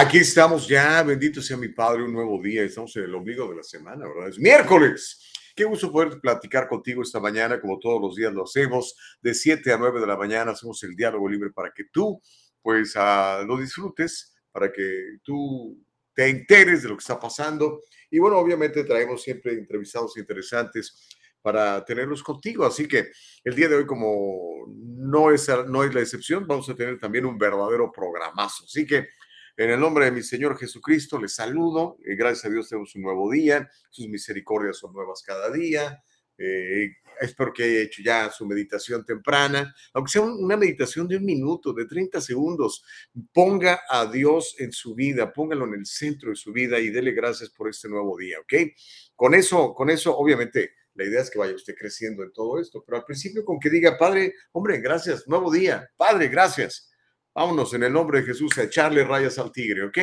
Aquí estamos ya, bendito sea mi Padre, un nuevo día, estamos en el ombligo de la semana, ¿verdad? Es miércoles. Qué gusto poder platicar contigo esta mañana, como todos los días lo hacemos, de 7 a 9 de la mañana hacemos el diálogo libre para que tú, pues, uh, lo disfrutes, para que tú te enteres de lo que está pasando. Y bueno, obviamente traemos siempre entrevistados interesantes para tenerlos contigo. Así que el día de hoy, como no es, no es la excepción, vamos a tener también un verdadero programazo. Así que en el nombre de mi Señor Jesucristo les saludo. y gracias a Dios tenemos un nuevo día. Sus misericordias son nuevas cada día. Eh, espero que haya hecho ya su meditación temprana, aunque sea una meditación de un minuto, de 30 segundos. Ponga a Dios en su vida, póngalo en el centro de su vida y dele gracias por este nuevo día, ¿ok? Con eso, con eso, obviamente, la idea es que vaya usted creciendo en todo esto, pero al principio con que diga, Padre, hombre, gracias, nuevo día, Padre, gracias. Vámonos en el nombre de Jesús a echarle rayas al tigre, ¿ok?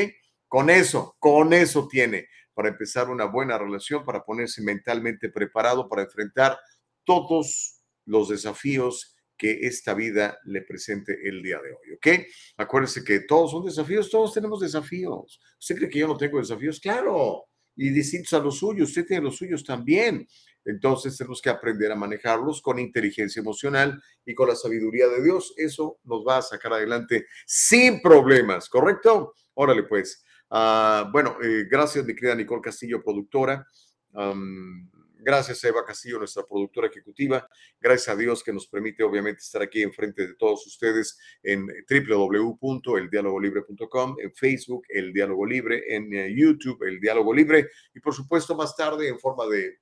Con eso, con eso tiene para empezar una buena relación, para ponerse mentalmente preparado para enfrentar todos los desafíos que esta vida le presente el día de hoy, ¿ok? Acuérdese que todos son desafíos, todos tenemos desafíos. ¿Usted cree que yo no tengo desafíos? Claro, y distintos a los suyos, usted tiene los suyos también. Entonces tenemos que aprender a manejarlos con inteligencia emocional y con la sabiduría de Dios. Eso nos va a sacar adelante sin problemas, ¿correcto? Órale pues. Uh, bueno, eh, gracias mi querida Nicole Castillo, productora. Um, gracias Eva Castillo, nuestra productora ejecutiva. Gracias a Dios que nos permite obviamente estar aquí enfrente de todos ustedes en www.eldialogolibre.com, en Facebook, El Diálogo Libre, en uh, YouTube, El Diálogo Libre y por supuesto más tarde en forma de...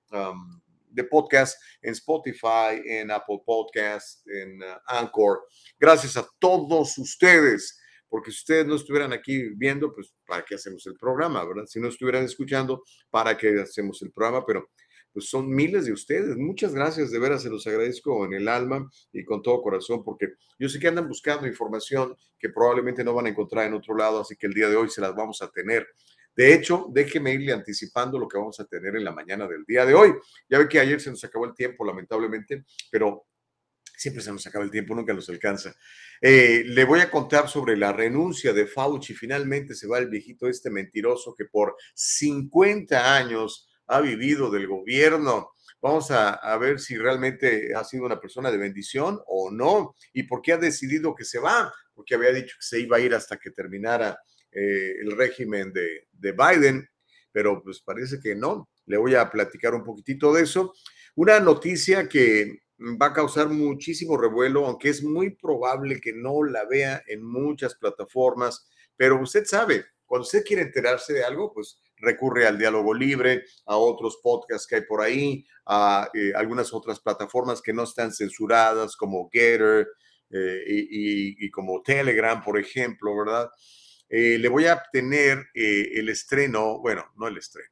de podcast en Spotify, en Apple Podcast, en uh, Anchor. Gracias a todos ustedes, porque si ustedes no estuvieran aquí viendo, pues para qué hacemos el programa, ¿verdad? Si no estuvieran escuchando, para qué hacemos el programa, pero pues son miles de ustedes. Muchas gracias, de veras se los agradezco en el alma y con todo corazón, porque yo sé que andan buscando información que probablemente no van a encontrar en otro lado, así que el día de hoy se las vamos a tener. De hecho, déjeme irle anticipando lo que vamos a tener en la mañana del día de hoy. Ya ve que ayer se nos acabó el tiempo, lamentablemente, pero siempre se nos acaba el tiempo, nunca nos alcanza. Eh, le voy a contar sobre la renuncia de Fauci. Finalmente se va el viejito este mentiroso que por 50 años ha vivido del gobierno. Vamos a, a, ver si realmente ha sido una persona de bendición o no y por qué ha decidido que se va, porque había dicho que se iba a ir hasta que terminara eh, el régimen de, de Biden, pero pues parece que no. Le voy a platicar un poquitito de eso. Una noticia que va a causar muchísimo revuelo, aunque es muy probable que no la vea en muchas plataformas, pero usted sabe, cuando usted quiere enterarse de algo, pues recurre al diálogo libre, a otros podcasts que hay por ahí, a eh, algunas otras plataformas que no están censuradas como Getter eh, y, y, como Telegram, por ejemplo, ¿verdad? Eh, le voy a tener eh, el estreno, bueno, no el estreno,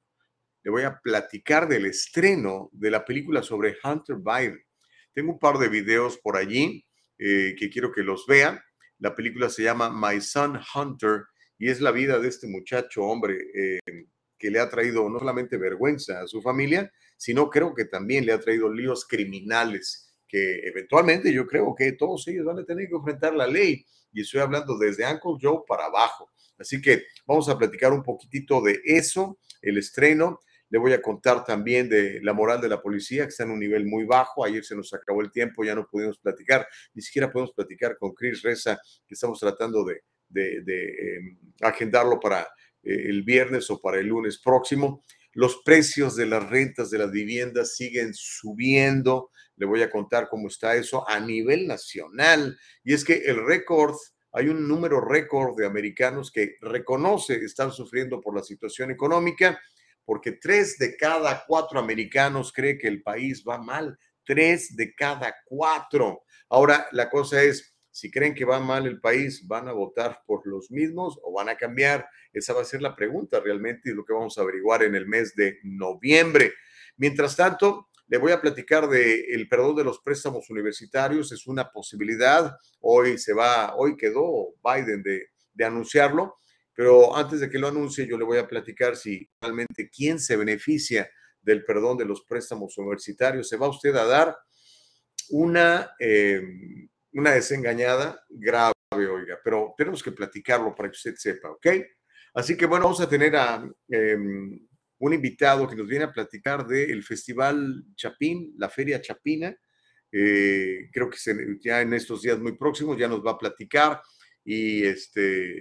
le voy a platicar del estreno de la película sobre Hunter Biden. Tengo un par de videos por allí eh, que quiero que los vean. La película se llama My Son Hunter y es la vida de este muchacho, hombre, que le ha traído no solamente vergüenza a su familia, sino creo que también le ha traído líos criminales que eventualmente yo creo que todos ellos van a tener que enfrentar la ley. Y estoy hablando desde Uncle Joe para abajo. Así que vamos a platicar un poquitito de eso, el estreno. Le voy a contar también de la moral de la policía, que está en un nivel muy bajo. Ayer se nos acabó el tiempo, ya no pudimos platicar. Ni siquiera podemos platicar con Chris Reza, que estamos tratando de, em, agendarlo para eh, el viernes o para el lunes próximo. Los precios de las rentas de las viviendas siguen subiendo. Le voy a contar cómo está eso a nivel nacional. Y es que el récord hay un número récord de americanos que reconoce estar sufriendo por la situación económica, porque tres de cada cuatro americanos cree que el país va mal. Tres de cada cuatro. Ahora, la cosa es, Si creen que va mal el país, ¿van a votar por los mismos o van a cambiar? Esa va a ser la pregunta realmente y lo que vamos a averiguar en el mes de noviembre. Mientras tanto, le voy a platicar del el perdón de los préstamos universitarios. Es una posibilidad. Hoy se va, hoy quedó Biden de, de anunciarlo, pero antes de que lo anuncie, yo le voy a platicar si realmente quién se beneficia del perdón de los préstamos universitarios. Se va usted a dar una, em, una desengañada grave, oiga, pero tenemos que platicarlo para que usted sepa, ¿ok? Así que bueno, vamos a tener a em, un invitado que nos viene a platicar del Festival Chapín, la Feria Chapina. Eh, creo que ya en estos días muy próximos ya nos va a platicar y este,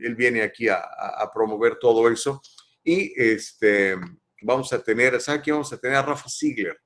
él viene aquí a, a promover todo eso. Y este, vamos a tener, ¿sabe qué? Vamos a tener a Rafa Ziegler.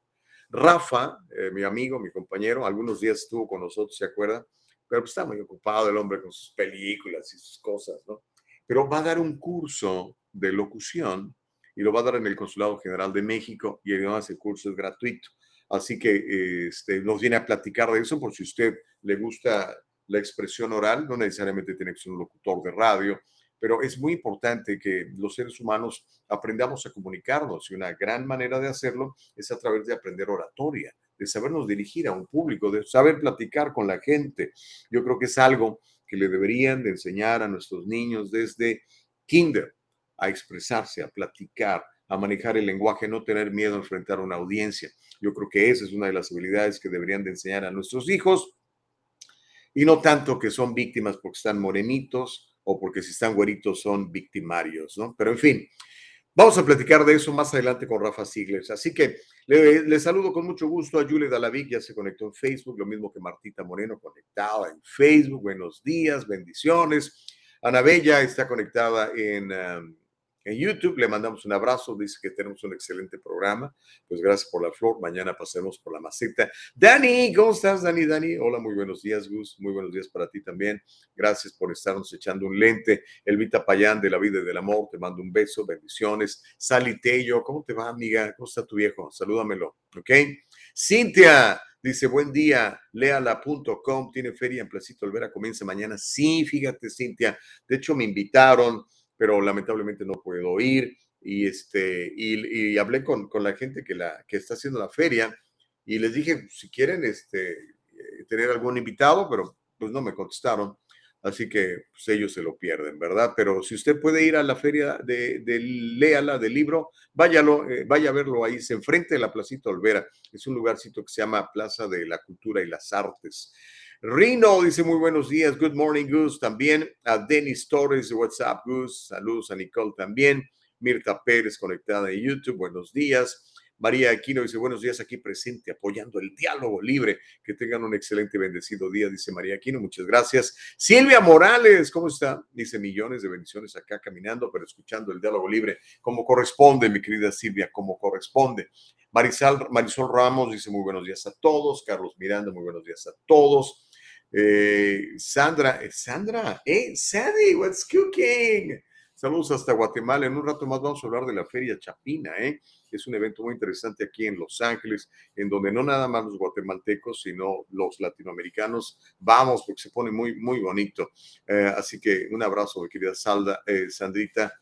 Rafa, eh, mi amigo, mi compañero, algunos días estuvo con nosotros, ¿se acuerda? Pero pues, está muy ocupado el hombre con sus películas y sus cosas, ¿no? Pero va a dar un curso de locución y lo va a dar en el Consulado General de México y además el curso es gratuito. Así que este, nos viene a platicar de eso por si usted le gusta la expresión oral, no necesariamente tiene que ser un locutor de radio, pero es muy importante que los seres humanos aprendamos a comunicarnos y una gran manera de hacerlo es a través de aprender oratoria, de sabernos dirigir a un público, de saber platicar con la gente. Yo creo que es algo que le deberían de enseñar a nuestros niños desde kinder a expresarse, a platicar, a manejar el lenguaje, no tener miedo a enfrentar a una audiencia. Yo creo que esa es una de las habilidades que deberían de enseñar a nuestros hijos y no tanto que son víctimas porque están morenitos, o porque si están güeritos son victimarios, ¿no? Pero en fin, vamos a platicar de eso más adelante con Rafa Ziegler. Así que le, saludo con mucho gusto a Julie Dalavic, ya se conectó en Facebook, lo mismo que Martita Moreno conectada en Facebook. Buenos días, bendiciones. Ana Bella está conectada en, um, en YouTube. Le mandamos un abrazo, dice que tenemos un excelente programa. Pues gracias por la flor. Mañana pasemos por la maceta. Dani, ¿cómo estás, Dani? Dani, hola, muy buenos días, Gus. Muy buenos días para ti también. Gracias por estarnos echando un lente. Elvita Payán de la vida y del amor, te mando un beso, bendiciones. Sally Tello, ¿cómo te va, amiga? ¿Cómo está tu viejo? Salúdamelo, ¿ok? Cintia. Dice, buen día, leala.com, tiene feria en Placito Olvera, comienza mañana. Sí, fíjate, Cintia. De hecho, me invitaron, pero lamentablemente no puedo ir. Y, este, y, hablé con, con, la gente que, la, que está haciendo la feria y les dije si quieren este, eh, tener algún invitado, pero pues no me contestaron. Así que pues, ellos se lo pierden, ¿verdad? Pero si usted puede ir a la feria de, de Léala del libro, váyalo, eh, vaya a verlo ahí, se enfrente de la Placita Olvera. Es un lugarcito que se llama Plaza de la Cultura y las Artes. Rino dice muy buenos días, good morning Gus, también a Denis Torres, WhatsApp Gus, saludos a Nicole también, Mirta Pérez conectada en YouTube, buenos días. María Aquino dice buenos días aquí presente apoyando el diálogo libre. Que tengan un excelente bendecido día, dice María Aquino. Muchas gracias. Silvia Morales, ¿cómo está? Dice millones de bendiciones acá caminando, pero escuchando el diálogo libre como corresponde, mi querida Silvia, como corresponde. Marisol, Marisol Ramos dice muy buenos días a todos. Carlos Miranda, muy buenos días a todos. Eh, Sandra, eh, Sandra, eh, Sandy, what's cooking? Saludos hasta Guatemala. En un rato más vamos a hablar de la Feria Chapina, ¿eh? Es un evento muy interesante aquí en Los Ángeles, en donde no nada más los guatemaltecos, sino los latinoamericanos vamos, porque se pone muy, muy bonito. Eh, así que un abrazo, mi querida Salda, Sandrita.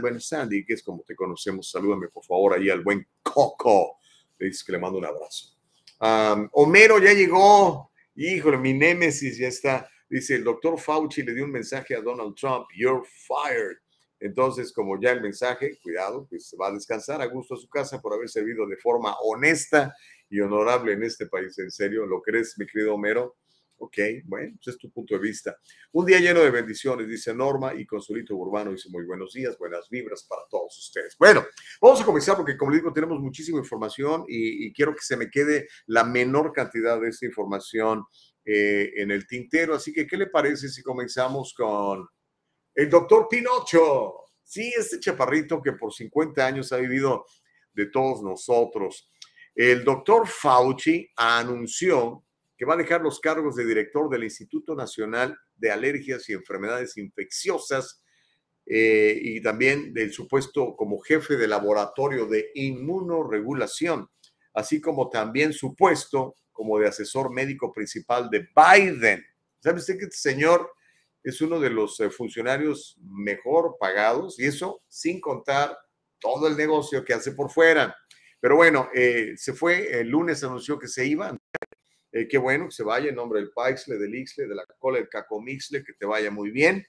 bueno, Sandy, que es como te conocemos, salúdame por favor ahí al buen Coco. Le dice que le mando un abrazo. Homero ya llegó. Híjole, mi némesis ya está. Dice, el doctor Fauci le dio un mensaje a Donald Trump, you're fired. Entonces, como ya el mensaje, cuidado, pues va a descansar a gusto a su casa por haber servido de forma honesta y honorable en este país. ¿En serio? ¿Lo crees, mi querido Homero? Ok, bueno, ese es tu punto de vista. Un día lleno de bendiciones, dice Norma, y Consulito Urbano dice muy buenos días, buenas vibras para todos ustedes. Bueno, vamos a comenzar porque, como les digo, tenemos muchísima información y, quiero que se me quede la menor cantidad de esta información eh, en el tintero. Así que, ¿qué le parece si comenzamos con el doctor Pinocho? Sí, este chaparrito que por 50 años ha vivido de todos nosotros. El doctor Fauci anunció que va a dejar los cargos de director del Instituto Nacional de Alergias y Enfermedades Infecciosas eh, y también del supuesto como jefe de laboratorio de inmunoregulación, así como también su puesto como de asesor médico principal de Biden. ¿Sabe usted que este señor es uno de los eh, funcionarios mejor pagados y eso sin contar todo el negocio que hace por fuera? Pero bueno, eh, se fue, el lunes anunció que se iba. Eh, qué bueno que se vaya en nombre del Paixle, del Ixle, de la Cola, del Cacomixle, que te vaya muy bien.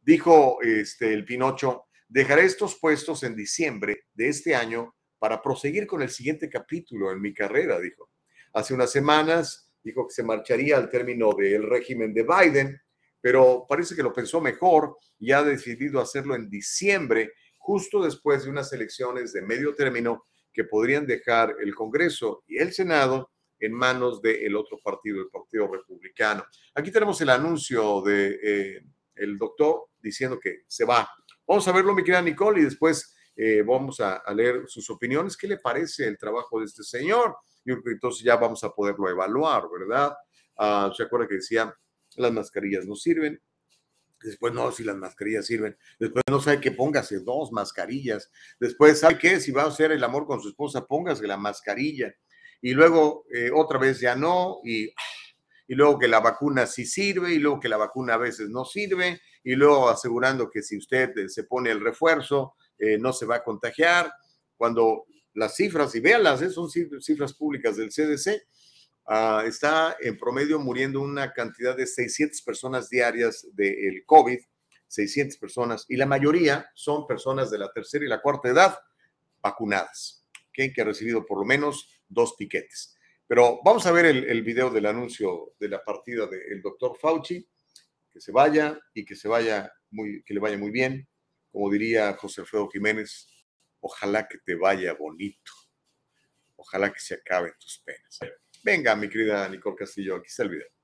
Dijo este, el Pinocho, dejaré estos puestos en diciembre de este año para proseguir con el siguiente capítulo en mi carrera, dijo. Hace unas semanas dijo que se marcharía al término del régimen de Biden, pero parece que lo pensó mejor y ha decidido hacerlo en diciembre, justo después de unas elecciones de medio término que podrían dejar el Congreso y el Senado en manos del otro partido, el Partido Republicano. Aquí tenemos el anuncio de eh, el doctor diciendo que se va. Vamos a verlo, mi querida Nicole, y después eh, vamos a, leer sus opiniones. ¿Qué le parece el trabajo de este señor? Y entonces ya vamos a poderlo evaluar, ¿verdad? Ah, ¿Se acuerda que decía, las mascarillas no sirven? Después, no, si las mascarillas sirven. Después, no sabe que póngase dos mascarillas. Después, ¿sabe qué? Si va a hacer el amor con su esposa, póngase la mascarilla. Y luego, eh, otra vez ya no. Y, y luego que la vacuna sí sirve. Y luego que la vacuna a veces no sirve. Y luego asegurando que si usted eh, se pone el refuerzo, eh, no se va a contagiar. Cuando las cifras, y véanlas, son cifras públicas del CDC, Ah, está en promedio muriendo una cantidad de 600 personas diarias del COVID, 600 personas, y la mayoría son personas de la tercera y la cuarta edad vacunadas, que han recibido por lo menos dos piquetes. Pero vamos a ver el, video del anuncio de la partida del doctor Fauci, que se vaya y que se vaya muy, que le vaya muy bien. Como diría José Alfredo Jiménez, ojalá que te vaya bonito. Ojalá que se acaben tus penas. Venga, mi querida Nicole Castillo, aquí está el video.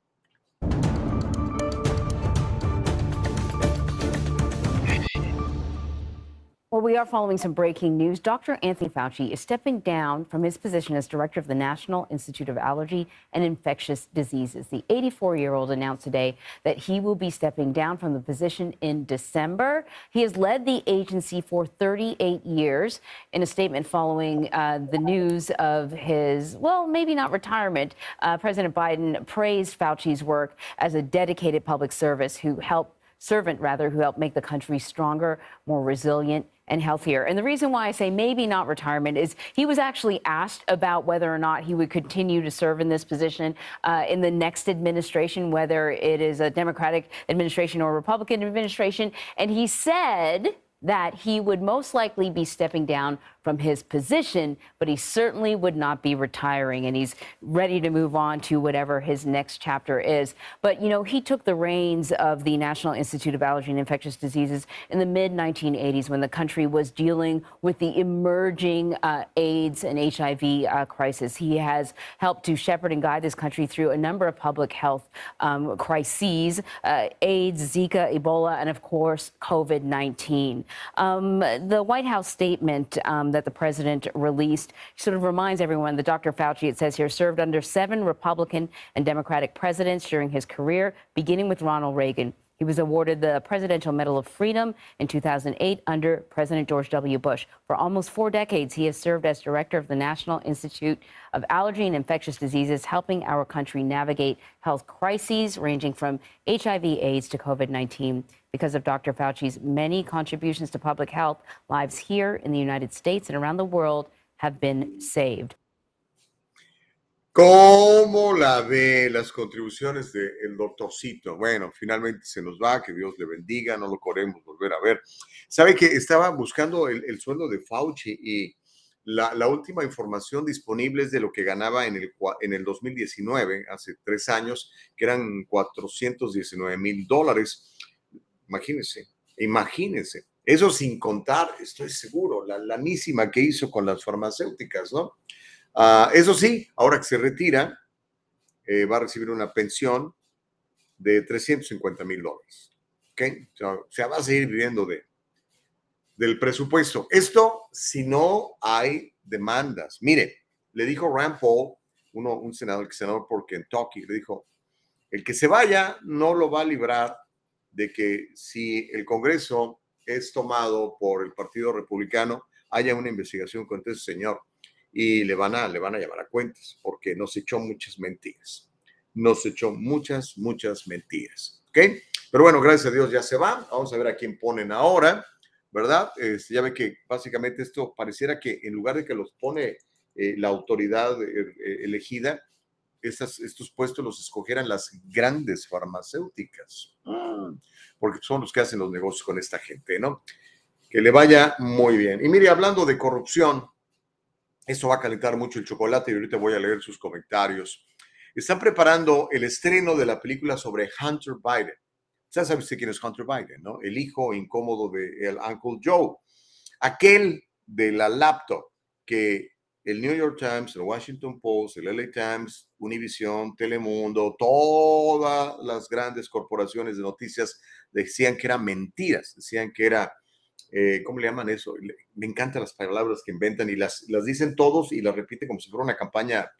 We are following some breaking news. Dr. Anthony Fauci is stepping down from his position as director of the National Institute of Allergy and Infectious Diseases. The 84 year old announced today that he will be stepping down from the position in December. He has led the agency for 38 years. In a statement following uh, the news of his, well, maybe not retirement, uh, President Biden praised Fauci's work as a dedicated public service who helped servant rather who helped make the country stronger, more resilient, and healthier. And the reason why I say maybe not retirement is he was actually asked about whether or not he would continue to serve in this position uh, in the next administration, whether it is a Democratic administration or a Republican administration. And he said that he would most likely be stepping down from his position, but he certainly would not be retiring and he's ready to move on to whatever his next chapter is. But, you know, he took the reins of the National Institute of Allergy and Infectious Diseases in the mid 1980s when the country was dealing with the emerging uh, AIDS and HIV uh, crisis. He has helped to shepherd and guide this country through a number of public health um, crises uh, AIDS, Zika, Ebola, and of course, COVID 19. Um, the White House statement um, that the president released sort of reminds everyone that Dr. Fauci, it says here, served under seven Republican and Democratic presidents during his career, beginning with Ronald Reagan. He was awarded the Presidential Medal of Freedom in 2008 under President George W. Bush. For almost four decades, he has served as director of the National Institute of Allergy and Infectious Diseases, helping our country navigate health crises ranging from HIV, AIDS to COVID 19. Because of Dr. Fauci's many contributions to public health, lives here in the United States and around the world have been saved. ¿Cómo la ve las contribuciones del doctorcito? Bueno, finalmente se nos va, que Dios le bendiga, no lo queremos volver a ver. Sabe que estaba buscando el, sueldo de Fauci y la, última información disponible es de lo que ganaba en el, en el 2019, hace tres años, que eran 419 mil dólares. Imagínense, imagínense. Eso sin contar, estoy seguro, la lanísima que hizo con las farmacéuticas, ¿no? Ah, eso sí, ahora que se retira, eh, va a recibir una pensión de 350 mil dólares. ¿Ok? O sea, va a seguir viviendo de, del presupuesto. Esto si no hay demandas. Mire, le dijo Rand Paul, uno, un senador, senador por Kentucky, le dijo, el que se vaya no lo va a librar de que si el Congreso es tomado por el Partido Republicano, haya una investigación contra ese señor. Y le van a, le van a llamar a cuentas porque nos echó muchas mentiras. Nos echó muchas, muchas mentiras. ¿Ok? Pero bueno, gracias a Dios ya se va. Vamos a ver a quién ponen ahora, ¿verdad? Este, ya ve que básicamente esto pareciera que en lugar de que los pone eh, la autoridad eh, eh, elegida, estos puestos los escogieran las grandes farmacéuticas, ah, porque son los que hacen los negocios con esta gente, ¿no? Que le vaya muy bien. Y mire, hablando de corrupción, eso va a calentar mucho el chocolate y ahorita voy a leer sus comentarios. Están preparando el estreno de la película sobre Hunter Biden. Ya sabe usted quién es Hunter Biden, ¿no? El hijo incómodo de el Uncle Joe. Aquel de la laptop que el New York Times, el Washington Post, el LA Times, Univision, Telemundo, todas las grandes corporaciones de noticias decían que eran mentiras, decían que era, eh, ¿cómo le llaman eso? Me encantan las palabras que inventan y las, las dicen todos y las repiten como si fuera una campaña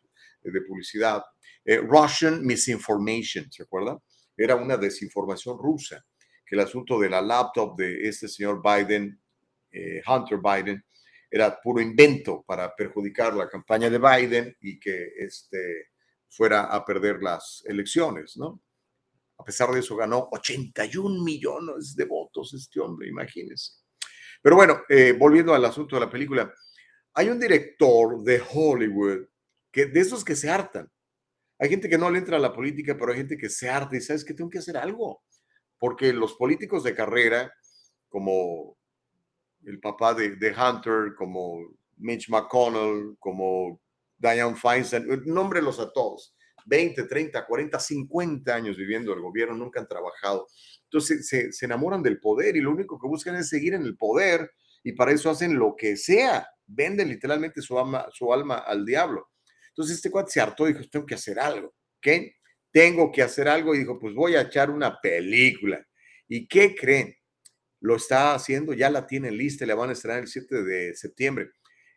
de publicidad. Eh, Russian misinformation, ¿se acuerda? Era una desinformación rusa, que el asunto de la laptop de este señor Biden, eh, Hunter Biden, era puro invento para perjudicar la campaña de Biden y que este, fuera a perder las elecciones, ¿no? A pesar de eso, ganó 81 millones de votos este hombre, imagínense. Pero bueno, eh, volviendo al asunto de la película, hay un director de Hollywood que de esos que se hartan. Hay gente que no le entra a la política, pero hay gente que se harta y sabes que tengo que hacer algo. Porque los políticos de carrera, como el papá de, Hunter, como Mitch McConnell, como Diane Feinstein, nómbrelos a todos. 20, 30, 40, 50 años viviendo el gobierno, nunca han trabajado. Entonces se, enamoran del poder y lo único que buscan es seguir en el poder y para eso hacen lo que sea, venden literalmente su alma, su alma al diablo. Entonces este cuate se hartó y dijo, tengo que hacer algo, ¿ok? Tengo que hacer algo y dijo, pues voy a echar una película. ¿Y qué creen? lo está haciendo, ya la tienen lista, la van a estrenar el 7 de septiembre.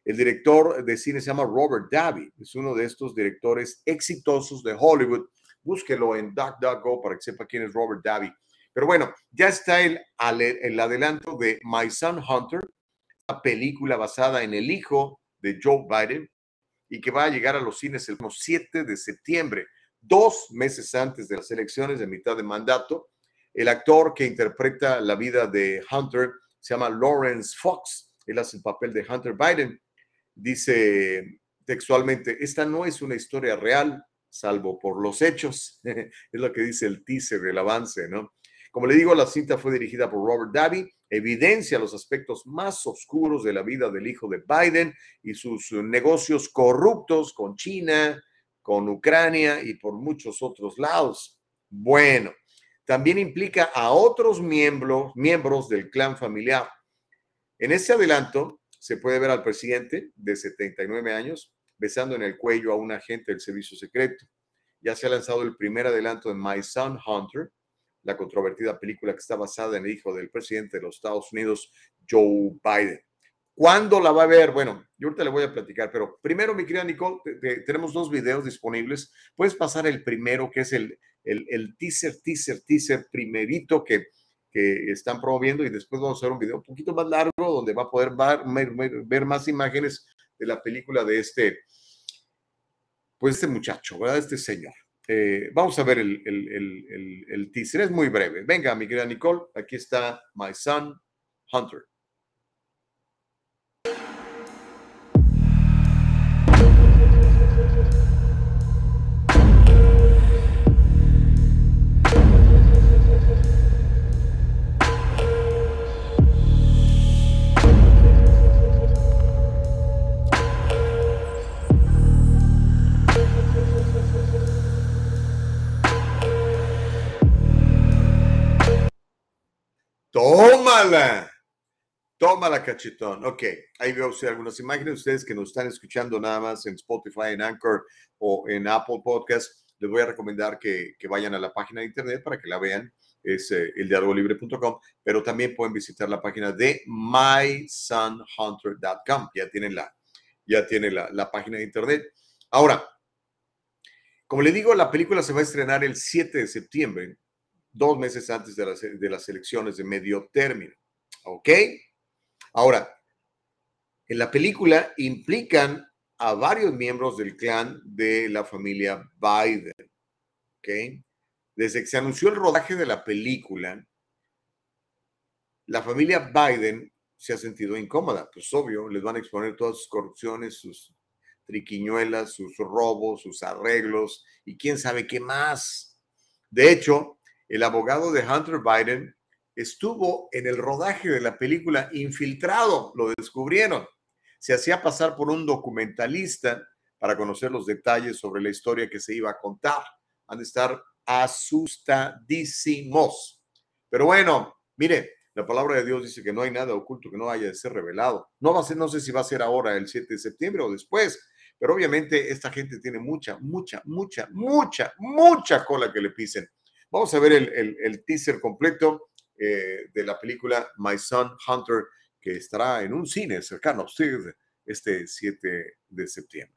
El director de cine se llama Robert Davi, es uno de estos directores exitosos de Hollywood. Búsquelo en DuckDuckGo para que sepa quién es Robert Davi. Pero bueno, ya está el, el adelanto de My Son Hunter, una película basada en el hijo de Joe Biden y que va a llegar a los cines el 7 de septiembre, dos meses antes de las elecciones de mitad de mandato. El actor que interpreta la vida de Hunter se llama Lawrence Fox. Él hace el papel de Hunter Biden. Dice textualmente, esta no es una historia real, salvo por los hechos. es lo que dice el teaser del avance, ¿no? Como le digo, la cinta fue dirigida por Robert Davi, evidencia los aspectos más oscuros de la vida del hijo de Biden y sus negocios corruptos con China, con Ucrania y por muchos otros lados. Bueno, también implica a otros miembros, miembros del clan familiar. En ese adelanto se puede ver al presidente de 79 años besando en el cuello a un agente del servicio secreto. Ya se ha lanzado el primer adelanto de My Son Hunter, la controvertida película que está basada en el hijo del presidente de los Estados Unidos, Joe Biden. ¿Cuándo la va a ver? Bueno, yo ahorita le voy a platicar, pero primero, mi querida Nicole, tenemos dos videos disponibles. Puedes pasar el primero, que es el, el, teaser, teaser, teaser primerito que, que están promoviendo y después vamos a hacer un video un poquito más largo donde va a poder ver, más imágenes de la película de este, pues este muchacho, ¿verdad? Este señor. Eh, vamos a ver el, el, el, el, teaser, es muy breve. Venga, mi querida Nicole, aquí está My Son Hunter. Tómala. Tómala, cachetón. Ok, ahí veo usted algunas imágenes. Ustedes que nos están escuchando nada más en Spotify, en Anchor o en Apple Podcast, les voy a recomendar que, vayan a la página de internet para que la vean. Es eh, eldialogolibre.com, pero también pueden visitar la página de mysonhunter.com. Ya tienen la, ya tiene la, la página de internet. Ahora, como le digo, la película se va a estrenar el 7 de septiembre dos meses antes de las, de las elecciones de medio término. ¿Ok? Ahora, en la película implican a varios miembros del clan de la familia Biden. ¿ok? Desde que se anunció el rodaje de la película, la familia Biden se ha sentido incómoda. Pues obvio, les van a exponer todas sus corrupciones, sus triquiñuelas, sus robos, sus arreglos y quién sabe qué más. De hecho, el abogado de Hunter Biden estuvo en el rodaje de la película Infiltrado, lo descubrieron. Se hacía pasar por un documentalista para conocer los detalles sobre la historia que se iba a contar. Han de estar asustadísimos. Pero bueno, mire, la palabra de Dios dice que no hay nada oculto que no haya de ser revelado. No va a ser, no sé si va a ser ahora el 7 de septiembre o después, pero obviamente esta gente tiene mucha, mucha, mucha, mucha, mucha cola que le pisen. Vamos a ver el, teaser completo eh, de la película My Son Hunter, que estará en un cine cercano a usted este 7 de septiembre.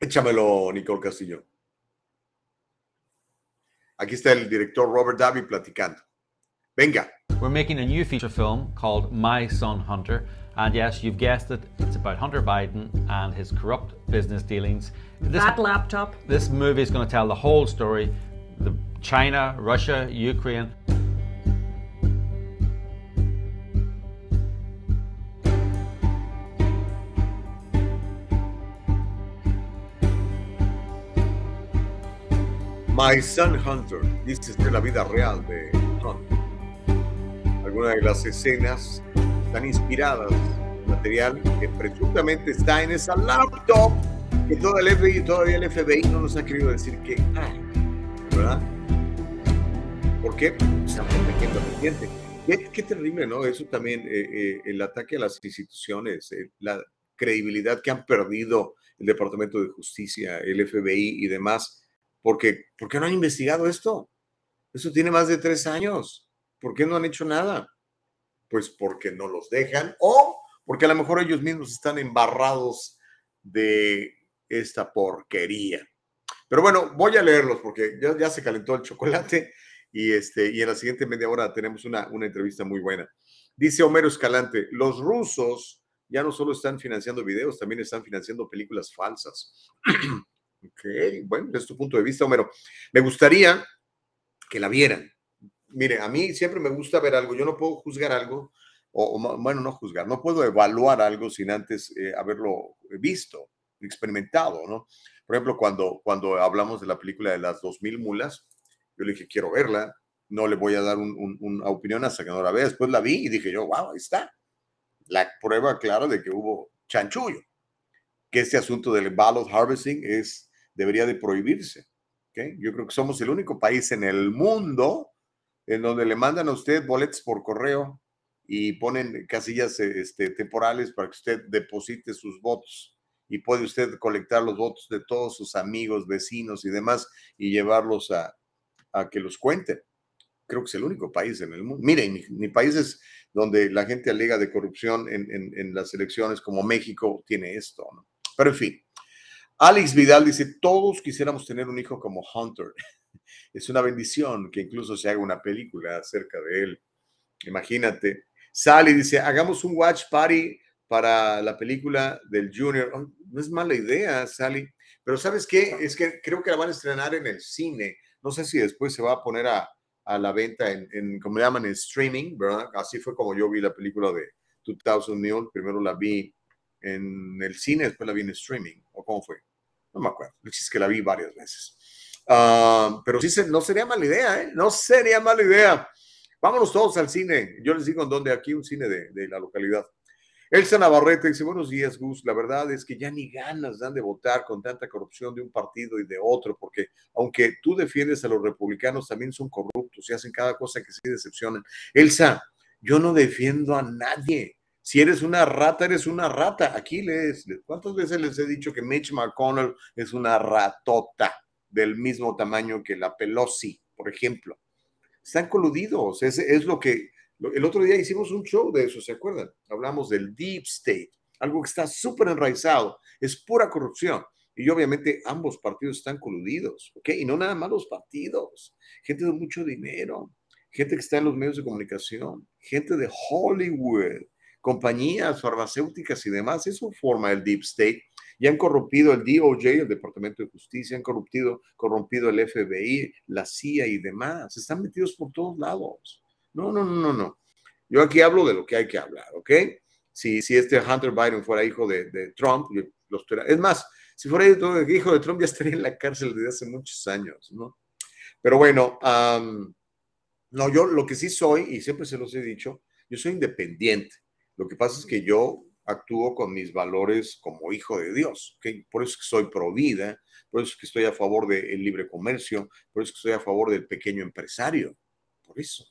Échamelo, Nicole Castillo. Aquí está el director Robert Davi platicando. Venga. We're making a new feature film called My Son Hunter. And yes, you've guessed it, it's about Hunter Biden and his corrupt business dealings. This, that laptop. This movie is going to tell the whole story the China, Russia, Ukraine. My Son Hunter, dice es la vida real de Hunter. Algunas de las escenas están inspiradas en material que presuntamente está en esa laptop que toda el FBI, todavía el FBI no nos ha querido decir que hay, ¿verdad? ¿Por qué? Están protegiendo a la gente. Qué, qué, terrible, ¿no? Eso también, eh, eh, el ataque a las instituciones, eh, la credibilidad que han perdido el Departamento de Justicia, el FBI y demás porque, ¿por qué no han investigado esto? Eso tiene más de tres años. ¿Por qué no han hecho nada? Pues porque no los dejan o porque a lo mejor ellos mismos están embarrados de esta porquería. Pero bueno, voy a leerlos porque ya, se calentó el chocolate y, este, y en la siguiente media hora tenemos una, una entrevista muy buena. Dice Homero Escalante, los rusos ya no solo están financiando videos, también están financiando películas falsas. Ok, bueno, desde tu punto de vista, Homero. Me gustaría que la vieran. Mire, a mí siempre me gusta ver algo. Yo no puedo juzgar algo, o, bueno, no juzgar, no puedo evaluar algo sin antes eh, haberlo visto, experimentado, ¿no? Por ejemplo, cuando, cuando hablamos de la película de las 2000 mulas, yo le dije, quiero verla, no le voy a dar una opinión hasta que no la vea. Después la vi y dije yo, wow, ahí está. La prueba clara de que hubo chanchullo. Que este asunto del ballot harvesting es debería de prohibirse. ¿okay? Yo creo que somos el único país en el mundo en donde le mandan a usted boletos por correo y ponen casillas este, temporales para que usted deposite sus votos y puede usted colectar los votos de todos sus amigos, vecinos y demás y llevarlos a, que los cuenten. Creo que es el único país en el mundo. Miren, ni, países donde la gente alega de corrupción en, las elecciones como México tiene esto. Pero en fin, Alex Vidal dice, todos quisiéramos tener un hijo como Hunter. Es una bendición que incluso se haga una película acerca de él. Imagínate. Sally dice, hagamos un watch party para la película del Junior. No es mala idea, Sally. Pero ¿sabes qué? Es que creo que la van a estrenar en el cine. No sé si después se va a poner a, la venta en, en, como le llaman, en streaming, ¿verdad? Así fue como yo vi la película de 2000 Mule. Primero la vi en el cine, después la vi en streaming, o cómo fue, no me acuerdo, es que la vi varias veces. Ah, pero sí, no sería mala idea, ¿eh? No sería mala idea. Vámonos todos al cine. Yo les digo en dónde, aquí un cine de, la localidad. Elsa Navarrete dice, buenos días, Gus. La verdad es que ya ni ganas dan de votar con tanta corrupción de un partido y de otro, porque aunque tú defiendes a los republicanos, también son corruptos y hacen cada cosa que sí decepcionan. Elsa, yo no defiendo a nadie. Si eres una rata, eres una rata. Aquí les, ¿cuántas veces les he dicho que Mitch McConnell es una ratota del mismo tamaño que la Pelosi, por ejemplo? Están coludidos, es, es lo que, el otro día hicimos un show de eso, ¿se acuerdan? Hablamos del Deep State, algo que está súper enraizado, es pura corrupción. Y obviamente ambos partidos están coludidos, ¿ok? Y no nada más los partidos, gente de mucho dinero, gente que está en los medios de comunicación, gente de Hollywood, compañías farmacéuticas y demás. Eso forma el Deep State. Y han corrompido el DOJ, el Departamento de Justicia, han corrompido, corrompido el FBI, la CIA y demás. Están metidos por todos lados. No, no, no, no, no. Yo aquí hablo de lo que hay que hablar, ¿ok? Si, si este Hunter Biden fuera hijo de, Trump, los, es más, si fuera hijo de Trump ya estaría en la cárcel desde hace muchos años, ¿no? Pero bueno, no, yo lo que sí soy, y siempre se los he dicho, yo soy independiente. Lo que pasa es que yo actúo con mis valores como hijo de Dios. Por eso es soy pro vida, por eso estoy a favor del libre comercio, por eso estoy a favor del pequeño empresario. Por eso.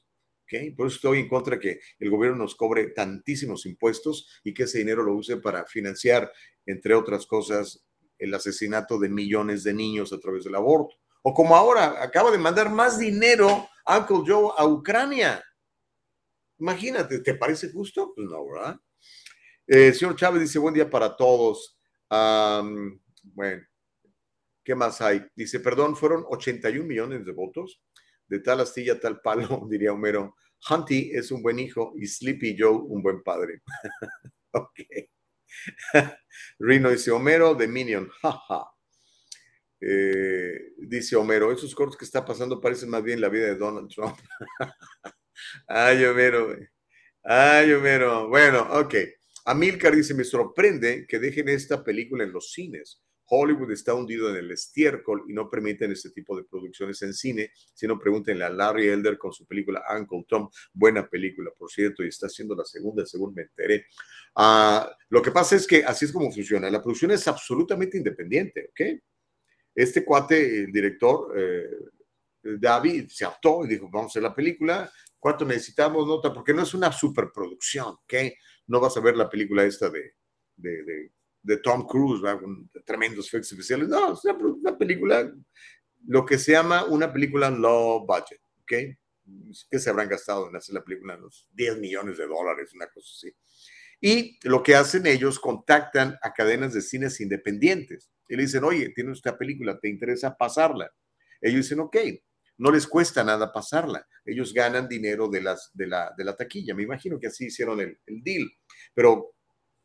Por eso estoy en contra que el gobierno nos cobre tantísimos impuestos y que ese dinero lo use para financiar, entre otras cosas, el asesinato de millones de niños a través del aborto. O como ahora, acaba de mandar más dinero Uncle Joe a Ucrania. Imagínate, ¿te parece justo? Pues no, ¿verdad? Eh, señor Chávez dice, buen día para todos. bueno, ¿qué más hay? Dice, perdón, fueron 81 millones de votos. De tal astilla, tal palo, diría Homero. Hunty es un buen hijo y Sleepy Joe un buen padre. ok. Rino dice, Homero de Minion. Jaja. Eh, dice Homero, esos cortos que está pasando parecen más bien la vida de Donald Trump. Ay, Homero. Ay, Homero. Bueno, ok. Amilcar dice, me sorprende que dejen esta película en los cines. Hollywood está hundido en el estiércol y no permiten este tipo de producciones en cine, sino pregúntenle a Larry Elder con su película Uncle Tom, buena película, por cierto, y está haciendo la segunda, según me enteré. Ah, lo que pasa es que así es como funciona. La producción es absolutamente independiente, ¿ok? Este cuate, el director, eh, David, se aptó y dijo, vamos a hacer la película, ¿cuánto necesitamos? Nota, porque no es una superproducción, ¿ok? No vas a ver la película esta de, de, Tom Cruise, con tremendos efectos especiales. No, es una, película, lo que se llama una película low budget, ¿ok? que se habrán gastado en hacer la película? Unos 10 millones de dólares, una cosa así. Y lo que hacen ellos, contactan a cadenas de cines independientes y le dicen, oye, tienes esta película, ¿te interesa pasarla? Ellos dicen, ok, no les cuesta nada pasarla. Ellos ganan dinero de, las, de, la, de la taquilla. Me imagino que así hicieron el, el, deal. Pero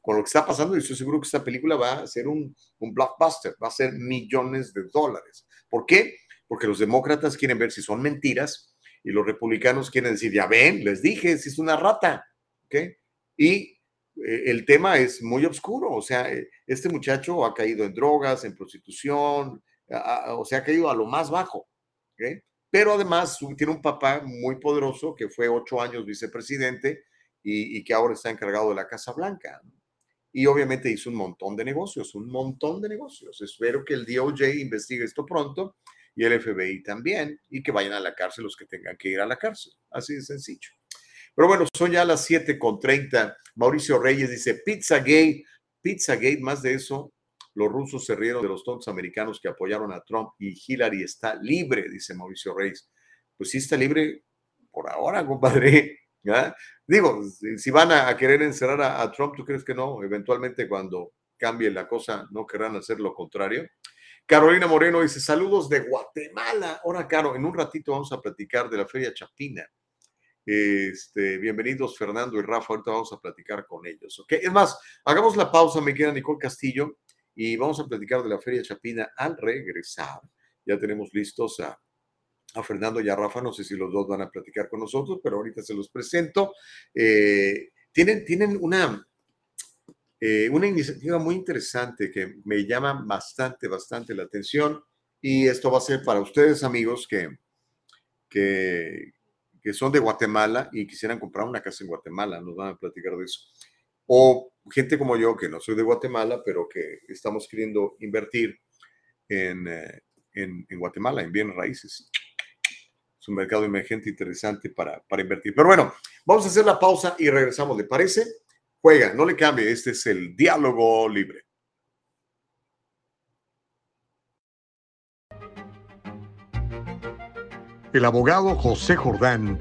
con lo que está pasando, yo estoy seguro que esta película va a ser un, un blockbuster, va a ser millones de dólares. ¿Por qué? Porque los demócratas quieren ver si son mentiras y los republicanos quieren decir, ya ven, les dije, si es una rata. ¿ok? Y eh, el tema es muy oscuro, o sea, eh, este muchacho ha caído en drogas, en prostitución, o sea, ha caído a lo más bajo, pero además tiene un papá muy poderoso que fue ocho años vicepresidente y, que ahora está encargado de la Casa Blanca. Y obviamente hizo un montón de negocios, un montón de negocios. Espero que el DOJ investigue esto pronto y el FBI también, y que vayan a la cárcel los que tengan que ir a la cárcel. Así de sencillo. Pero bueno, son ya las 7 con 30. Mauricio Reyes dice, Pizza Gate, Pizza Gate, más de eso, los rusos se rieron de los tontos americanos que apoyaron a Trump y Hillary está libre, dice Mauricio Reyes. Pues sí está libre por ahora, compadre. Digo, si van a, querer encerrar a, Trump, ¿tú crees que no? Eventualmente cuando cambie la cosa, no querrán hacer lo contrario. Carolina Moreno dice, saludos de Guatemala. Ahora, Caro, en un ratito vamos a platicar de la Feria Chapina. Este, bienvenidos Fernando y Rafa, ahorita vamos a platicar con ellos. ¿ok? Es más, hagamos la pausa, me queda Nicole Castillo, y vamos a platicar de la Feria Chapina al regresar. Ya tenemos listos a, Fernando y a Rafa, no sé si los dos van a platicar con nosotros, pero ahorita se los presento. Eh, tienen, tienen una, eh, una iniciativa muy interesante que me llama bastante, bastante la atención y esto va a ser para ustedes amigos que, que, que son de Guatemala y quisieran comprar una casa en Guatemala, nos van a platicar de eso. O gente como yo, que no soy de Guatemala, pero que estamos queriendo invertir en, eh, en, en Guatemala, en bienes raíces. Es un mercado emergente interesante para, para invertir. Pero bueno, vamos a hacer la pausa y regresamos. ¿Le parece? Juega, no le cambie. Este es el diálogo libre. El abogado José Jordán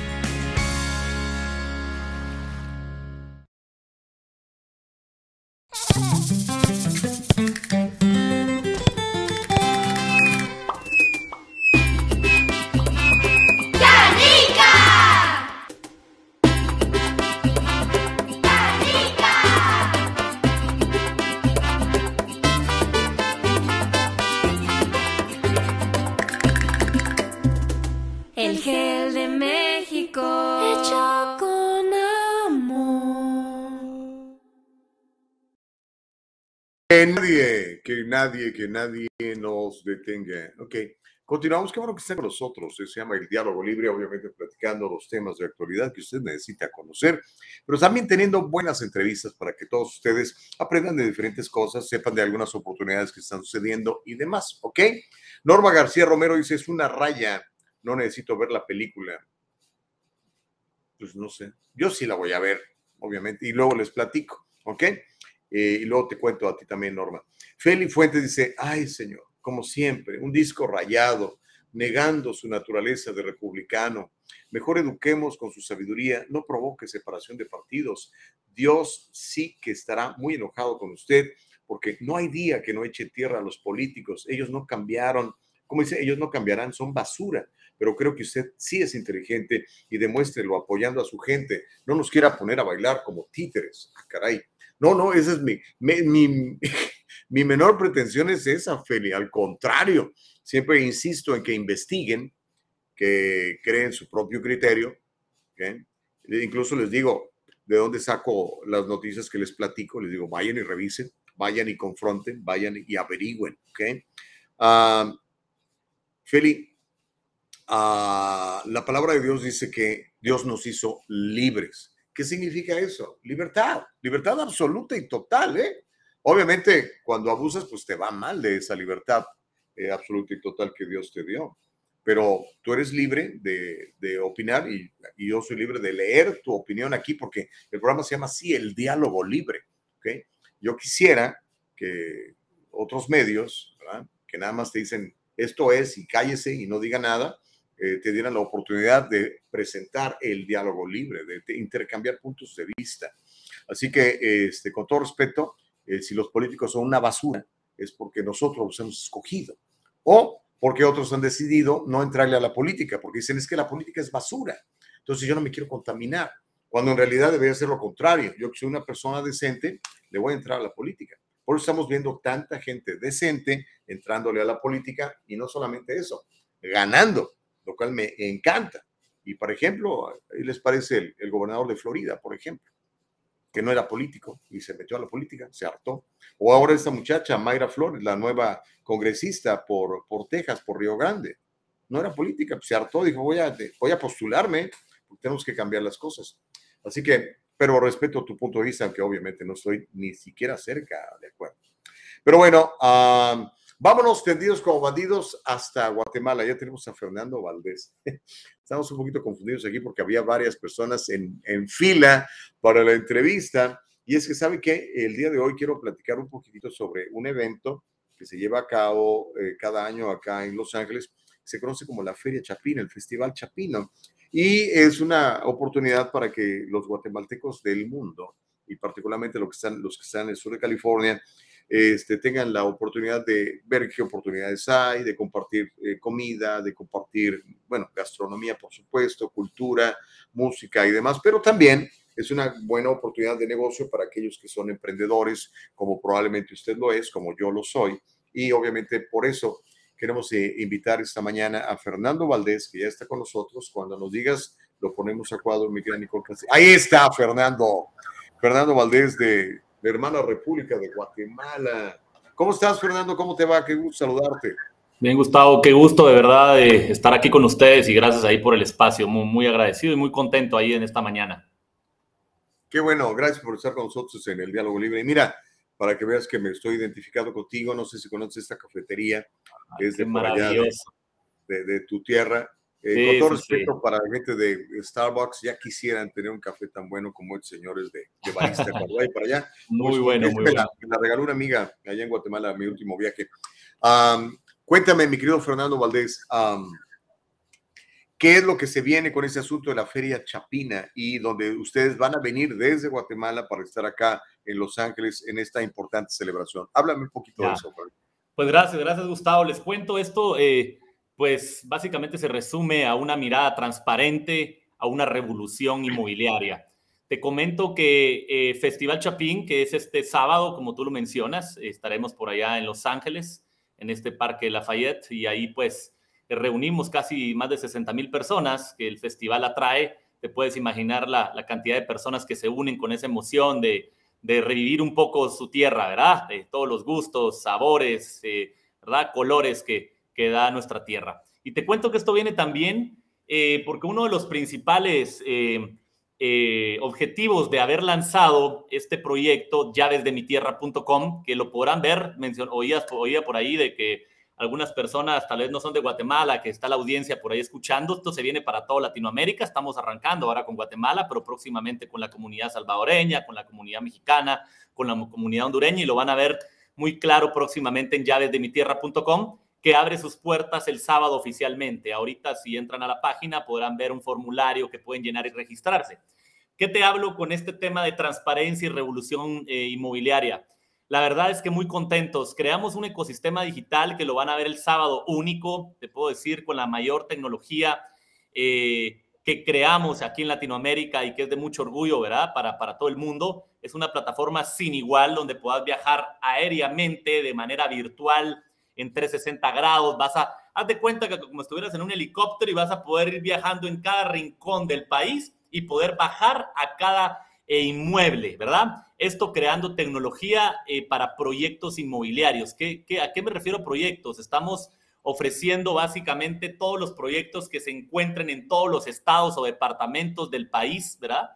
El gel de México. Hecho con amor. Que nadie, que nadie, que nadie nos detenga. Ok, continuamos. Qué bueno que estén con nosotros. Se llama El Diálogo Libre, obviamente platicando los temas de actualidad que usted necesita conocer, pero también teniendo buenas entrevistas para que todos ustedes aprendan de diferentes cosas, sepan de algunas oportunidades que están sucediendo y demás. Ok, Norma García Romero dice: es una raya. No necesito ver la película. Pues no sé. Yo sí la voy a ver, obviamente, y luego les platico. Ok. Eh, y luego te cuento a ti también, Norma. Feli Fuentes dice, ay señor, como siempre, un disco rayado, negando su naturaleza de republicano. Mejor eduquemos con su sabiduría, no provoque separación de partidos. Dios sí que estará muy enojado con usted, porque no hay día que no eche tierra a los políticos. Ellos no cambiaron, como dice, ellos no cambiarán, son basura. Pero creo que usted sí es inteligente y demuéstrelo apoyando a su gente. No nos quiera poner a bailar como títeres. Ah, caray. No, no, esa es mi, mi, mi, mi menor pretensión es esa, Feli. Al contrario, siempre insisto en que investiguen, que creen su propio criterio. ¿ok? Incluso les digo de dónde saco las noticias que les platico. Les digo, vayan y revisen, vayan y confronten, vayan y averigüen. ¿ok? Ah, Feli, ah, la palabra de Dios dice que Dios nos hizo libres. ¿Qué significa eso? Libertad, libertad absoluta y total, ¿eh? Obviamente, cuando abusas, pues te va mal de esa libertad eh, absoluta y total que Dios te dio. Pero tú eres libre de, de opinar y, y, yo soy libre de leer tu opinión aquí porque el programa se llama así, el diálogo libre. ¿okay? Yo quisiera que otros medios, ¿verdad? que nada más te dicen esto es y cállese y no diga nada, eh, te dieran la oportunidad de presentar el diálogo libre, de, de intercambiar puntos de vista. Así que, este, con todo respeto, eh, si los políticos son una basura, es porque nosotros los hemos escogido. O porque otros han decidido no entrarle a la política, porque dicen es que la política es basura. Entonces yo no me quiero contaminar, cuando en realidad debería ser lo contrario. Yo que soy una persona decente, le voy a entrar a la política. Por eso estamos viendo tanta gente decente entrándole a la política y no solamente eso, ganando, lo cual me encanta. Y por ejemplo, les parece el, gobernador de Florida, por ejemplo que no era político y se metió a la política, se hartó. O ahora esta muchacha, Mayra Flores, la nueva congresista por, por Texas, por Río Grande, no era política, se hartó, dijo, voy a, voy a postularme, tenemos que cambiar las cosas. Así que, pero respeto tu punto de vista, aunque obviamente no estoy ni siquiera cerca de acuerdo. Pero bueno, um, vámonos tendidos como bandidos hasta Guatemala. Ya tenemos a Fernando Valdés. Estamos un poquito confundidos aquí porque había varias personas en, en fila para la entrevista. Y es que, ¿sabe qué? El día de hoy quiero platicar un poquitito sobre un evento que se lleva a cabo eh, cada año acá en Los Ángeles. Se conoce como la Feria Chapina, el Festival Chapino. Y es una oportunidad para que los guatemaltecos del mundo, y particularmente los que están, los que están en el sur de California, este, tengan la oportunidad de ver qué oportunidades hay, de compartir eh, comida, de compartir, bueno, gastronomía, por supuesto, cultura, música y demás, pero también es una buena oportunidad de negocio para aquellos que son emprendedores, como probablemente usted lo es, como yo lo soy. Y obviamente por eso queremos eh, invitar esta mañana a Fernando Valdés, que ya está con nosotros. Cuando nos digas, lo ponemos a cuadro, mi querida Nicole. Ahí está, Fernando. Fernando Valdés de, de Hermana República de Guatemala. ¿Cómo estás, Fernando? ¿Cómo te va? Qué gusto saludarte. Bien, Gustavo, qué gusto de verdad de estar aquí con ustedes y gracias ahí por el espacio. Muy, muy agradecido y muy contento ahí en esta mañana. Qué bueno, gracias por estar con nosotros en el Diálogo Libre. Y mira, para que veas que me estoy identificado contigo, no sé si conoces esta cafetería, es de, de, tu tierra. Eh, con todo respeto para la gente de Starbucks, ya quisieran tener un café tan bueno como estos señores de, de barista para para allá. Muy pues, bueno, muy me bueno. La, la regaló una amiga allá en Guatemala, mi último viaje. Um, cuéntame, mi querido Fernando Valdés, um, ¿qué es lo que se viene con ese asunto de la Feria Chapina y donde ustedes van a venir desde Guatemala para estar acá en Los Ángeles en esta importante celebración? Háblame un poquito Ya. de eso. Pues gracias, gracias Gustavo. Les cuento esto, eh, pues básicamente se resume a una mirada transparente a una revolución inmobiliaria. Te comento que eh, Festival Chapín, que es este sábado, como tú lo mencionas, estaremos por allá en Los Ángeles, en este Parque Lafayette, y ahí pues reunimos casi más de 60 mil personas que el festival atrae. Te puedes imaginar la, la cantidad de personas que se unen con esa emoción de, de revivir un poco su tierra, ¿verdad? De todos los gustos, sabores, eh, ¿verdad? Colores que, que da nuestra tierra. Y te cuento que esto viene también eh, porque uno de los principales eh, eh, objetivos de haber lanzado este proyecto, llavesdemitierra.com, que lo podrán ver, mencion, oía, oía por ahí de que algunas personas tal vez no son de Guatemala, que está la audiencia por ahí escuchando. Esto se viene para toda Latinoamérica. Estamos arrancando ahora con Guatemala, pero próximamente con la comunidad salvadoreña, con la comunidad mexicana, con la comunidad hondureña y lo van a ver muy claro próximamente en llavesdemitierra.com que abre sus puertas el sábado oficialmente. Ahorita si entran a la página podrán ver un formulario que pueden llenar y registrarse. ¿Qué te hablo con este tema de transparencia y revolución eh, inmobiliaria? La verdad es que muy contentos. Creamos un ecosistema digital que lo van a ver el sábado único, te puedo decir, con la mayor tecnología eh, que creamos aquí en Latinoamérica y que es de mucho orgullo, ¿verdad? Para, para todo el mundo. Es una plataforma sin igual donde puedas viajar aéreamente, de manera virtual, en 360 grados. Vas a, haz de cuenta que como estuvieras en un helicóptero y vas a poder ir viajando en cada rincón del país y poder bajar a cada eh, inmueble, ¿verdad? Esto creando tecnología eh, para proyectos inmobiliarios. ¿Qué, qué, a qué me refiero proyectos? Estamos ofreciendo básicamente todos los proyectos que se encuentren en todos los estados o departamentos del país, ¿verdad?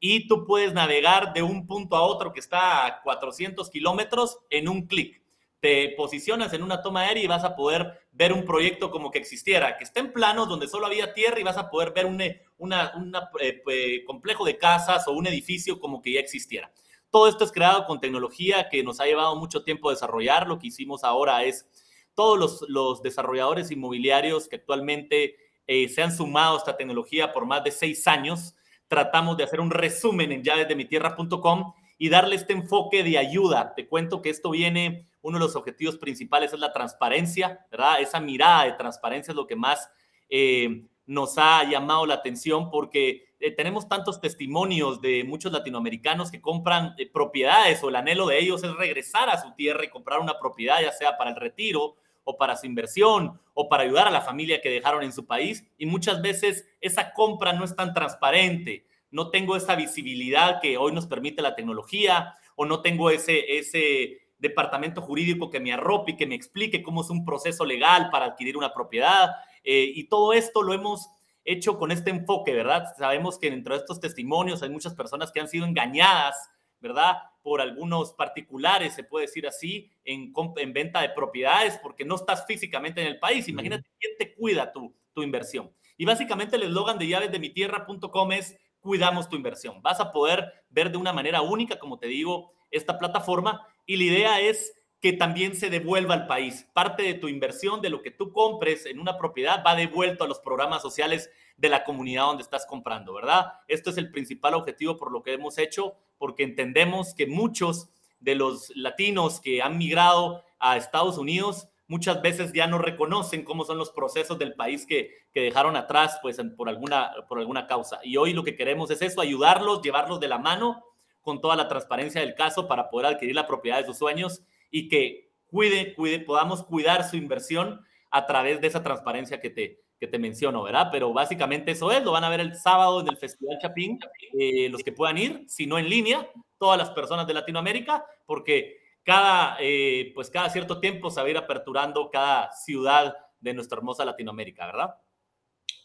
Y tú puedes navegar de un punto a otro que está a 400 kilómetros en un clic. Te posicionas en una toma aérea y vas a poder ver un proyecto como que existiera, que está en planos donde solo había tierra y vas a poder ver un una, una, eh, complejo de casas o un edificio como que ya existiera. Todo esto es creado con tecnología que nos ha llevado mucho tiempo desarrollar. Lo que hicimos ahora es todos los, los desarrolladores inmobiliarios que actualmente eh, se han sumado a esta tecnología por más de seis años, tratamos de hacer un resumen en llavesdemitierra.com y darle este enfoque de ayuda. Te cuento que esto viene, uno de los objetivos principales es la transparencia, ¿verdad? Esa mirada de transparencia es lo que más eh, nos ha llamado la atención porque eh, tenemos tantos testimonios de muchos latinoamericanos que compran eh, propiedades o el anhelo de ellos es regresar a su tierra y comprar una propiedad, ya sea para el retiro o para su inversión o para ayudar a la familia que dejaron en su país. Y muchas veces esa compra no es tan transparente, no tengo esa visibilidad que hoy nos permite la tecnología o no tengo ese, ese departamento jurídico que me arrope y que me explique cómo es un proceso legal para adquirir una propiedad. Eh, y todo esto lo hemos hecho con este enfoque, ¿verdad? Sabemos que dentro de estos testimonios hay muchas personas que han sido engañadas, ¿verdad? Por algunos particulares, se puede decir así, en, en venta de propiedades, porque no estás físicamente en el país. Imagínate quién te cuida tu, tu inversión. Y básicamente el eslogan de llavesdemitierra.com es cuidamos tu inversión. Vas a poder ver de una manera única, como te digo, esta plataforma y la idea es que también se devuelva al país. Parte de tu inversión, de lo que tú compres en una propiedad, va devuelto a los programas sociales de la comunidad donde estás comprando, ¿verdad? Esto es el principal objetivo por lo que hemos hecho, porque entendemos que muchos de los latinos que han migrado a Estados Unidos muchas veces ya no reconocen cómo son los procesos del país que, que dejaron atrás pues, por, alguna, por alguna causa. Y hoy lo que queremos es eso, ayudarlos, llevarlos de la mano con toda la transparencia del caso para poder adquirir la propiedad de sus sueños y que cuide, cuide, podamos cuidar su inversión a través de esa transparencia que te, que te menciono, ¿verdad? Pero básicamente eso es, lo van a ver el sábado en el Festival Chapín, eh, los que puedan ir, si no en línea, todas las personas de Latinoamérica, porque cada, eh, pues cada cierto tiempo se va a ir aperturando cada ciudad de nuestra hermosa Latinoamérica, ¿verdad?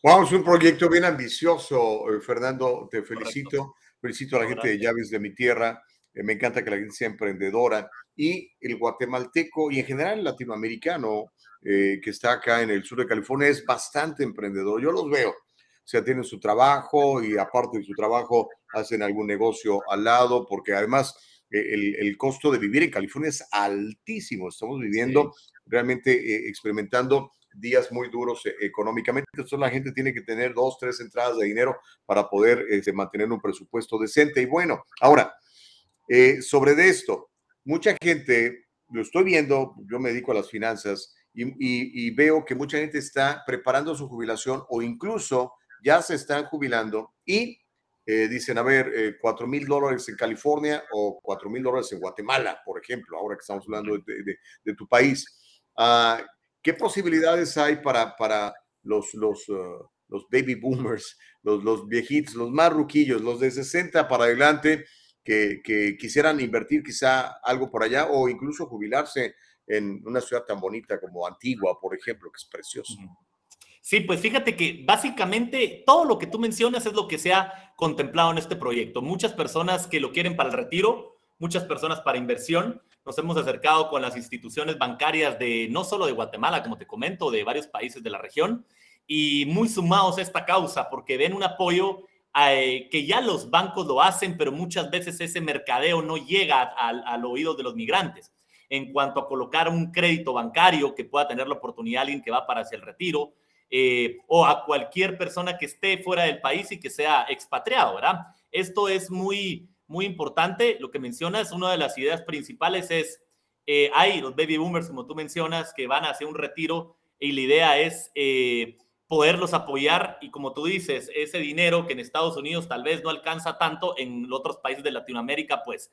Wow, es un proyecto bien ambicioso, eh, Fernando, te felicito. Felicito a la gente de Llaves de mi tierra. me encanta que la gente sea emprendedora. Y el guatemalteco y en general el latinoamericano que está acá en el sur de California es bastante emprendedor. Yo los veo. O sea, tienen su trabajo y aparte de su trabajo hacen algún negocio al lado, porque además el, el, costo de vivir en California es altísimo. Estamos viviendo realmente eh, experimentando días muy duros eh, económicamente. Entonces la gente tiene que tener dos, tres entradas de dinero para poder este, mantener un presupuesto decente. Y bueno, ahora, eh, sobre de esto, mucha gente, lo estoy viendo, yo me dedico a las finanzas y, y veo que mucha gente está preparando su jubilación o incluso ya se están jubilando y eh, dicen, a ver, 4 eh, mil dólares en California o 4 mil dólares en Guatemala, por ejemplo, ahora que estamos hablando de, tu país. Ah, ¿Qué posibilidades hay para, para los, los, uh, los baby boomers, los, los viejitos, los más ruquillos, los de 60 para adelante, que, que quisieran invertir quizá algo por allá o incluso jubilarse en una ciudad tan bonita como Antigua, por ejemplo, que es precioso? Sí, pues fíjate que básicamente todo lo que tú mencionas es lo que se ha contemplado en este proyecto. Muchas personas que lo quieren para el retiro, muchas personas para inversión. Nos hemos acercado con las instituciones bancarias de no solo de Guatemala, como te comento, de varios países de la región y muy sumados a esta causa porque ven un apoyo eh, que ya los bancos lo hacen, pero muchas veces ese mercadeo no llega al, al oído de los migrantes en cuanto a colocar un crédito bancario que pueda tener la oportunidad alguien que va para hacia el retiro eh, o a cualquier persona que esté fuera del país y que sea expatriado, ¿verdad? Esto es muy, muy importante. Lo que mencionas, una de las ideas principales es, eh, hay los baby boomers, como tú mencionas, que van a hacer un retiro y la idea es eh, poderlos apoyar y como tú dices, ese dinero que en Estados Unidos tal vez no alcanza tanto, en otros países de Latinoamérica, pues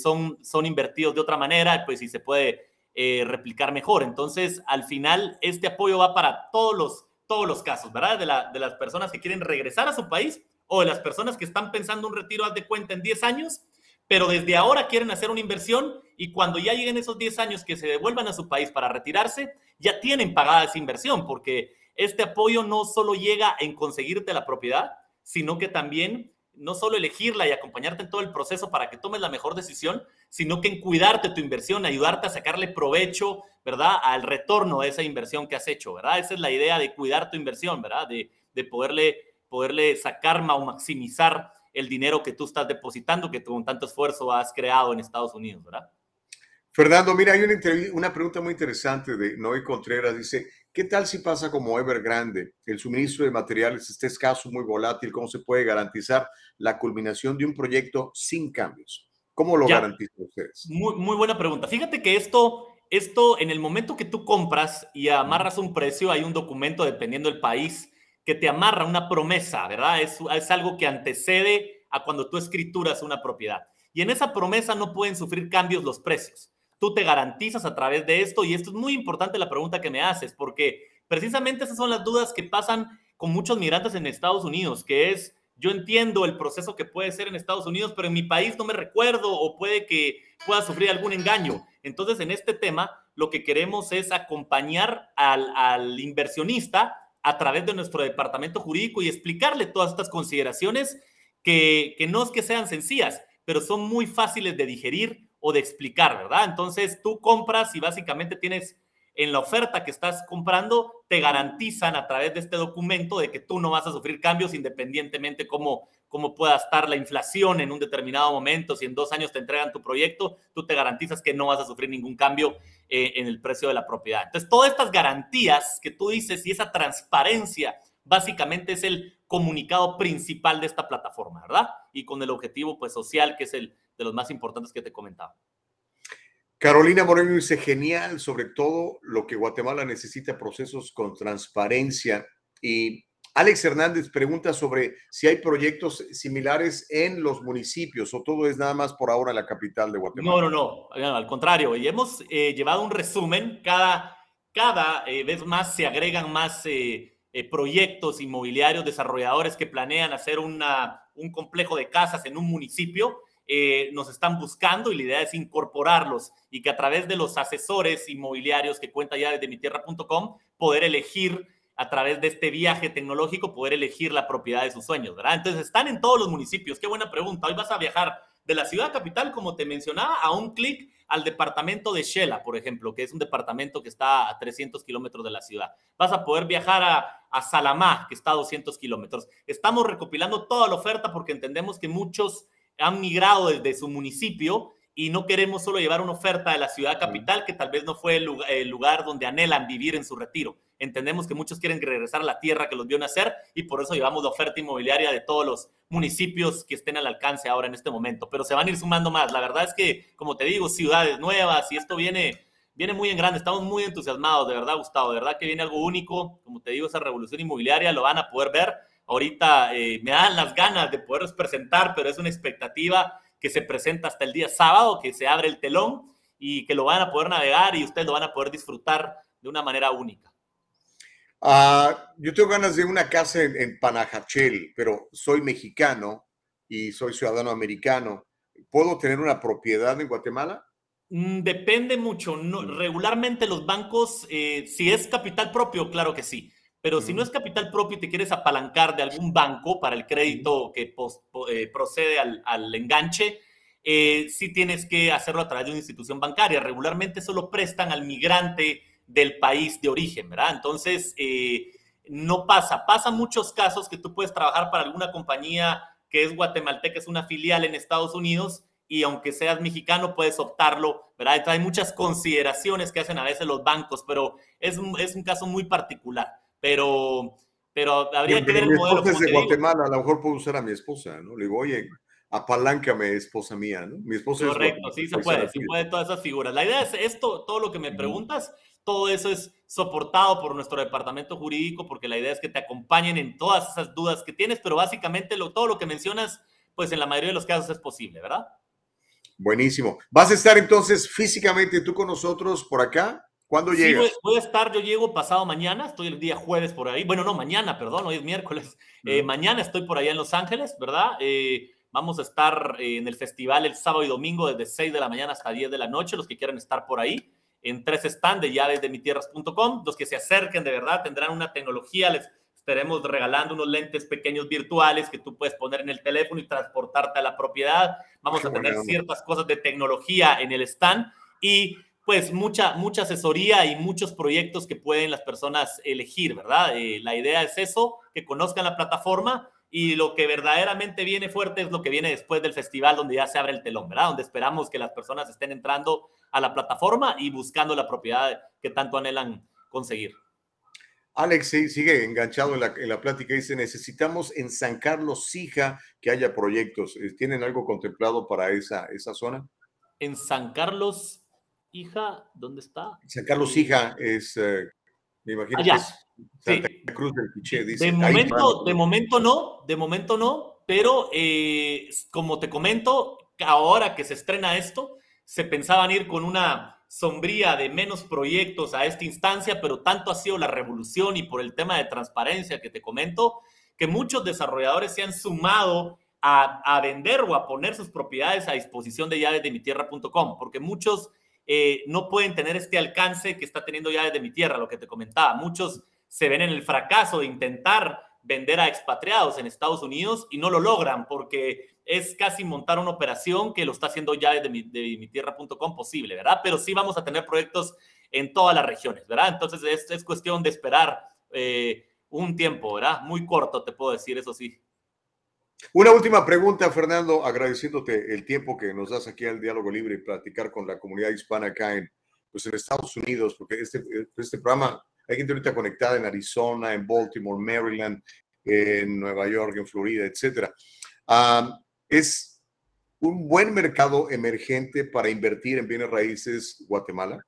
son, son invertidos de otra manera, pues y se puede replicar mejor. Entonces, al final, este apoyo va para todos los todos los casos, ¿verdad? De, la, de las personas que quieren regresar a su país o de las personas que están pensando un retiro, haz de cuenta, en 10 años, pero desde ahora quieren hacer una inversión y cuando ya lleguen esos 10 años que se devuelvan a su país para retirarse, ya tienen pagada esa inversión, porque este apoyo no solo llega en conseguirte la propiedad, sino que también no solo elegirla y acompañarte en todo el proceso para que tomes la mejor decisión, sino que en cuidarte tu inversión, ayudarte a sacarle provecho, ¿verdad? Al retorno de esa inversión que has hecho, ¿verdad? Esa es la idea de cuidar tu inversión, ¿verdad? De, de poderle, poderle sacar o maximizar el dinero que tú estás depositando, que tú con tanto esfuerzo has creado en Estados Unidos, ¿verdad? Fernando, mira, hay una, una pregunta muy interesante de Noé Contreras. Dice, ¿qué tal si pasa como Evergrande? El suministro de materiales está escaso, muy volátil. ¿Cómo se puede garantizar la culminación de un proyecto sin cambios? ¿Cómo lo garantizan ustedes? Muy, muy buena pregunta. Fíjate que esto, esto, en el momento que tú compras y amarras un precio, hay un documento, dependiendo del país, que te amarra una promesa, ¿verdad? Es, algo que antecede a cuando tú escrituras una propiedad. Y en esa promesa no pueden sufrir cambios los precios. Tú te garantizas a través de esto y esto es muy importante la pregunta que me haces, porque precisamente esas son las dudas que pasan con muchos migrantes en Estados Unidos, que es yo entiendo el proceso que puede ser en Estados Unidos, pero en mi país no me recuerdo o puede que pueda sufrir algún engaño. Entonces, en este tema, lo que queremos es acompañar al, inversionista a través de nuestro departamento jurídico y explicarle todas estas consideraciones que, no es que sean sencillas, pero son muy fáciles de digerir o de explicar, ¿verdad? Entonces, tú compras y básicamente tienes en la oferta que estás comprando, te garantizan a través de este documento de que tú no vas a sufrir cambios independientemente cómo, cómo pueda estar la inflación en un determinado momento. Si en dos años te entregan tu proyecto, tú te garantizas que no vas a sufrir ningún cambio eh, en el precio de la propiedad. Entonces, todas estas garantías que tú dices y esa transparencia básicamente es el comunicado principal de esta plataforma, ¿verdad? Y con el objetivo pues social que es el de los más importantes que te comentaba. Carolina Moreno dice, genial, sobre todo lo que Guatemala necesita, procesos con transparencia. Y Alex Hernández pregunta sobre si hay proyectos similares en los municipios o todo es nada más por ahora la capital de Guatemala. No, no, no, al contrario, y hemos eh, llevado un resumen, cada, cada eh, vez más se agregan más eh, proyectos inmobiliarios, desarrolladores que planean hacer una, un complejo de casas en un municipio nos están buscando y la idea es incorporarlos y que a través de los asesores inmobiliarios que cuenta ya desde mitierra.com poder elegir a través de este viaje tecnológico, poder elegir la propiedad de sus sueños, ¿verdad? Entonces están en todos los municipios. Qué buena pregunta. Hoy vas a viajar de la ciudad capital, como te mencionaba, a un clic al departamento de Shela, por ejemplo, que es un departamento que está a 300 kilómetros de la ciudad. Vas a poder viajar a, a Salamá, que está a 200 kilómetros. Estamos recopilando toda la oferta porque entendemos que muchos han migrado desde su municipio y no queremos solo llevar una oferta de la ciudad capital, que tal vez no fue el lugar, donde anhelan vivir en su retiro. Entendemos que muchos quieren regresar a la tierra que los vio nacer y por eso llevamos la oferta inmobiliaria de todos los municipios que estén al alcance ahora en este momento. Pero se van a ir sumando más. La verdad es que, como te digo, ciudades nuevas y esto viene, viene muy en grande. Estamos muy entusiasmados, de verdad, Gustavo. De verdad que viene algo único. Como te digo, esa revolución inmobiliaria lo van a poder ver Ahorita eh, me dan las ganas de poderlos presentar, pero es una expectativa que se presenta hasta el día sábado, que se abre el telón y que lo van a poder navegar y ustedes lo van a poder disfrutar de una manera única. Ah, yo tengo ganas de una casa en, Panajachel, pero soy mexicano y soy ciudadano americano. ¿Puedo tener una propiedad en Guatemala? Mm, depende mucho. No, mm. regularmente los bancos, eh, si es capital propio, claro que sí. Pero si no es capital propio y te quieres apalancar de algún banco para el crédito que eh, procede al, enganche, eh, sí tienes que hacerlo a través de una institución bancaria. Regularmente solo prestan al migrante del país de origen, ¿verdad? Entonces, eh, no pasa. Pasa muchos casos que tú puedes trabajar para alguna compañía que es guatemalteca, es una filial en Estados Unidos, y aunque seas mexicano, puedes optarlo, ¿verdad? Hay muchas consideraciones que hacen a veces los bancos, pero es, es un caso muy particular pero, pero habría que ver el modelo. es de Guatemala, a lo mejor puedo usar a mi esposa, ¿no? Le digo, oye, apaláncame, esposa mía, ¿no? Mi esposa Correcto, sí se puede, sí puede todas esas figuras. La idea es esto, todo lo que me preguntas, todo eso es soportado por nuestro departamento jurídico, porque la idea es que te acompañen en todas esas dudas que tienes, pero básicamente lo, todo lo que mencionas, pues en la mayoría de los casos es posible, ¿verdad? Buenísimo. ¿Vas a estar entonces físicamente tú con nosotros por acá? ¿Cuándo llegas? Voy, a estar, yo llego pasado mañana, estoy el día jueves por ahí. Bueno, no, mañana, perdón, hoy es miércoles. Eh, mañana estoy por allá en Los Ángeles, ¿verdad? Eh, vamos a estar eh, en el festival el sábado y domingo desde 6 de la mañana hasta 10 de la noche, los que quieran estar por ahí, en tres stands de llaves de mitierras.com. Los que se acerquen de verdad tendrán una tecnología, les estaremos regalando unos lentes pequeños virtuales que tú puedes poner en el teléfono y transportarte a la propiedad. Vamos a tener ciertas cosas de tecnología en el stand y pues mucha, mucha asesoría y muchos proyectos que pueden las personas elegir, ¿verdad? Eh, la idea es eso, que conozcan la plataforma y lo que verdaderamente viene fuerte es lo que viene después del festival donde ya se abre el telón, ¿verdad? Donde esperamos que las personas estén entrando a la plataforma y buscando la propiedad que tanto anhelan conseguir. Alex sigue enganchado en la, en la plática. Dice, necesitamos en San Carlos Sija que haya proyectos. ¿Tienen algo contemplado para esa, esa zona? En San Carlos hija, ¿dónde está? San Carlos Hija es, eh, me imagino que es Santa Cruz del Piché, dice. De momento, de momento no, de momento no, pero eh, como te comento, ahora que se estrena esto, se pensaban ir con una sombría de menos proyectos a esta instancia, pero tanto ha sido la revolución y por el tema de transparencia que te comento, que muchos desarrolladores se han sumado a, a vender o a poner sus propiedades a disposición de llaves de mitierra.com, porque muchos eh, no pueden tener este alcance que está teniendo ya desde mi tierra, lo que te comentaba. Muchos se ven en el fracaso de intentar vender a expatriados en Estados Unidos y no lo logran porque es casi montar una operación que lo está haciendo ya desde mi, de tierra.com posible, ¿verdad? Pero sí vamos a tener proyectos en todas las regiones, ¿verdad? Entonces es, es cuestión de esperar eh, un tiempo, ¿verdad? Muy corto, te puedo decir, eso sí. Una última pregunta, Fernando, agradeciéndote el tiempo que nos das aquí al Diálogo Libre y platicar con la comunidad hispana acá en, pues Estados Unidos, porque este, este programa, hay gente ahorita conectada en Arizona, en Baltimore, Maryland, en Nueva York, en Florida, etc. es un buen mercado emergente para invertir en bienes raíces Guatemala?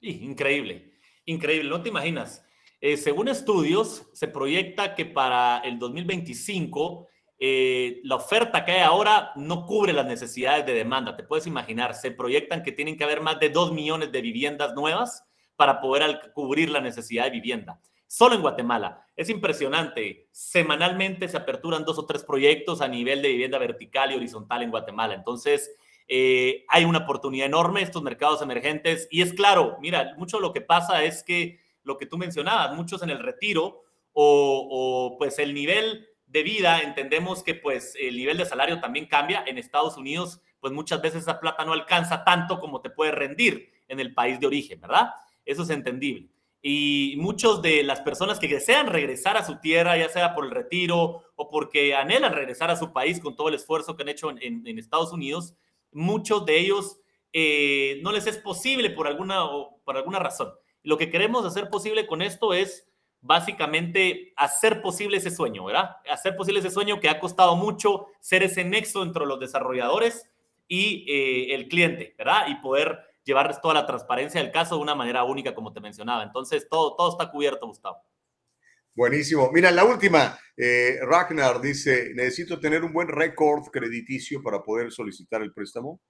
increíble, increíble, no te imaginas. Eh, según estudios, se proyecta que para el 2025 eh, la oferta que hay ahora no cubre las necesidades de demanda. Te puedes imaginar, se proyectan que tienen que haber más de 2 millones de viviendas nuevas para poder cubrir la necesidad de vivienda. Solo en Guatemala. Es impresionante. Semanalmente se aperturan dos o tres proyectos a nivel de vivienda vertical y horizontal en Guatemala. Entonces, eh, hay una oportunidad enorme estos mercados emergentes. Y es claro, mira, mucho lo que pasa es que lo que tú mencionabas, muchos en el retiro o, o pues el nivel de vida, entendemos que pues el nivel de salario también cambia. En Estados Unidos, pues muchas veces esa plata no alcanza tanto como te puede rendir en el país de origen, ¿verdad? Eso es entendible. Y muchos de las personas que desean regresar a su tierra, ya sea por el retiro o porque anhelan regresar a su país con todo el esfuerzo que han hecho en, Estados Unidos, muchos de ellos eh, no les es posible por alguna, por alguna razón. Lo que queremos hacer posible con esto es básicamente hacer posible ese sueño, ¿verdad? Hacer posible ese sueño que ha costado mucho ser ese nexo entre los desarrolladores y eh, el cliente, ¿verdad? Y poder llevarles toda la transparencia del caso de una manera única, como te mencionaba. Entonces, todo, todo está cubierto, Gustavo. Buenísimo. Mira, la última, eh, Ragnar dice, necesito tener un buen récord crediticio para poder solicitar el préstamo.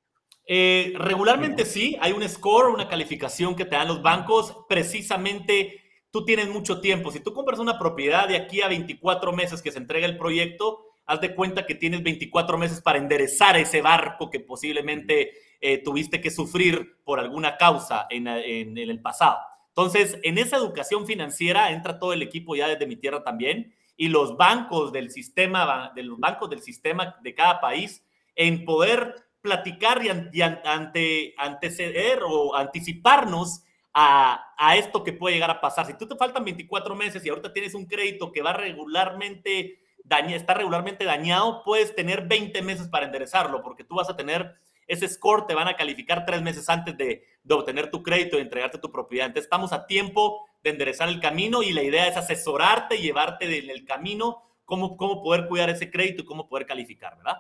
Eh, regularmente sí, hay un score, una calificación que te dan los bancos, precisamente tú tienes mucho tiempo. Si tú compras una propiedad de aquí a 24 meses que se entrega el proyecto, haz de cuenta que tienes 24 meses para enderezar ese barco que posiblemente eh, tuviste que sufrir por alguna causa en, en, el pasado. Entonces, en esa educación financiera entra todo el equipo ya desde mi tierra también y los bancos del sistema, de los bancos del sistema de cada país en poder platicar y, ante, anteceder o anticiparnos a, esto que puede llegar a pasar. Si tú te faltan 24 meses y ahorita tienes un crédito que va regularmente daña, está regularmente dañado, puedes tener 20 meses para enderezarlo, porque tú vas a tener ese score, te van a calificar tres meses antes de, de obtener tu crédito y entregarte tu propiedad. Entonces estamos a tiempo de enderezar el camino y la idea es asesorarte llevarte en el camino cómo, cómo poder cuidar ese crédito y cómo poder calificar, ¿verdad?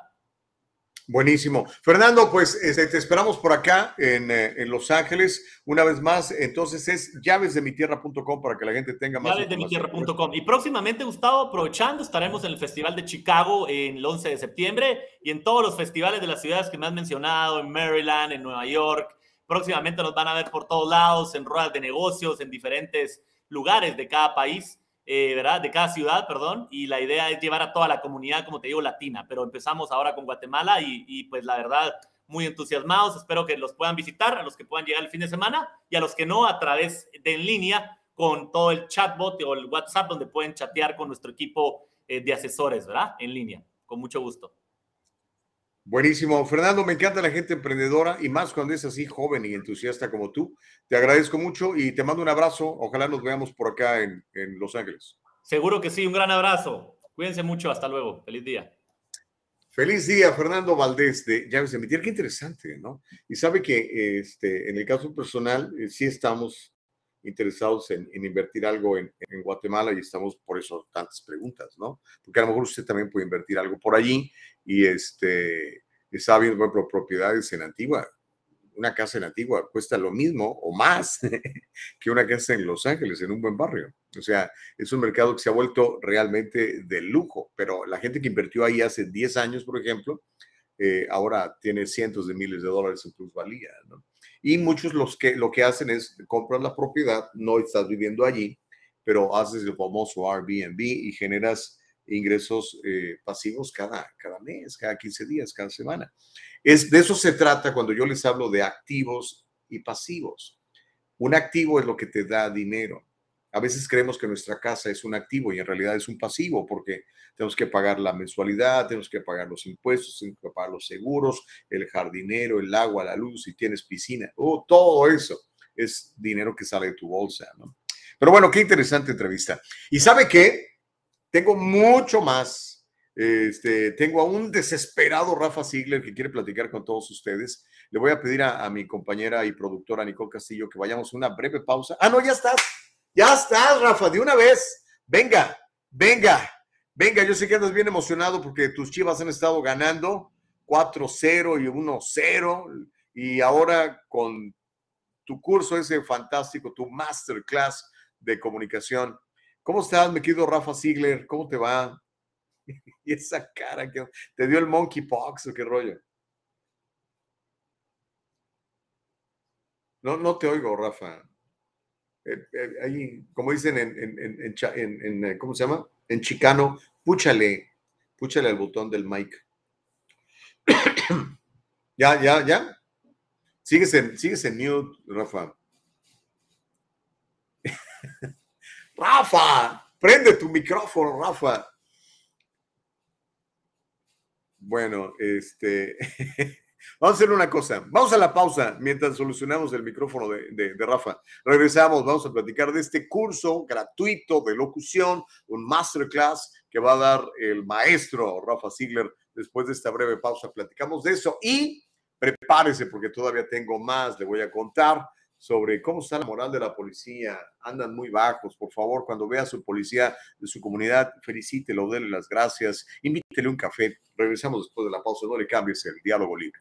Buenísimo. Fernando, pues este, te esperamos por acá en, eh, en, Los Ángeles una vez más. Entonces es llavesdemitierra.com para que la gente tenga más. Llavesdemitierra.com. Y próximamente, Gustavo, aprovechando, estaremos en el Festival de Chicago en el 11 de septiembre y en todos los festivales de las ciudades que me has mencionado, en Maryland, en Nueva York. Próximamente nos van a ver por todos lados, en ruedas de negocios, en diferentes lugares de cada país. Eh. De cada ciudad, perdón, y la idea es llevar a toda la comunidad, como te digo, latina, pero empezamos ahora con Guatemala y, y, pues la verdad, muy entusiasmados, espero que los puedan visitar, a los que puedan llegar el fin de semana y a los que no, a través de en línea con todo el chatbot o el WhatsApp donde pueden chatear con nuestro equipo eh, de asesores, ¿verdad? En línea, con mucho gusto. Buenísimo. Fernando, me encanta la gente emprendedora y más cuando es así joven y entusiasta como tú. Te agradezco mucho y te mando un abrazo. Ojalá nos veamos por acá en, en Los Ángeles. Seguro que sí, un gran abrazo. Cuídense mucho, hasta luego. Feliz día. Feliz día, Fernando Valdés de Llaves de Emitir. Qué interesante, ¿no? Y sabe que este, en el caso personal eh, sí estamos interesados en, en invertir algo en, en, Guatemala y estamos por eso tantas preguntas, ¿no? Porque a lo mejor usted también puede invertir algo por allí y este, está viendo, por ejemplo, propiedades en Antigua. Una casa en Antigua cuesta lo mismo o más que una casa en Los Ángeles, en un buen barrio. O sea, es un mercado que se ha vuelto realmente de lujo, pero la gente que invirtió ahí hace 10 años, por ejemplo, eh, ahora tiene cientos de miles de dólares en plusvalía. ¿no? Y muchos los que, lo que hacen es comprar la propiedad, no estás viviendo allí, pero haces el famoso Airbnb y generas ingresos eh, pasivos cada, cada mes, cada 15 días, cada semana. Es, de eso se trata cuando yo les hablo de activos y pasivos. Un activo es lo que te da dinero. A veces creemos que nuestra casa es un activo y en realidad es un pasivo porque tenemos que pagar la mensualidad, tenemos que pagar los impuestos, tenemos que pagar los seguros, el jardinero, el agua, la luz, si tienes piscina, oh, todo eso es dinero que sale de tu bolsa, ¿no? Pero bueno, qué interesante entrevista. ¿Y sabe qué? Tengo mucho más. Este, tengo a un desesperado Rafa Ziegler que quiere platicar con todos ustedes. Le voy a pedir a, a, mi compañera y productora Nicole Castillo que vayamos a una breve pausa. Ah, no, ya estás. Ya estás, Rafa, de una vez. Venga, venga, venga. Yo sé que andas bien emocionado porque tus chivas han estado ganando, 4-0 y 1-0 y ahora con tu curso ese fantástico, tu masterclass de comunicación. ¿Cómo estás, mi querido Rafa Ziegler? ¿Cómo te va? y esa cara que te dio el monkeypox o qué rollo. No, no te oigo, Rafa. Eh, eh, ahí, como dicen en, en, en, en, eh, ¿cómo se llama? En chicano, púchale, púchale al botón del mic. ya, ya, ya. Sigues en, sigues en mute, Rafa. Rafa, prende tu micrófono, Rafa. Bueno, este, vamos a hacer una cosa. Vamos a la pausa mientras solucionamos el micrófono de, Rafa. Regresamos, vamos a platicar de este curso gratuito de locución, un masterclass que va a dar el maestro Rafa Ziegler. Después de esta breve pausa, platicamos de eso y prepárese porque todavía tengo más, le voy a contar sobre cómo está la moral de la policía. Andan muy bajos. Por favor, cuando vea a su policía de su comunidad, felicítelo, déle las gracias, invítele un café. Regresamos después de la pausa. No le cambies el diálogo libre.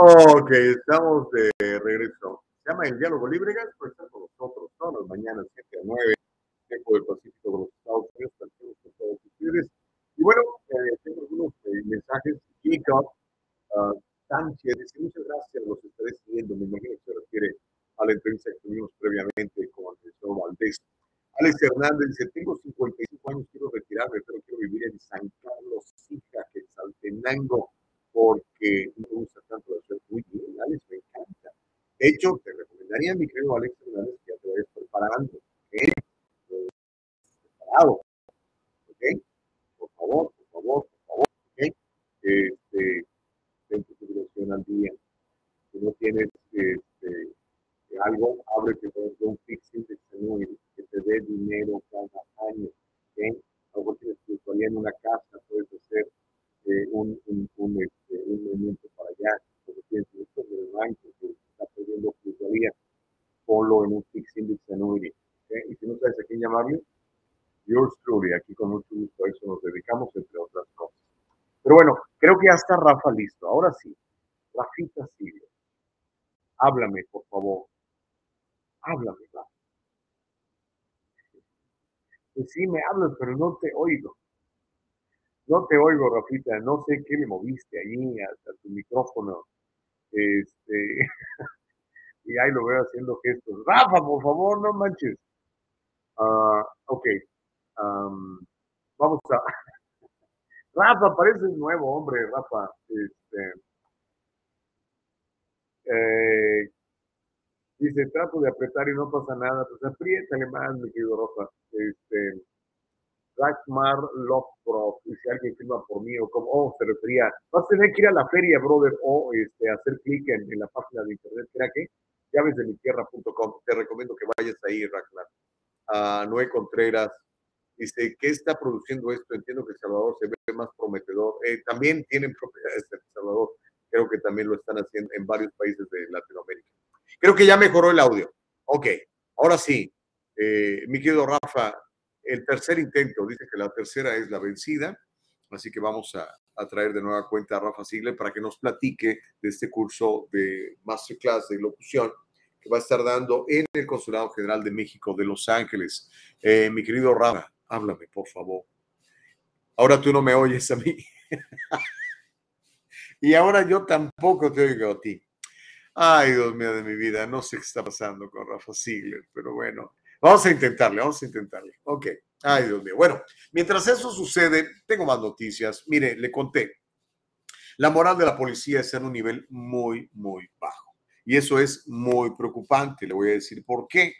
Ok, estamos de regreso. Se llama el diálogo libre, puede estar con nosotros todas las mañanas, 7 a 9 tiempo del Pacífico de los Estados Unidos, con todos ustedes. Y bueno, eh, tengo algunos eh, mensajes. Jacob uh, Sánchez dice, muchas gracias, los estaré siguiendo. Me imagino que se refiere a la entrevista que tuvimos previamente con el señor Valdés. Alex Hernández dice, tengo 55 años, quiero retirarme, pero quiero vivir en San Carlos, Hija, que Saltenango, porque no me gusta tanto ciudad. Muy bien, Alex, me encanta. De hecho, te recomendaría, mi querido Alex Hernández, que ya te vayas preparando. ¿eh? ¿Ok? Por favor, por favor, por favor, ¿ok? Este, ten tu al día. Si no tienes este, algo, abre que un fixing de que te dé dinero cada año, ¿ok? A lo mejor tienes tu en una casa, puedes hacer eh, un, un, este, un movimiento para allá, porque tienes esto del banco que está perdiendo plusvalía, ponlo en un fixed index annuity. ¿okay? Y si no sabes a quién llamarle, yours truly, aquí con mucho gusto a eso nos dedicamos, entre otras cosas. Pero bueno, creo que ya está Rafa listo. Ahora sí, Rafita sigue. Háblame, por favor. Háblame, Rafa. Pues sí, me hablas, pero no te oigo. No te oigo, Rafita. No sé qué le moviste ahí a, tu micrófono. Este. y ahí lo veo haciendo gestos. Rafa, por favor, no manches. Uh, ok, vamos a. Rafa, pareces nuevo, hombre, Rafa. Este, eh, dice, trato de apretar y no pasa nada. Pues apriétale más, mi querido Rafa. Este, Ragmar Lovecraft, y si alguien firma por mí o como, oh, se refería, vas a tener que ir a la feria, brother, o este, hacer clic en, la página de internet, ¿será que? Llavesdemitierra.com, te recomiendo que vayas ahí, Ragnar. A Noé Contreras, Dice, ¿qué está produciendo esto? Entiendo que El Salvador se ve más prometedor. Eh, también tienen propiedades en El Salvador. Creo que también lo están haciendo en varios países de Latinoamérica. Creo que ya mejoró el audio. Ok, ahora sí. Eh, mi querido Rafa, el tercer intento, dice que la tercera es la vencida. Así que vamos a, traer de nueva cuenta a Rafa Sigle para que nos platique de este curso de Masterclass de locución que va a estar dando en el Consulado General de México de Los Ángeles. Eh, mi querido Rafa, háblame, por favor. Ahora tú no me oyes a mí. y ahora yo tampoco te oigo a ti. Ay, Dios mío de mi vida, no sé qué está pasando con Rafa Ziegler, pero bueno, vamos a intentarle, vamos a intentarle. Ok, ay, Dios mío. Bueno, mientras eso sucede, tengo más noticias. Mire, le conté, la moral de la policía está en un nivel muy, muy bajo. Y eso es muy preocupante. Le voy a decir por qué.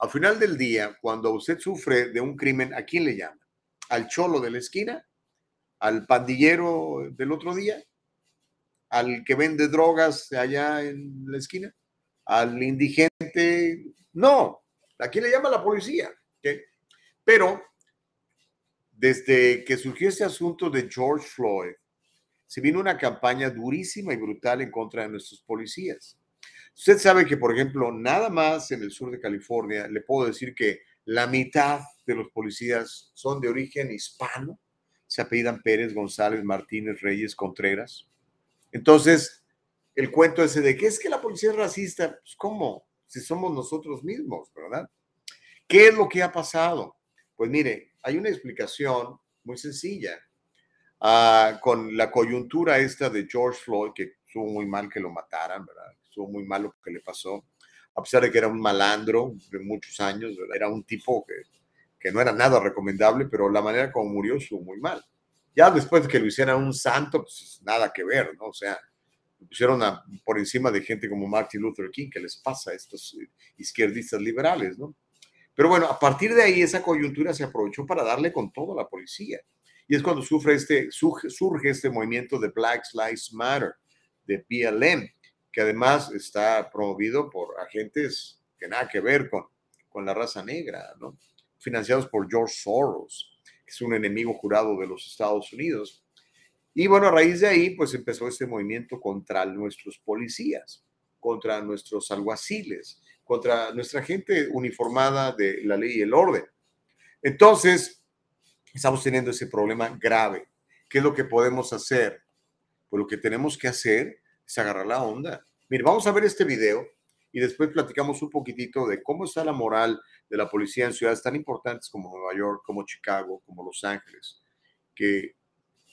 Al final del día, cuando usted sufre de un crimen, ¿a quién le llama? ¿Al cholo de la esquina? al pandillero del otro día, al que vende drogas allá en la esquina, al indigente. No, aquí le llama la policía. Pero desde que surgió este asunto de George Floyd, se vino una campaña durísima y brutal en contra de nuestros policías. Usted sabe que, por ejemplo, nada más en el sur de California, le puedo decir que la mitad de los policías son de origen hispano, se apellidan Pérez, González, Martínez, Reyes, Contreras. Entonces, el cuento ese de que es que la policía es racista, pues ¿cómo? Si somos nosotros mismos, ¿verdad? ¿Qué es lo que ha pasado? Pues mire, hay una explicación muy sencilla. Ah, con la coyuntura esta de George Floyd, que estuvo muy mal que lo mataran, ¿verdad? Estuvo muy mal lo que le pasó, a pesar de que era un malandro de muchos años, era un tipo que, que no era nada recomendable, pero la manera como murió estuvo muy mal. Ya después de que lo hiciera un santo, pues nada que ver, ¿no? O sea, pusieron por encima de gente como Martin Luther King, que les pasa a estos izquierdistas liberales, ¿no? Pero bueno, a partir de ahí esa coyuntura se aprovechó para darle con todo a la policía. Y es cuando sufre este, surge este movimiento de Black Lives Matter, de BLM, que además está promovido por agentes que nada que ver con, con la raza negra, ¿no? financiados por George Soros, que es un enemigo jurado de los Estados Unidos. Y bueno, a raíz de ahí, pues empezó este movimiento contra nuestros policías, contra nuestros alguaciles, contra nuestra gente uniformada de la ley y el orden. Entonces, estamos teniendo ese problema grave. ¿Qué es lo que podemos hacer? Pues lo que tenemos que hacer es agarrar la onda. Mire, vamos a ver este video y después platicamos un poquitito de cómo está la moral de la policía en ciudades tan importantes como Nueva York, como Chicago, como Los Ángeles, que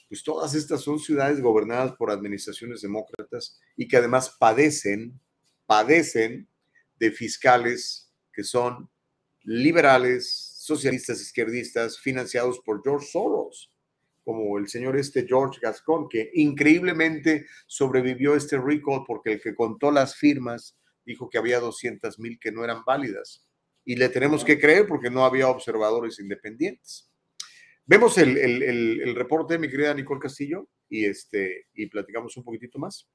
pues todas estas son ciudades gobernadas por administraciones demócratas y que además padecen, padecen de fiscales que son liberales, socialistas, izquierdistas, financiados por George Soros, como el señor este George Gascon, que increíblemente sobrevivió este recall porque el que contó las firmas dijo que había 200 mil que no eran válidas. Y le tenemos que creer porque no había observadores independientes. Vemos el, el, el, reporte, mi querida Nicole Castillo, y, este, y platicamos un poquitito más.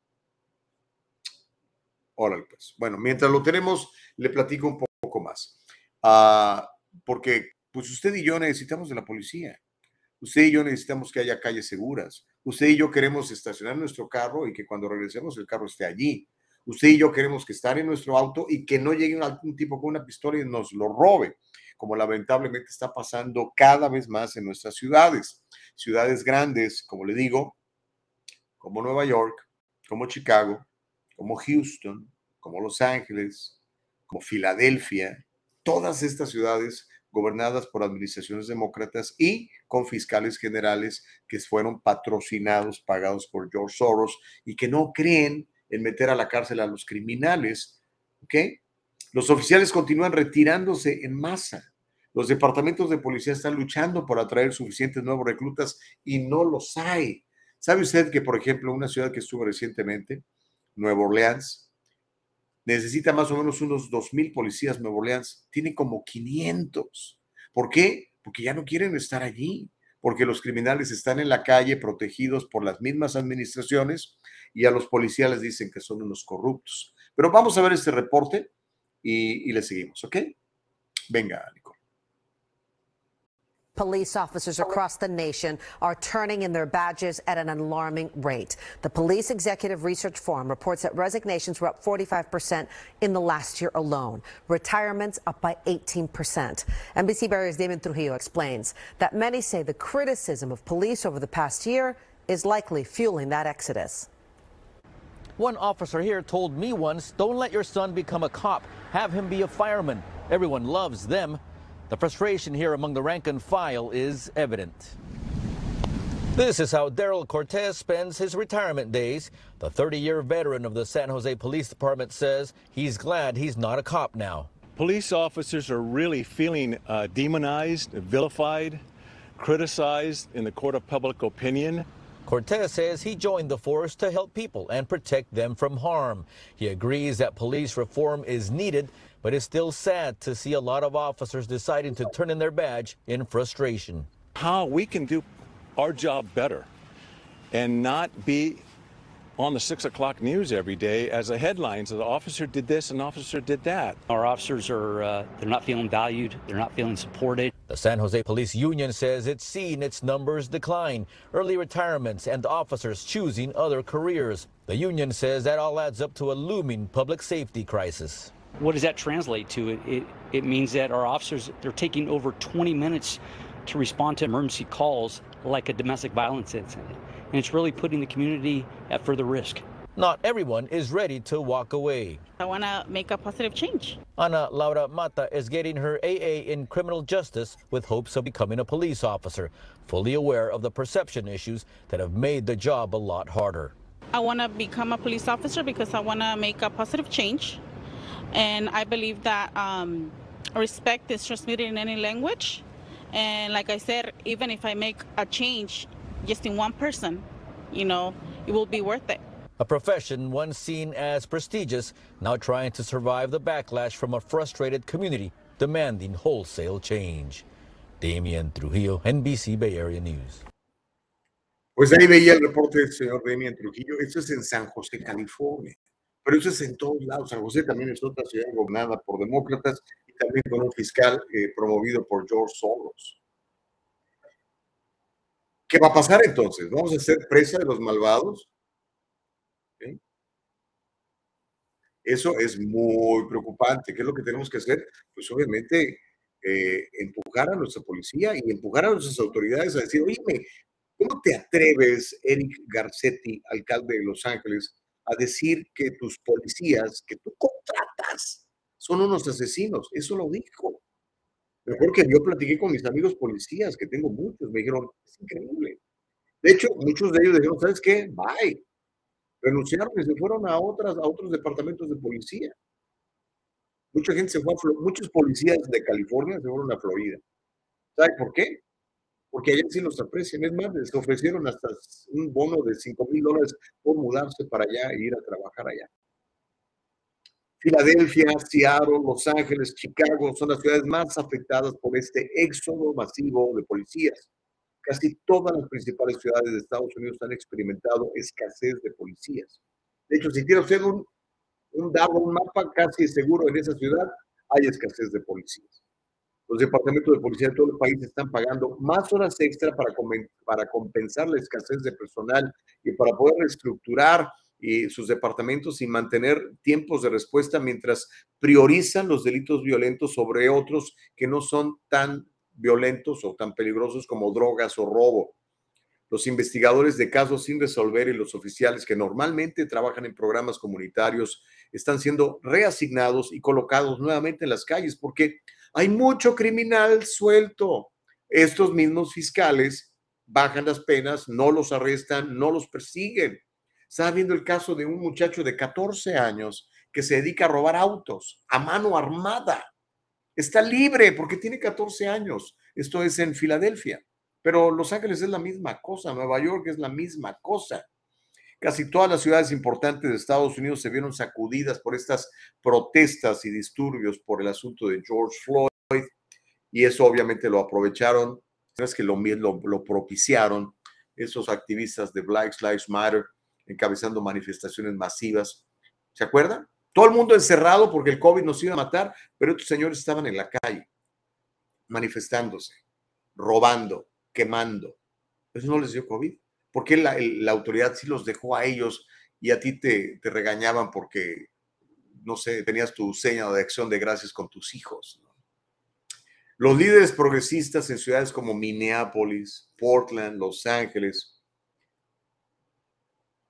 Órale, pues. Bueno, mientras lo tenemos, le platico un poco más. Ah, porque pues usted y yo necesitamos de la policía. Usted y yo necesitamos que haya calles seguras. Usted y yo queremos estacionar nuestro carro y que cuando regresemos el carro esté allí. Usted y yo queremos que estar en nuestro auto y que no llegue algún tipo con una pistola y nos lo robe, como lamentablemente está pasando cada vez más en nuestras ciudades. Ciudades grandes, como le digo, como Nueva York, como Chicago, como Houston, como Los Ángeles, como Filadelfia, todas estas ciudades gobernadas por administraciones demócratas y con fiscales generales que fueron patrocinados, pagados por George Soros y que no creen en meter a la cárcel a los criminales. Los oficiales continúan retirándose en masa. Los departamentos de policía están luchando por atraer suficientes nuevos reclutas y no los hay. ¿Sabe usted que, por ejemplo, una ciudad que estuvo recientemente, Nueva Orleans, necesita más o menos unos 2.000 policías Nuevo Orleans, tiene como 500. ¿Por qué? Porque ya no quieren estar allí, porque los criminales están en la calle protegidos por las mismas administraciones y a los policías les dicen que son unos corruptos. Pero vamos a ver este reporte y, y le seguimos, ¿ok? Venga, Nicole. Police officers oh. across the nation are turning in their badges at an alarming rate. The Police Executive Research Forum reports that resignations were up 45% in the last year alone. Retirements up by 18%. NBC Barriers Damon Trujillo explains that many say the criticism of police over the past year is likely fueling that exodus. One officer here told me once, don't let your son become a cop. Have him be a fireman. Everyone loves them. The frustration here among the rank and file is evident. This is how Daryl Cortez spends his retirement days. The 30 year veteran of the San Jose Police Department says he's glad he's not a cop now. Police officers are really feeling uh, demonized, vilified, criticized in the court of public opinion. Cortez says he joined the force to help people and protect them from harm. He agrees that police reform is needed but it's still sad to see a lot of officers deciding to turn in their badge in frustration. How we can do our job better and not be on the six o'clock news every day as a headline. So the officer did this, an officer did that. Our officers are uh, they're not feeling valued. They're not feeling supported. The San Jose Police Union says it's seen its numbers decline, early retirements, and officers choosing other careers. The union says that all adds up to a looming public safety crisis. What does that translate to? It, it, it means that our officers they're taking over 20 minutes to respond to emergency calls like a domestic violence incident. And it's really putting the community at further risk. Not everyone is ready to walk away. I want to make a positive change. Ana Laura Mata is getting her AA in criminal justice with hopes of becoming a police officer, fully aware of the perception issues that have made the job a lot harder. I want to become a police officer because I want to make a positive change. And I believe that um, respect is transmitted in any language. And like I said, even if I make a change just in one person, you know, it will be worth it. A profession once seen as prestigious, now trying to survive the backlash from a frustrated community demanding wholesale change. Damian Trujillo, NBC Bay Area News. Pues ahí veía el reporte del señor Damian Trujillo. Esto es en San José, California. Pero eso es en todos lados. San José también es otra ciudad gobernada por demócratas y también con un fiscal eh, promovido por George Soros. ¿Qué va a pasar entonces? ¿Vamos a ser presa de los malvados? Eso es muy preocupante. ¿Qué es lo que tenemos que hacer? Pues obviamente eh, empujar a nuestra policía y empujar a nuestras autoridades a decir, oye, ¿cómo te atreves, Eric Garcetti, alcalde de Los Ángeles, a decir que tus policías que tú contratas son unos asesinos? Eso lo dijo. Mejor que yo platiqué con mis amigos policías, que tengo muchos, me dijeron, es increíble. De hecho, muchos de ellos dijeron, ¿sabes qué? Bye. Renunciaron y se fueron a, otras, a otros departamentos de policía. Mucha gente se fue a muchos policías de California se fueron a Florida. ¿Sabe por qué? Porque allá sí los aprecian. Es más, les ofrecieron hasta un bono de 5 mil dólares por mudarse para allá e ir a trabajar allá. Filadelfia, Seattle, Los Ángeles, Chicago son las ciudades más afectadas por este éxodo masivo de policías. Casi todas las principales ciudades de Estados Unidos han experimentado escasez de policías. De hecho, si tiene usted un, un un mapa casi seguro en esa ciudad, hay escasez de policías. Los departamentos de policía de todo el país están pagando más horas extra para, para compensar la escasez de personal y para poder reestructurar y sus departamentos y mantener tiempos de respuesta mientras priorizan los delitos violentos sobre otros que no son tan violentos o tan peligrosos como drogas o robo. Los investigadores de casos sin resolver y los oficiales que normalmente trabajan en programas comunitarios están siendo reasignados y colocados nuevamente en las calles porque hay mucho criminal suelto. Estos mismos fiscales bajan las penas, no los arrestan, no los persiguen estaba viendo el caso de un muchacho de 14 años que se dedica a robar autos a mano armada. Está libre porque tiene 14 años. Esto es en Filadelfia. Pero Los Ángeles es la misma cosa, Nueva York es la misma cosa. Casi todas las ciudades importantes de Estados Unidos se vieron sacudidas por estas protestas y disturbios por el asunto de George Floyd y eso obviamente lo aprovecharon, no que lo, lo propiciaron esos activistas de Black Lives Matter encabezando manifestaciones masivas. ¿Se acuerdan? Todo el mundo encerrado porque el COVID nos iba a matar, pero estos señores estaban en la calle, manifestándose, robando, quemando. Eso no les dio COVID. ¿Por qué la, la autoridad sí los dejó a ellos y a ti te, te, regañaban porque, no sé, tenías tu seña de acción de gracias con tus hijos? Los líderes progresistas en ciudades como Minneapolis, Portland, Los Ángeles,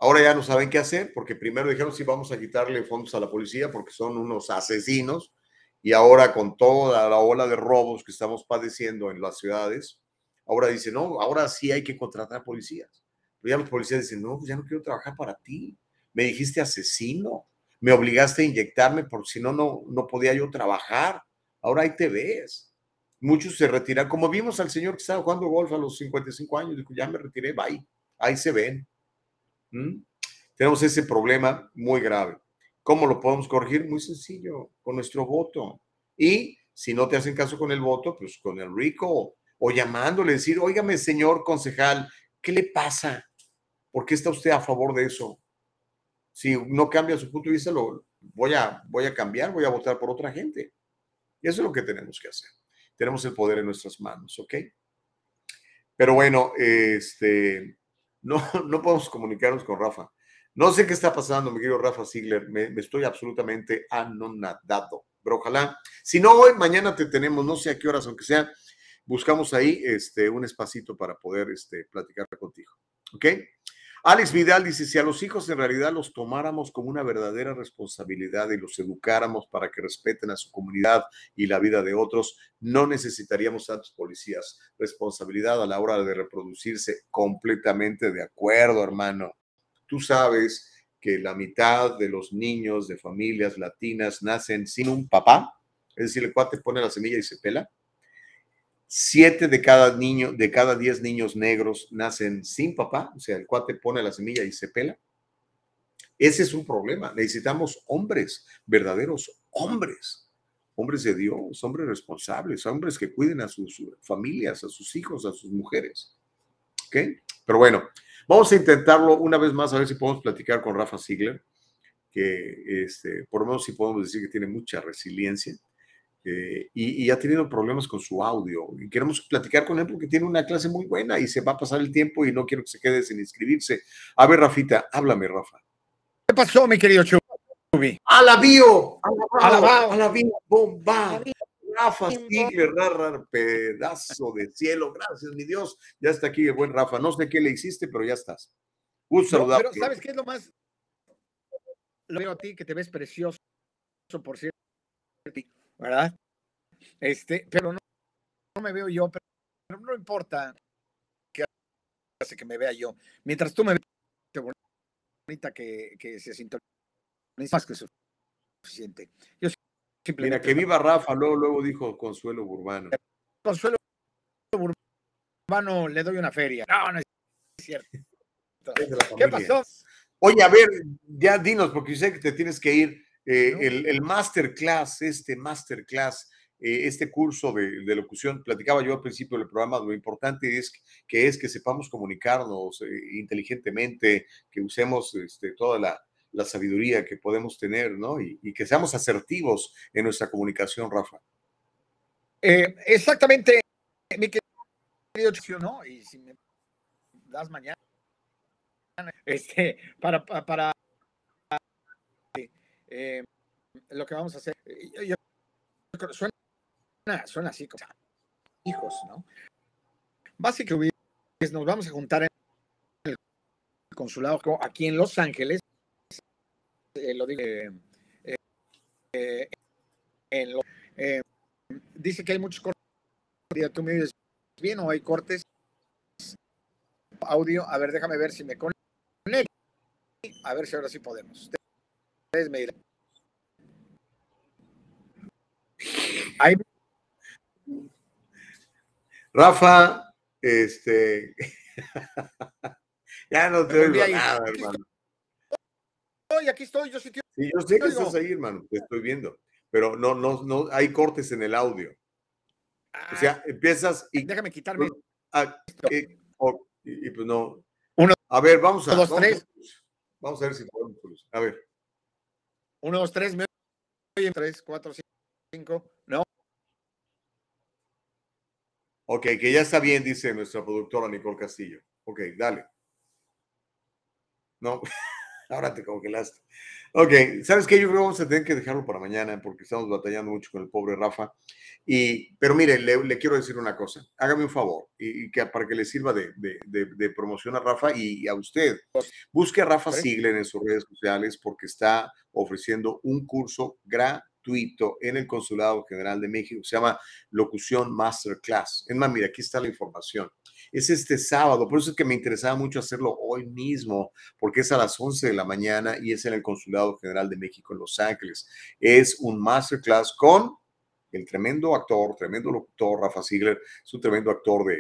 Ahora ya no saben qué hacer porque primero dijeron sí vamos a quitarle fondos a la policía porque son unos asesinos y ahora con toda la ola de robos que estamos padeciendo en las ciudades, ahora dicen, no, ahora sí hay que contratar policías. Pero ya los policías dicen, no, pues ya no quiero trabajar para ti. Me dijiste asesino, me obligaste a inyectarme porque si no, no, podía yo trabajar. Ahora ahí te ves. Muchos se retiran, como vimos al señor que estaba jugando golf a los 55 años, dijo, ya me retiré, bye, ahí se ven. ¿Mm? Tenemos ese problema muy grave. ¿Cómo lo podemos corregir? Muy sencillo, con nuestro voto. Y si no te hacen caso con el voto, pues con el RICO o llamándole, decir, óigame, señor concejal, ¿qué le pasa? ¿Por qué está usted a favor de eso? Si no cambia su punto de vista, lo voy a, voy a cambiar, voy a votar por otra gente. Y eso es lo que tenemos que hacer. Tenemos el poder en nuestras manos, ¿ok? Pero bueno, este, no, no podemos comunicarnos con Rafa. No sé qué está pasando, mi querido Rafa Ziegler. Me, estoy absolutamente anonadado. Pero ojalá, si no hoy, mañana te tenemos, no sé a qué horas, aunque sea, buscamos ahí este, un espacito para poder este, platicar contigo. ¿Ok? Alex Vidal dice, si a los hijos en realidad los tomáramos como una verdadera responsabilidad y los educáramos para que respeten a su comunidad y la vida de otros, no necesitaríamos tantos policías. Responsabilidad a la hora de reproducirse completamente de acuerdo, hermano. Tú sabes que la mitad de los niños de familias latinas nacen sin un papá, es decir, el cuate pone la semilla y se pela. Siete de cada niño, de cada diez niños negros nacen sin papá, o sea, el cuate pone la semilla y se pela. Ese es un problema. Necesitamos hombres, verdaderos hombres, hombres de Dios, hombres responsables, hombres que cuiden a sus familias, a sus hijos, a sus mujeres. ¿Ok? Pero bueno, vamos a intentarlo una vez más, a ver si podemos platicar con Rafa Ziegler, que este, por lo menos sí podemos decir que tiene mucha resiliencia eh, y, y, ha tenido problemas con su audio. Y queremos platicar con él porque tiene una clase muy buena y se va a pasar el tiempo y no quiero que se quede sin inscribirse. A ver, Rafita, háblame, Rafa. ¿Qué pasó, mi querido Chubi? ¡A la bio! ¡A la bio! ¡A la bio! ¡Bomba! Rafa Ziegler, rara, pedazo de cielo. Gracias, mi Dios. Ya está aquí el buen Rafa. No sé qué le hiciste, pero ya estás. Un no, Pero ¿sabes qué es lo más? Lo veo a ti, que te ves precioso, por cierto. ¿Verdad? Este, pero no, no me veo yo, pero, pero, no importa que hace que me vea yo. Mientras tú me veas bonita que, que se sintoniza más que suficiente. Yo Mira, que viva Rafa, luego, luego dijo Consuelo Burbano. Consuelo Burbano, le doy una feria. No, no es cierto. ¿Qué pasó? Oye, a ver, ya dinos, porque sé que te tienes que ir. Eh, el, el, masterclass, este masterclass, eh, este curso de, de, locución, platicaba yo al principio del programa, lo importante es que es que sepamos comunicarnos eh, inteligentemente, que usemos este, toda la, la, sabiduría que podemos tener, ¿no? Y, y, que seamos asertivos en nuestra comunicación, Rafa. exactamente, mi querido ¿no? Y si me das mañana, este, para, para eh, lo que vamos a hacer, yo, yo, suena, así como hijos, ¿no? Básicamente nos vamos a juntar en el consulado aquí en Los Ángeles, eh, lo digo, eh, eh eh, dice que hay muchos cortes, tú me dices bien o hay cortes audio, a ver, déjame ver si me conecto, a ver si ahora sí podemos. Hay... Rafa, este. ya no te oigo nada, hermano. Oye, aquí estoy, yo sí, tío. sí yo sé que estás ahí, hermano, te estoy viendo. Pero no, no, no, hay cortes en el audio. o sea, empiezas y. Déjame quitarme. A, y, y, pues no. Uno. A ver, vamos a. Dos, vamos, tres. Vamos a ver si podemos. A ver. Uno, dos, tres. Me. Tres, cuatro, cinco. No. Ok, que ya está bien, dice nuestra productora Nicole Castillo. Ok, dale. No, ahora te congelaste. Ok, ¿sabes qué? Yo creo que vamos a tener que dejarlo para mañana porque estamos batallando mucho con el pobre Rafa. Y, pero mire, le, le quiero decir una cosa. Hágame un favor y, y que para que le sirva de, de, de, de promoción a Rafa y, y, a usted. Busque a Rafa Ziegler en sus redes sociales porque está ofreciendo un curso gratuito gratuito en el Consulado General de México, se llama Locución Masterclass. Es más, mira, aquí está la información. Es este sábado, por eso es que me interesaba mucho hacerlo hoy mismo, porque es a las 11 de la mañana y es en el Consulado General de México en Los Ángeles. Es un masterclass con el tremendo actor, tremendo locutor, Rafa Ziegler, es un tremendo actor de,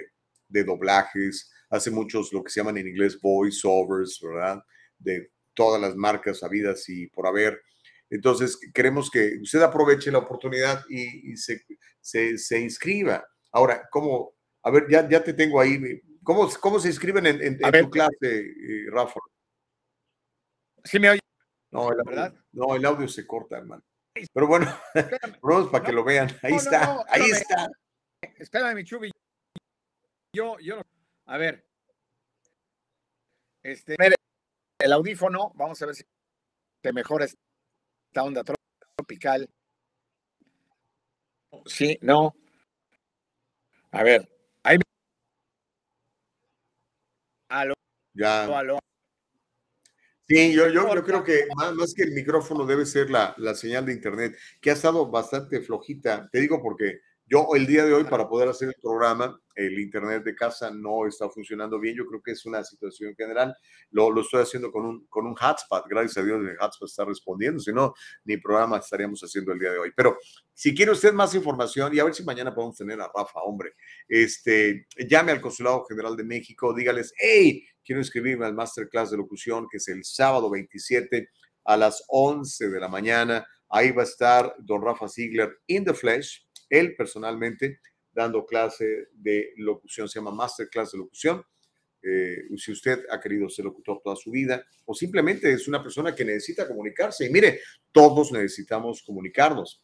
de doblajes, hace muchos lo que se llaman en inglés voiceovers, ¿verdad? De todas las marcas habidas y por haber. Entonces, queremos que usted aproveche la oportunidad y, y se, se, se, inscriba. Ahora, ¿cómo, A ver, ya, ya te tengo ahí. ¿Cómo, cómo se inscriben en, en- en tu clase, eh, Rafa? ¿Sí me oye? No el, ¿Verdad? audio, no, el audio se corta, hermano. Pero bueno, vamos para que lo vean. Ahí No, está, no, ahí espérame. está. Espérame, mi Chubi. Yo, yo, a ver. Este, el audífono, vamos a ver si te mejora esta onda tropical. Sí, no. A ver, ahí. Aló, Ya. aló. Sí, yo, yo, yo creo que más, más que el micrófono debe ser la, la señal de internet, que ha estado bastante flojita. Te digo porque yo el día de hoy, para poder hacer el programa, el internet de casa no está funcionando bien. Yo creo que es una situación general. Lo, lo estoy haciendo con un, con un hotspot. Gracias a Dios el hotspot está respondiendo. Si no, ni programa estaríamos haciendo el día de hoy. Pero si quiere usted más información, y a ver si mañana podemos tener a Rafa, hombre, este, llame al Consulado General de México, dígales, hey, quiero inscribirme al Masterclass de Locución, que es el sábado 27 a las 11 de la mañana. Ahí va a estar don Rafa Ziegler in the flesh, él personalmente, dando clase de locución. Se llama Masterclass de Locución. Eh, si usted ha querido ser locutor toda su vida o simplemente es una persona que necesita comunicarse. Y mire, todos necesitamos comunicarnos.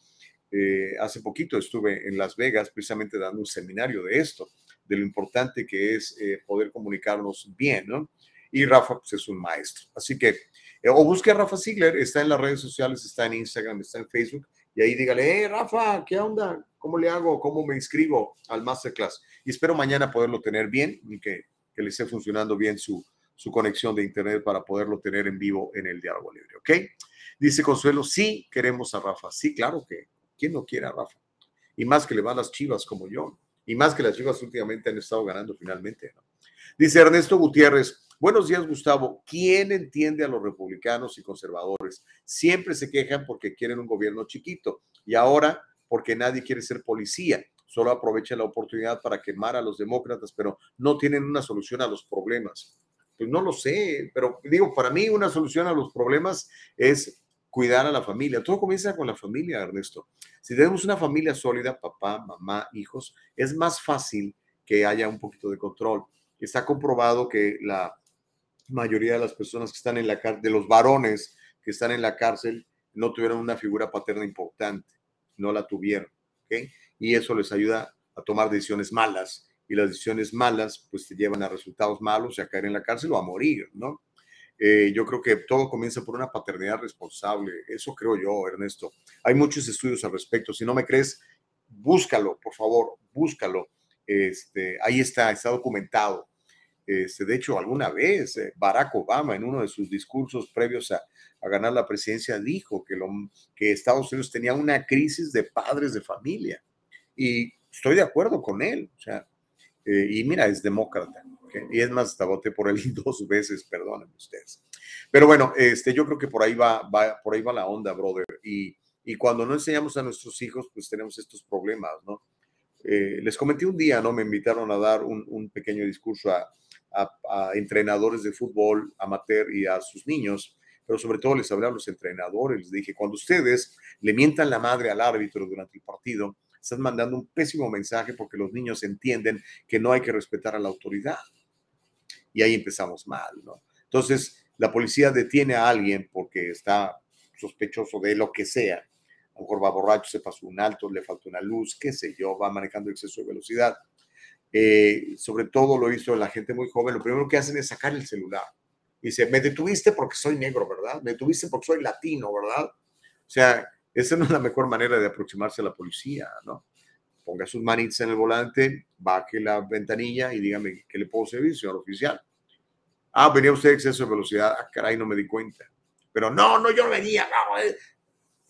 Eh, hace poquito estuve en Las Vegas precisamente dando un seminario de esto, de lo importante que es eh, poder comunicarnos bien, ¿no? Y Rafa pues, es un maestro. Así que, o busque a Rafa Ziegler, está en las redes sociales, está en Instagram, está en Facebook, y ahí dígale, hey Rafa, ¿qué onda? ¿Cómo le hago? ¿Cómo me inscribo al Masterclass? Y espero mañana poderlo tener bien y que, que le esté funcionando bien su, su conexión de Internet para poderlo tener en vivo en el diálogo libre, ¿ok? Dice Consuelo, sí queremos a Rafa. Sí, claro que, ¿quién no quiere a Rafa? Y más que le van las chivas como yo. Y más que las chivas últimamente han estado ganando finalmente. ¿no? Dice Ernesto Gutiérrez, buenos días Gustavo. ¿Quién entiende a los republicanos y conservadores? Siempre se quejan porque quieren un gobierno chiquito y ahora porque nadie quiere ser policía. Solo aprovechan la oportunidad para quemar a los demócratas, pero no tienen una solución a los problemas. Pues no lo sé, pero digo, para mí una solución a los problemas es cuidar a la familia. Todo comienza con la familia, Ernesto. Si tenemos una familia sólida, papá, mamá, hijos, es más fácil que haya un poquito de control. Está comprobado que la mayoría de las personas que están en la cárcel, de los varones que están en la cárcel, no tuvieron una figura paterna importante, no la tuvieron, ¿ok? Y eso les ayuda a tomar decisiones malas. Y las decisiones malas, pues te llevan a resultados malos y a caer en la cárcel o a morir, ¿no? Eh, yo creo que todo comienza por una paternidad responsable. Eso creo yo, Ernesto. Hay muchos estudios al respecto. Si no me crees, búscalo, por favor, búscalo. Este, ahí está, está documentado. Este, de hecho, alguna vez eh, Barack Obama, en uno de sus discursos previos a, a ganar la presidencia, dijo que, lo, que Estados Unidos tenía una crisis de padres de familia. Y estoy de acuerdo con él. O sea, eh, y mira, es demócrata. Y es más, hasta voté por él dos veces, perdónenme ustedes. Pero bueno, este, yo creo que por ahí va, va, por ahí va la onda, brother. Y, y cuando no enseñamos a nuestros hijos, pues tenemos estos problemas, ¿no? Eh, les comenté un día, ¿no? Me invitaron a dar un, un pequeño discurso a, a, entrenadores de fútbol amateur y a sus niños, pero sobre todo les hablé a los entrenadores. Les dije, cuando ustedes le mientan la madre al árbitro durante el partido, están mandando un pésimo mensaje porque los niños entienden que no hay que respetar a la autoridad. Y ahí empezamos mal, ¿no? Entonces, la policía detiene a alguien porque está sospechoso de lo que sea. A lo mejor borracho, se pasó un alto, le faltó una luz, qué sé yo, va manejando exceso de velocidad. Eh, sobre todo lo hizo la gente muy joven. Lo primero que hacen es sacar el celular. Dice, me detuviste porque soy negro, ¿verdad? Me detuviste porque soy latino, ¿verdad? O sea, esa no es la mejor manera de aproximarse a la policía, ¿no? Ponga sus manitas en el volante, baje la ventanilla y dígame, ¿qué le puedo servir, señor oficial? Ah, venía usted exceso de velocidad. Ah, caray, no me di cuenta. Pero no, no, yo venía. No, eh.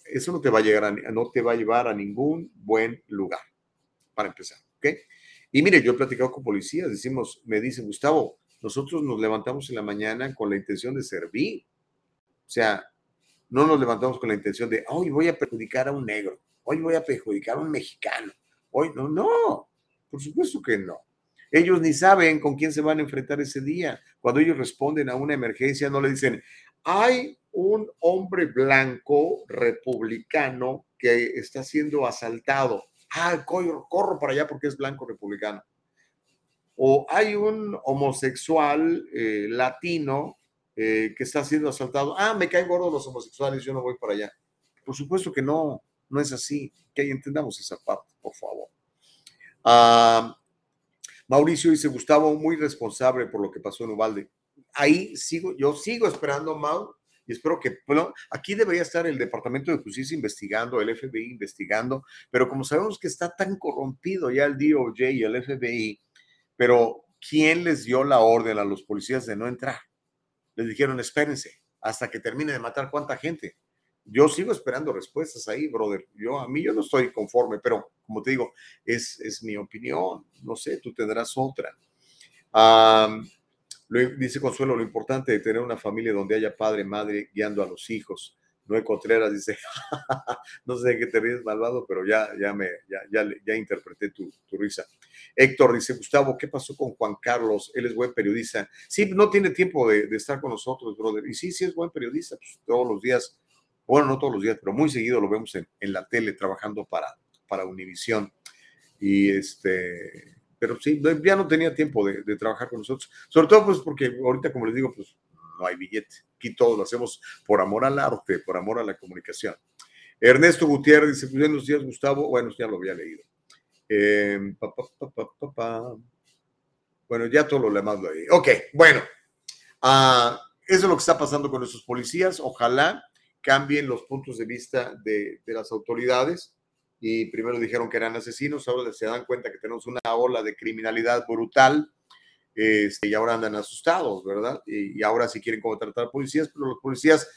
Eso no te va a llegar a, no te va a llevar a ningún buen lugar, para empezar, ¿ok? Y mire, yo he platicado con policías, decimos, me dicen, Gustavo, nosotros nos levantamos en la mañana con la intención de servir. O sea, no nos levantamos con la intención de, hoy voy a perjudicar a un negro, hoy voy a perjudicar a un mexicano, hoy no, no, por supuesto que no. Ellos ni saben con quién se van a enfrentar ese día. Cuando ellos responden a una emergencia, no le dicen, hay un hombre blanco republicano que está siendo asaltado. Ah, corro, para allá porque es blanco republicano. o hay un homosexual eh, latino eh, que está siendo asaltado. Ah, me caen gordos los homosexuales, yo no voy para allá. Por supuesto que no, no es así. Que entendamos esa parte, por favor. Ah, Mauricio dice, Gustavo, muy responsable por lo que pasó en Ubalde. Ahí sigo, yo sigo esperando, Mau, y espero que, bueno, aquí debería estar el Departamento de Justicia investigando, el FBI investigando, pero como sabemos que está tan corrompido ya el DOJ y el FBI, pero ¿quién les dio la orden a los policías de no entrar? Les dijeron, espérense hasta que termine de matar cuánta gente. Yo sigo esperando respuestas ahí, brother. Yo, a mí yo no estoy conforme, pero como te digo, es, es mi opinión. No sé, tú tendrás otra. Dice Consuelo, lo importante de tener una familia donde haya padre, madre guiando a los hijos. Noé Contreras dice, no sé de qué te ríes malvado, pero ya, ya, me, ya, ya, interpreté tu, tu, risa. Héctor dice, Gustavo, ¿qué pasó con Juan Carlos? Él es buen periodista. Sí, no tiene tiempo de, estar con nosotros, brother. Y sí, sí es buen periodista, pues, todos los días, bueno, no todos los días, pero muy seguido lo vemos en, en la tele trabajando para, para Univisión. Y este, pero sí, ya no tenía tiempo de, de trabajar con nosotros. Sobre todo, pues, porque ahorita, como les digo, pues no hay billete. Aquí todo lo hacemos por amor al arte, por amor a la comunicación. Ernesto Gutiérrez dice, buenos días, Gustavo. Bueno, ya lo había leído. Eh, pa, pa, pa, bueno, ya todo lo demás lo leí. Ok, bueno. Uh, eso es lo que está pasando con nuestros policías. Ojalá cambien los puntos de vista de, de las autoridades. Y primero dijeron que eran asesinos, ahora se dan cuenta que tenemos una ola de criminalidad brutal este, y ahora andan asustados, ¿verdad? Y, y, ahora sí quieren contratar policías, pero los policías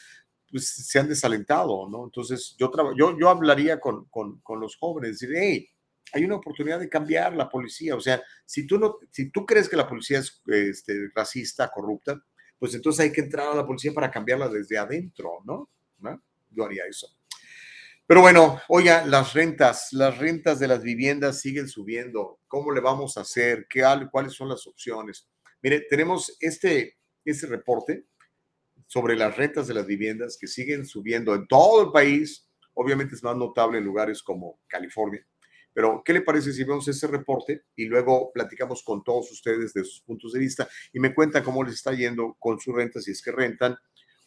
pues, se han desalentado, ¿no? Entonces, yo, yo, yo hablaría con, con, con, los jóvenes, decir, hey, hay una oportunidad de cambiar la policía, o sea, si tú, no, si tú crees que la policía es este, racista, corrupta, pues entonces hay que entrar a la policía para cambiarla desde adentro, ¿no? ¿no? Yo haría eso. Pero bueno, oiga, las rentas, las rentas de las viviendas siguen subiendo. ¿Cómo le vamos a hacer? ¿Qué, ¿Cuáles son las opciones? Mire, tenemos este, este reporte sobre las rentas de las viviendas que siguen subiendo en todo el país. Obviamente es más notable en lugares como California. Pero, ¿qué le parece si vemos ese reporte y luego platicamos con todos ustedes de sus puntos de vista y me cuentan cómo les está yendo con su renta, si es que rentan,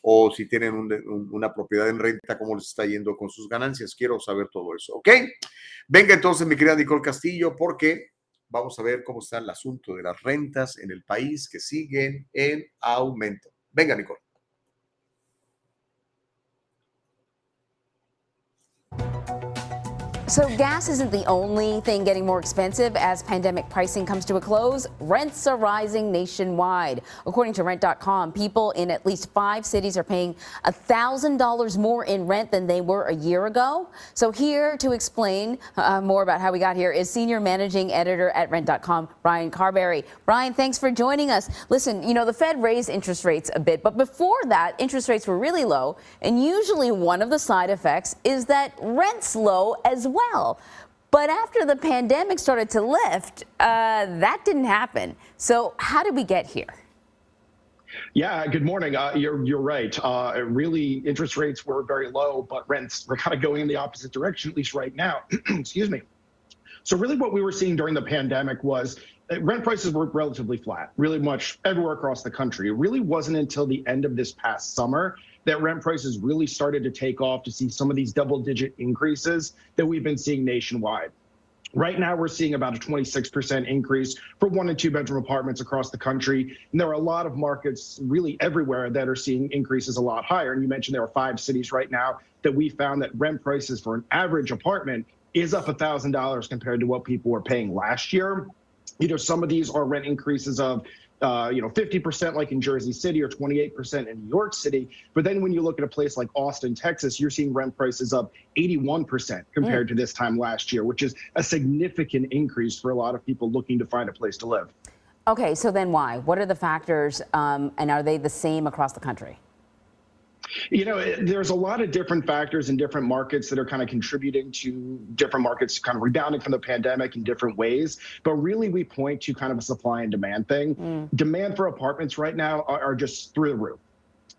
o si tienen un, un, una propiedad en renta, cómo les está yendo con sus ganancias. Quiero saber todo eso, ¿ok? Venga entonces, mi querida Nicole Castillo, porque vamos a ver cómo está el asunto de las rentas en el país que siguen en aumento. Venga, Nicole. So gas isn't the only thing getting more expensive as pandemic pricing comes to a close. Rents are rising nationwide. According to rent.com, people in at least five cities are paying $1,000 more in rent than they were a year ago. So here to explain uh, more about how we got here is senior managing editor at rent.com, Brian Carberry. Brian, thanks for joining us. Listen, you know, the Fed raised interest rates a bit, but before that, interest rates were really low. And usually one of the side effects is that rent's low as well well. But after the pandemic started to lift, uh, that didn't happen. So, how did we get here? Yeah, good morning. Uh, you're you're right. Uh, really, interest rates were very low, but rents were kind of going in the opposite direction, at least right now. Excuse me. So really, what we were seeing during the pandemic was rent prices were relatively flat, really much everywhere across the country. It really wasn't until the end of this past summer that rent prices really started to take off to see some of these double digit increases that we've been seeing nationwide. Right now, we're seeing about a 26% increase for one and two bedroom apartments across the country. And there are a lot of markets really everywhere that are seeing increases a lot higher. And you mentioned there are five cities right now that we found that rent prices for an average apartment is up $1,000 compared to what people were paying last year. You know, some of these are rent increases of uh, you know, 50% like in Jersey City or 28% in New York City. But then when you look at a place like Austin, Texas, you're seeing rent prices up 81% compared mm. to this time last year, which is a significant increase for a lot of people looking to find a place to live. Okay, so then why? What are the factors, um, and are they the same across the country? You know, there's a lot of different factors in different markets that are kind of contributing to different markets kind of rebounding from the pandemic in different ways. But really, we point to kind of a supply and demand thing. Mm. Demand for apartments right now are, are just through the roof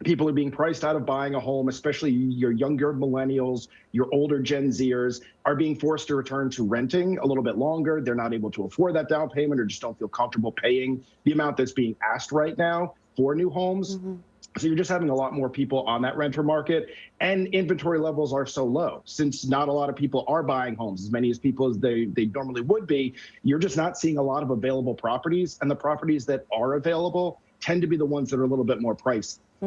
people are being priced out of buying a home, especially your younger millennials, your older Gen Zers are being forced to return to renting a little bit longer. They're not able to afford that down payment or just don't feel comfortable paying the amount that's being asked right now for new homes. So you're just having a lot more people on that renter market and inventory levels are so low since not a lot of people are buying homes as many as people as they, they normally would be. You're just not seeing a lot of available properties and the properties that are available tend to be the ones that are a little bit more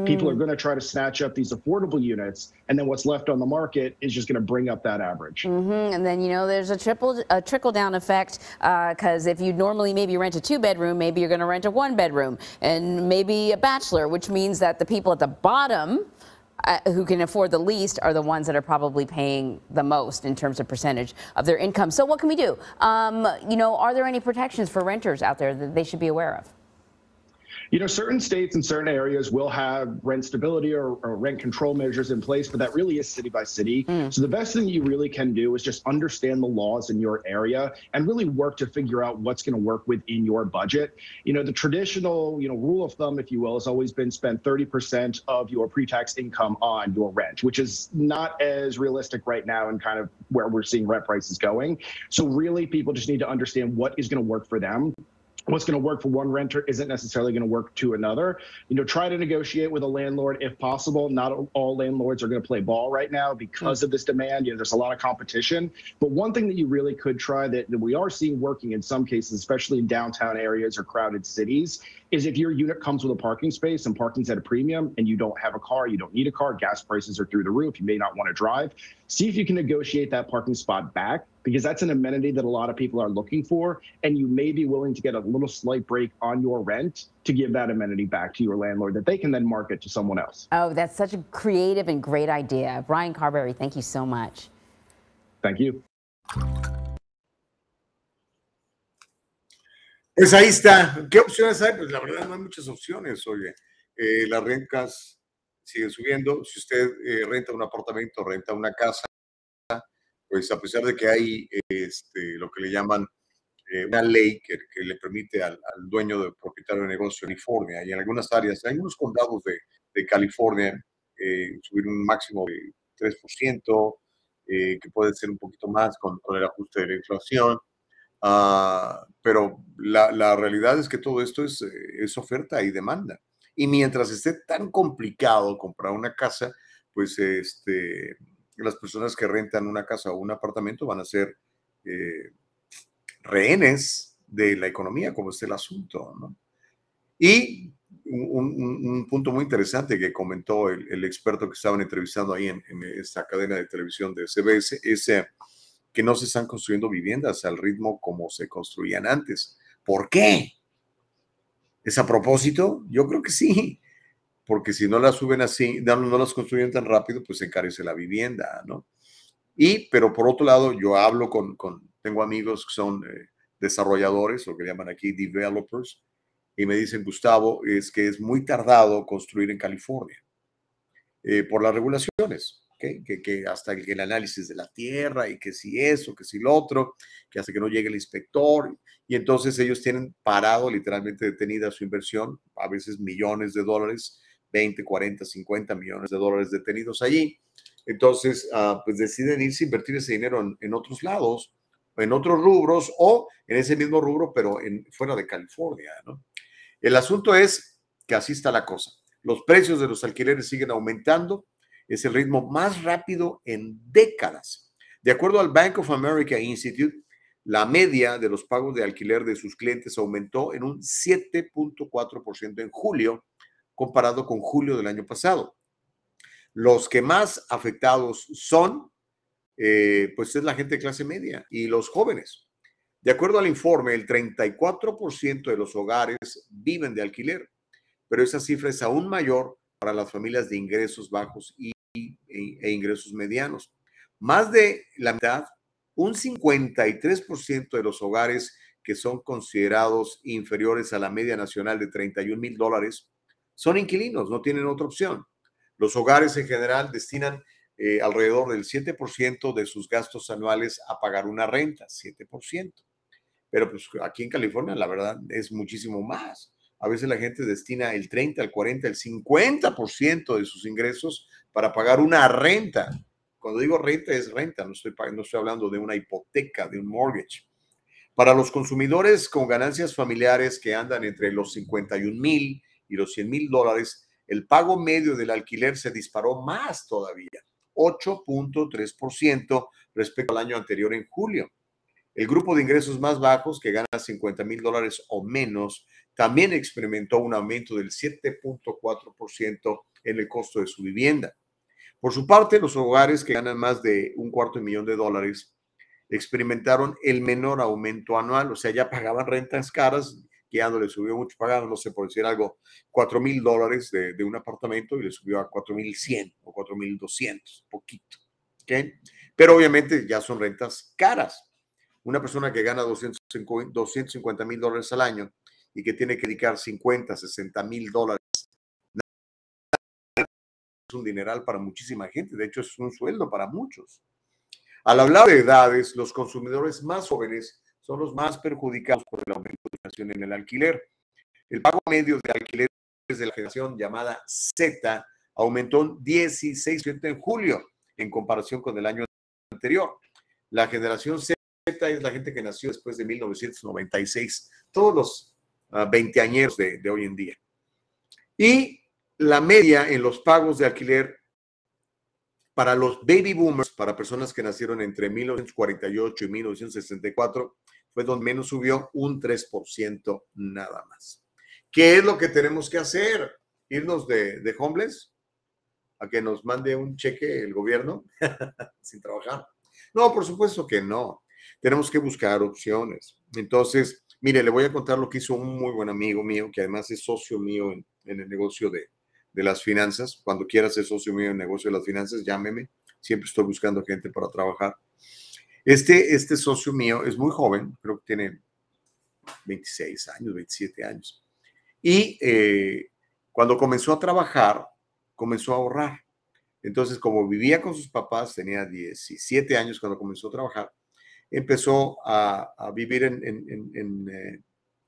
People Mm. are going to try to snatch up these affordable units and then what's left on the market is just going to bring up that average. hmm And then, you know, there's a triple a trickle down effect because if you normally maybe rent a two bedroom, maybe you're going to rent a one bedroom and maybe a bachelor, which means that the people at the bottom uh, who can afford the least are the ones that are probably paying the most in terms of percentage of their income. So, what can we do? Um, you know, are there any protections for renters out there that they should be aware of? You know, certain states and certain areas will have rent stability or, or rent control measures in place, but that really is city by city. Mm. So the best thing you really can do is just understand the laws in your area and really work to figure out what's going to work within your budget. You know, the traditional, you know, rule of thumb, if you will, has always been spend 30% of your pre-tax income on your rent, which is not as realistic right now and kind of where we're seeing rent prices going. So really people just need to understand what is going to work for them what's going to work for one renter isn't necessarily going to work to another. You know, try to negotiate with a landlord if possible. Not all landlords are going to play ball right now because of this demand. You know, there's a lot of competition. But one thing that you really could try that, that we are seeing working in some cases, especially in downtown areas or crowded cities, is if your unit comes with a parking space and parking's at a premium and you don't have a car, you don't need a car, gas prices are through the roof, you may not want to drive. See if you can negotiate that parking spot back because that's an amenity that a lot of people are looking for. And you may be willing to get a little slight break on your rent to give that amenity back to your landlord that they can then market to someone else. Oh, that's such a creative and great idea. Brian Carberry, thank you so much. Thank you. Pues ahí está. ¿Qué opciones hay? Pues la verdad no hay muchas opciones, oye. Eh, las rentas siguen subiendo. Si usted eh, renta un apartamento, renta una casa, pues a pesar de que hay este, lo que le llaman eh, una ley que, le permite al, dueño del propietario de negocio en California y en algunas áreas, en algunos condados de, California, eh, subir un máximo de 3%, eh, que puede ser un poquito más con, el ajuste de la inflación. Ah, pero la, la realidad es que todo esto es, es oferta y demanda. Y mientras esté tan complicado comprar una casa, pues este, las personas que rentan una casa o un apartamento van a ser eh, rehenes de la economía, como es el asunto. ¿no? Y un, un- un punto muy interesante que comentó el, el experto que estaban entrevistando ahí en, en esta cadena de televisión de CBS es eh, que no se están construyendo viviendas al ritmo como se construían antes. ¿Por qué? ¿Es a propósito? Yo creo que sí, porque si no las suben así, no, no las construyen tan rápido, pues se encarece la vivienda, ¿no? Y, pero por otro lado, yo hablo con, con tengo amigos que son eh, desarrolladores, lo que llaman aquí developers, y me dicen, Gustavo, es que es muy tardado construir en California eh, por las regulaciones, que, hasta el, el análisis de la tierra y que si eso, que si lo otro, que hasta que no llegue el inspector. Y entonces ellos tienen parado, literalmente detenida su inversión, a veces millones de dólares, 20, 40, 50 millones de dólares detenidos allí. Entonces, ah, pues deciden irse a invertir ese dinero en, otros lados, en otros rubros o en ese mismo rubro, pero fuera de California, ¿no? El asunto es que así está la cosa. Los precios de los alquileres siguen aumentando. Es el ritmo más rápido en décadas. De acuerdo al Bank of America Institute, la media de los pagos de alquiler de sus clientes aumentó en un 7.4% en julio comparado con julio del año pasado. Los que más afectados son, eh, pues es la gente de clase media y los jóvenes. De acuerdo al informe, el 34% de los hogares viven de alquiler, pero esa cifra es aún mayor para las familias de ingresos bajos y, y- e ingresos medianos. Más de la mitad, un 53% de los hogares que son considerados inferiores a la media nacional de 31 mil dólares son inquilinos, no tienen otra opción. Los hogares en general destinan eh, alrededor del 7% de sus gastos anuales a pagar una renta, 7%. Pero pues aquí en California la verdad es muchísimo más. A veces la gente destina el 30, el 40, el 50% de sus ingresos para pagar una renta. Cuando digo renta es renta, no estoy, no estoy hablando de una hipoteca, de un mortgage. Para los consumidores con ganancias familiares que andan entre los 51 mil y los 100 mil dólares, el pago medio del alquiler se disparó más todavía, 8.3% respecto al año anterior en julio. El grupo de ingresos más bajos, que gana 50 mil dólares o menos, también experimentó un aumento del 7.4% en el costo de su vivienda. Por su parte, los hogares que ganan más de un cuarto de millón de dólares experimentaron el menor aumento anual, o sea, ya pagaban rentas caras, que ya no le subió mucho, pagaban, no sé por decir algo, 4 mil dólares de, un apartamento y le subió a 4 mil 100 o 4 mil 200, poquito. ¿okay? Pero obviamente ya son rentas caras. Una persona que gana 250 mil dólares al año y que tiene que dedicar 50, 60 mil dólares es un dineral para muchísima gente. De hecho, es un sueldo para muchos. Al hablar de edades, los consumidores más jóvenes son los más perjudicados por el aumento de la inflación en el alquiler. El pago medio de alquiler de la generación llamada Z aumentó 16% en julio en comparación con el año anterior. La generación Z es la gente que nació después de 1996, todos los veinteañeros de, de hoy en día. Y la media en los pagos de alquiler para los baby boomers, para personas que nacieron entre 1948 y 1964, fue donde menos subió un 3% nada más. ¿Qué es lo que tenemos que hacer? ¿Irnos de, de homeless? ¿A que nos mande un cheque el gobierno sin trabajar? No, por supuesto que no. Tenemos que buscar opciones. Entonces, mire, le voy a contar lo que hizo un muy buen amigo mío, que además es socio mío en el negocio de, de las finanzas. Cuando quieras ser socio mío en el negocio de las finanzas, llámeme. Siempre estoy buscando gente para trabajar. Este, este socio mío es muy joven, creo que tiene 26 años, 27 años. Y eh, cuando comenzó a trabajar, comenzó a ahorrar. Entonces, como vivía con sus papás, tenía 17 años cuando comenzó a trabajar, empezó a, vivir eh,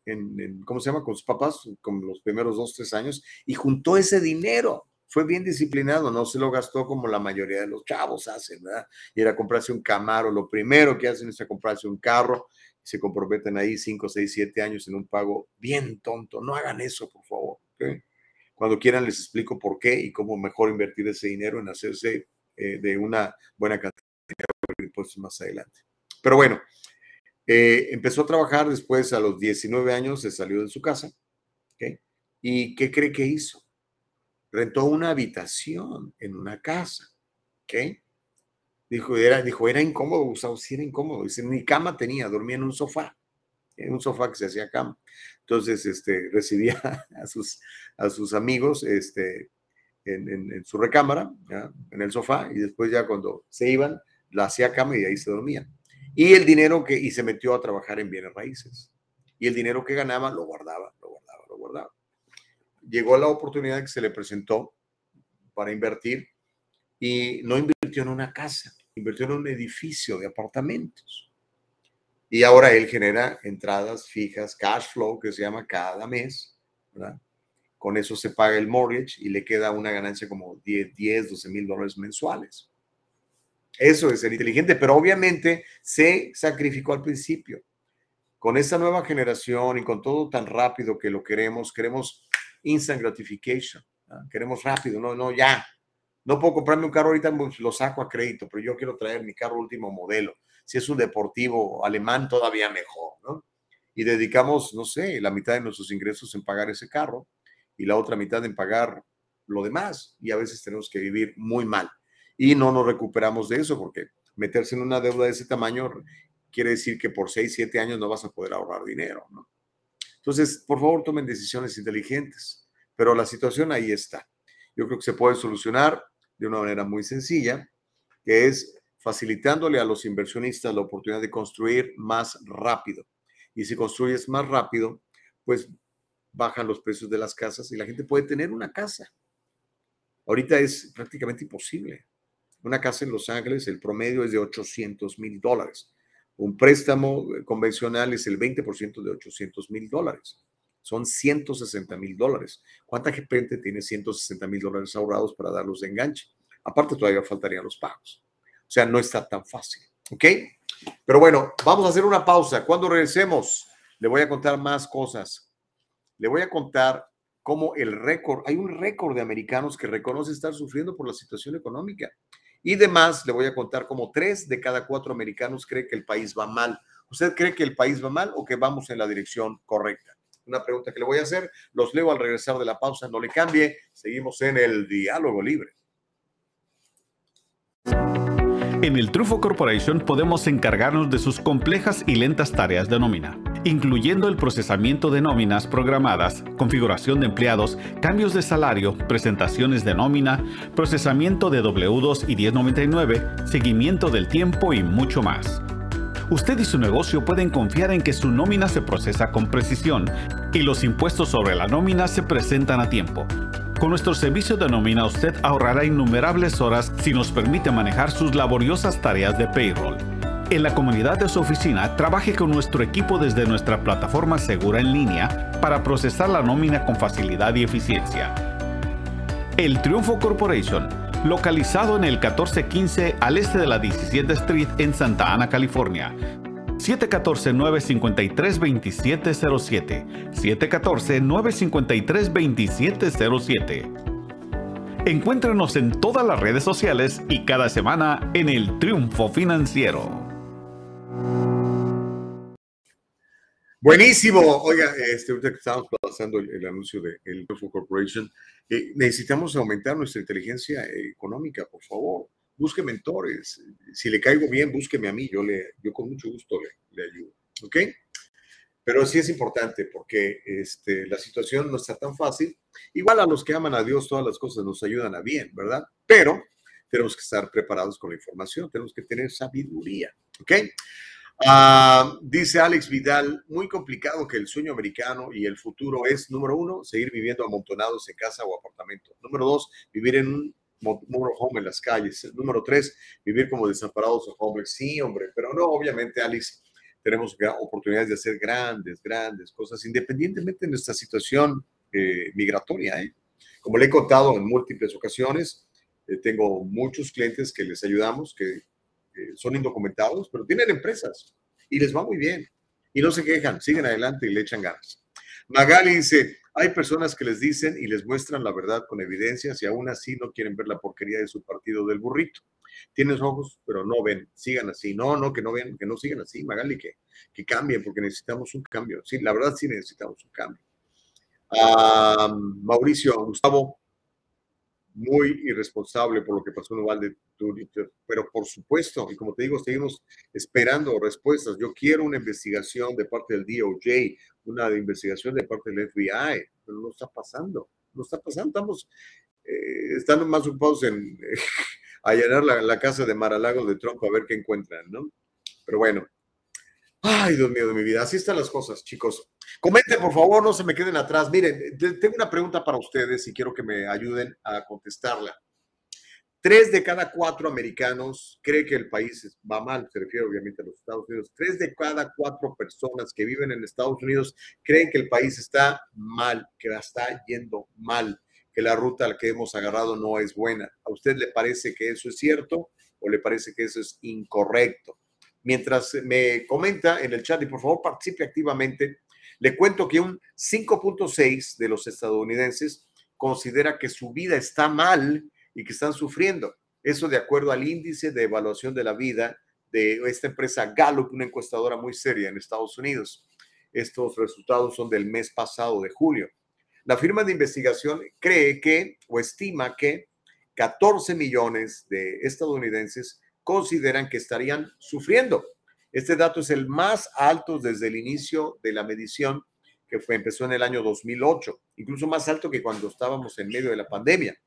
en, ¿cómo se llama? Con sus papás, como los primeros dos, tres años, y juntó ese dinero. Fue bien disciplinado, no se lo gastó como la mayoría de los chavos hacen, ¿verdad? Y era comprarse un Camaro. Lo primero que hacen es comprarse un carro y se comprometen ahí cinco, seis, siete años en un pago bien tonto. No hagan eso, por favor. Cuando quieran les explico por qué y cómo mejor invertir ese dinero en hacerse eh, de una buena cantidad de impuestos más adelante. Pero bueno, eh, empezó a trabajar después, a los 19 años, se salió de su casa. ¿Y qué cree que hizo? Rentó una habitación en una casa. Dijo, era, dijo, era incómodo, Gustavo, sí era incómodo. Dice, ni cama tenía, dormía en un sofá, en un sofá que se hacía cama. Entonces, este, recibía a sus, a sus amigos este, en, su recámara, en el sofá, y después ya cuando se iban, la hacía cama y ahí se dormían. Y el dinero que, y se metió a trabajar en bienes raíces. Y el dinero que ganaba lo guardaba, lo guardaba, lo guardaba. Llegó la oportunidad que se le presentó para invertir y no invirtió en una casa, invirtió en un edificio de apartamentos. Y ahora él genera entradas fijas, cash flow, que se llama cada mes, ¿verdad? Con eso se paga el mortgage y le queda una ganancia como 10, 10 12 mil dólares mensuales. Eso es ser inteligente, pero obviamente se sacrificó al principio. Con esta nueva generación y con todo tan rápido que lo queremos, queremos instant gratification. Queremos rápido, no, no, ya. No puedo comprarme un carro ahorita, pues, lo saco a crédito, pero yo quiero traer mi carro último modelo. Si es un deportivo alemán, todavía mejor, ¿no? Y dedicamos, no sé, la mitad de nuestros ingresos en pagar ese carro y la otra mitad en pagar lo demás. Y a veces tenemos que vivir muy mal y no nos recuperamos de eso porque meterse en una deuda de ese tamaño quiere decir que por 6, 7 años no vas a poder ahorrar dinero. ¿no? Entonces, por favor, tomen decisiones inteligentes, pero la situación ahí está. Yo creo que se puede solucionar de una manera muy sencilla, que es facilitándole a los inversionistas la oportunidad de construir más rápido. Y si construyes más rápido, pues bajan los precios de las casas y la gente puede tener una casa. Ahorita es prácticamente imposible. Una casa en Los Ángeles, el promedio es de 800 mil dólares. Un préstamo eh, convencional es el 20% de 800 mil dólares. son 160 mil dólares. ¿Cuánta gente tiene 160 mil dólares ahorrados para darlos de enganche? Aparte, todavía faltarían los pagos. O sea, no está tan fácil. ¿Ok? Pero bueno, vamos a hacer una pausa. Cuando regresemos, le voy a contar más cosas. Le voy a contar cómo el récord, hay un récord de americanos que reconoce estar sufriendo por la situación económica. Y demás, le voy a contar cómo tres de cada cuatro americanos cree que el país va mal. ¿Usted cree que el país va mal o que vamos en la dirección correcta? una pregunta que le voy a hacer. Los leo al regresar de la pausa. No le cambie. Seguimos en el diálogo libre. En el Trufo Corporation podemos encargarnos de sus complejas y lentas tareas de nómina, incluyendo el procesamiento de nóminas programadas, configuración de empleados, cambios de salario, presentaciones de nómina, procesamiento de W2 y 1099, seguimiento del tiempo y mucho más usted y su negocio pueden confiar en que su nómina se procesa con precisión y los impuestos sobre la nómina se presentan a tiempo. Con nuestro servicio de nómina usted ahorrará innumerables horas si nos permite manejar sus laboriosas tareas de payroll. En la comunidad de su oficina, trabaje con nuestro equipo desde nuestra plataforma segura en línea para procesar la nómina con facilidad y eficiencia. El Triunfo Corporation localizado en el 1415 al este de la 17 Street en Santa Ana, California. 714-953-2707. 714-953-2707. Encuéntrenos en todas las redes sociales y cada semana en el Triunfo Financiero. Buenísimo. Oiga, este, ahorita que estamos pasando el, anuncio de el Triunfo Corporation, eh, necesitamos aumentar nuestra inteligencia económica, por favor. Busque mentores. Si le caigo bien, búsqueme a mí. Yo, le, yo con mucho gusto le, le ayudo. ¿Ok? Pero sí es importante porque este, la situación no está tan fácil. Igual a los que aman a Dios, todas las cosas nos ayudan a bien, ¿verdad? Pero tenemos que estar preparados con la información, tenemos que tener sabiduría. ¿Ok? Ah, dice Alex Vidal, muy complicado que el sueño americano y el futuro es, número uno, seguir viviendo amontonados en casa o apartamento. Número dos, vivir en un home en las calles. Número tres, vivir como desamparados o homeless. Sí, hombre, pero no, obviamente, Alex, tenemos oportunidades de hacer grandes, grandes cosas, independientemente de nuestra situación eh, migratoria. ¿eh? Como le he contado en múltiples ocasiones, eh, tengo muchos clientes que les ayudamos, que son indocumentados, pero tienen empresas y les va muy bien. Y no se quejan, siguen adelante y le echan ganas. Magali dice, hay personas que les dicen y les muestran la verdad con evidencias y aún así no quieren ver la porquería de su partido del burrito. Tienes ojos, pero no ven. Sigan así. No, no, que no ven, que no sigan así, Magali, que, que cambien porque necesitamos un cambio. Sí, la verdad sí necesitamos un cambio. Ah, Mauricio, Gustavo, muy irresponsable por lo que pasó en Uvalde, pero por supuesto, y como te digo, seguimos esperando respuestas. Yo quiero una investigación de parte del DOJ, una investigación de parte del FBI, pero no está pasando, no está pasando, estamos eh, estando más ocupados en allanar la, la, casa de Maralago de Trump a ver qué encuentran, ¿no? Pero bueno, ay, Dios mío de mi vida, así están las cosas, chicos. Comenten, por favor, no se me queden atrás. Miren, tengo una pregunta para ustedes y quiero que me ayuden a contestarla. Tres de cada cuatro americanos cree que el país va mal, se refiere obviamente a los Estados Unidos. Tres de cada cuatro personas que viven en Estados Unidos creen que el país está mal, que está yendo mal, que la ruta al que hemos agarrado no es buena. ¿A usted le parece que eso es cierto o le parece que eso es incorrecto? Mientras me comenta en el chat y por favor participe activamente, le cuento que un 5.6 de los estadounidenses considera que su vida está mal y que están sufriendo. Eso de acuerdo al índice de evaluación de la vida de esta empresa Gallup, una encuestadora muy seria en Estados Unidos. Estos resultados son del mes pasado de julio. La firma de investigación cree que o estima que 14 millones de estadounidenses consideran que estarían sufriendo este dato es el más alto desde el inicio de la medición que fue, empezó en el año 2008, incluso más alto que cuando estábamos en medio de la pandemia.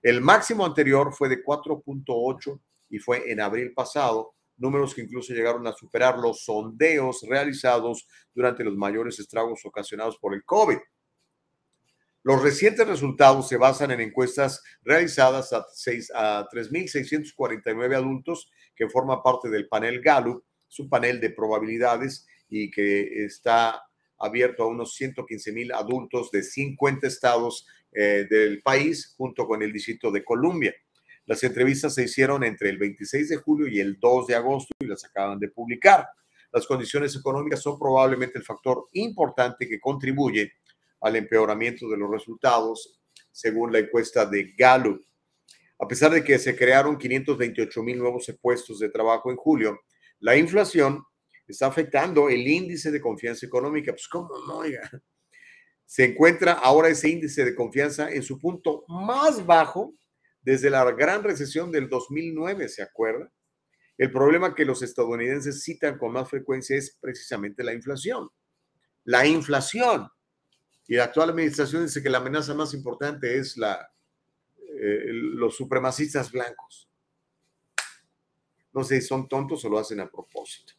El máximo anterior fue de 4.8 y fue en abril pasado, números que incluso llegaron a superar los sondeos realizados durante los mayores estragos ocasionados por el COVID. Los recientes resultados se basan en encuestas realizadas a, a 3.649 adultos que forman parte del panel Gallup su panel de probabilidades y que está abierto a unos 115 mil adultos de 50 estados eh, del país, junto con el Distrito de Columbia. Las entrevistas se hicieron entre el 26 de julio y el 2 de agosto y las acaban de publicar. Las condiciones económicas son probablemente el factor importante que contribuye al empeoramiento de los resultados, según la encuesta de Gallup. A pesar de que se crearon 528 mil nuevos puestos de trabajo en julio, la inflación está afectando el índice de confianza económica. Pues, ¿cómo no? Oiga? Se encuentra ahora ese índice de confianza en su punto más bajo desde la gran recesión del 2009, ¿se acuerda? El problema que los estadounidenses citan con más frecuencia es precisamente la inflación. La inflación. Y la actual administración dice que la amenaza más importante es la, eh, los supremacistas blancos. No sé si son tontos o lo hacen a propósito.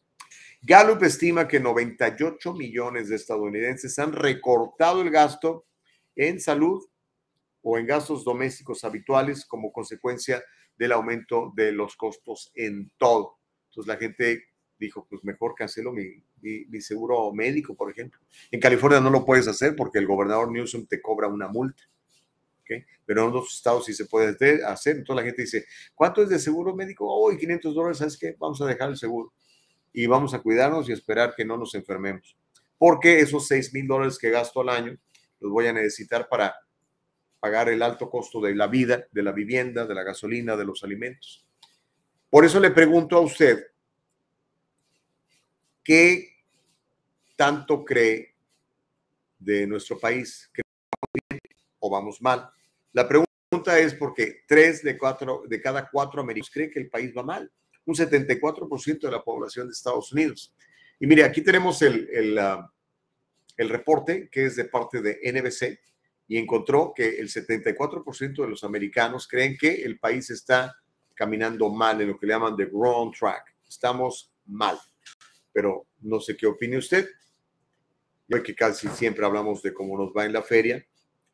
Gallup estima que 98 millones de estadounidenses han recortado el gasto en salud o en gastos domésticos habituales como consecuencia del aumento de los costos en todo. Entonces la gente dijo, pues mejor cancelo mi, mi, seguro médico, por ejemplo. En California no lo puedes hacer porque el gobernador Newsom te cobra una multa. Pero en otros estados sí se puede hacer. Entonces la gente dice, ¿cuánto es de seguro médico? Hoy 500 dólares, ¿sabes qué? Vamos a dejar el seguro. Y vamos a cuidarnos y esperar que no nos enfermemos. Porque esos 6 mil dólares que gasto al año los voy a necesitar para pagar el alto costo de la vida, de la vivienda, de la gasolina, de los alimentos. Por eso le pregunto a usted, ¿qué tanto cree de nuestro país? ¿Que vamos bien o vamos mal? La pregunta es porque tres de, cuatro, de cada cuatro americanos creen que el país va mal. Un 74% de la población de Estados Unidos. Y mire, aquí tenemos el, el, ah, el reporte que es de parte de NBC y encontró que el 74% de los americanos creen que el país está caminando mal en lo que le llaman the wrong track. Estamos mal. Pero no sé qué opine usted. Yo que casi siempre hablamos de cómo nos va en la feria,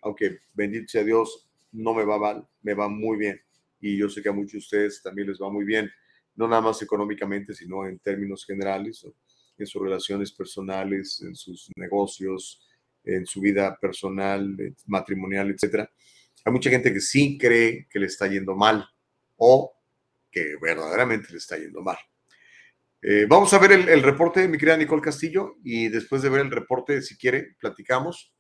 aunque bendito sea Dios, no me va mal, me va muy bien. Y yo sé que a muchos de ustedes también les va muy bien, no nada más económicamente, sino en términos generales, en sus relaciones personales, en sus negocios, en su vida personal, eh, matrimonial, etcétera. Hay mucha gente que sí cree que le está yendo mal o que verdaderamente le está yendo mal. Eh, vamos a ver el, reporte de mi querida Nicole Castillo y después de ver el reporte, si quiere, platicamos.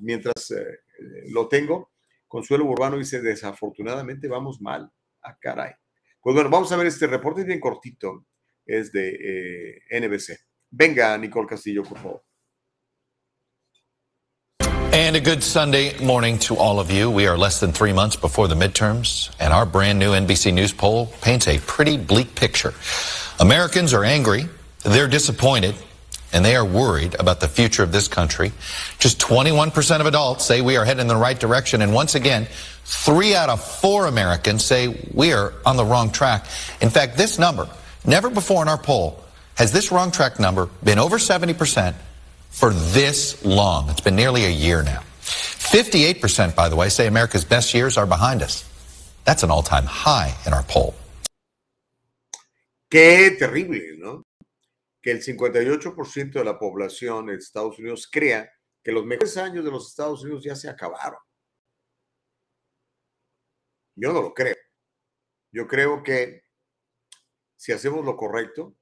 Mientras eh, lo tengo, Consuelo Urbano dice, desafortunadamente vamos mal. Ah, caray. Pues bueno, vamos a ver este reporte, bien cortito, es de NBC. Venga, Nicole Castillo, por favor. And a good Sunday morning to all of you. We are less than three months before the midterms, and our brand new NBC News poll paints a pretty bleak picture. Americans are angry, they're disappointed, and they are worried about the future of this country. Just 21% of adults say we are heading in the right direction, and once again, three out of four Americans say we are on the wrong track. In fact, this number, never before in our poll, has this wrong track number been over 70% for this long. It's been nearly a year now. 58%, by the way, say America's best years are behind us. That's an all-time high in our poll. Qué terrible, ¿no? Que el 58% de la población de Estados Unidos crea que los mejores años de los Estados Unidos ya se acabaron. Yo no lo creo. Yo creo que si hacemos lo correcto,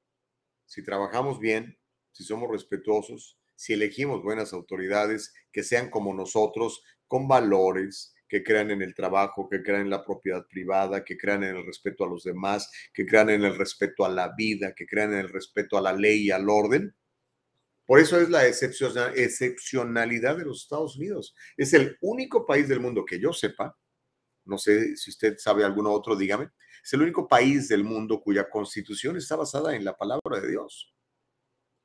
si trabajamos bien, si somos respetuosos, si elegimos buenas autoridades que sean como nosotros, con valores, que crean en el trabajo, que crean en la propiedad privada, que crean en el respeto a los demás, que crean en el respeto a la vida, que crean en el respeto a la ley y al orden. Por eso es la excepcionalidad de los Estados Unidos. Es el único país del mundo que yo sepa, no sé si usted sabe alguno otro, dígame, es el único país del mundo cuya constitución está basada en la palabra de Dios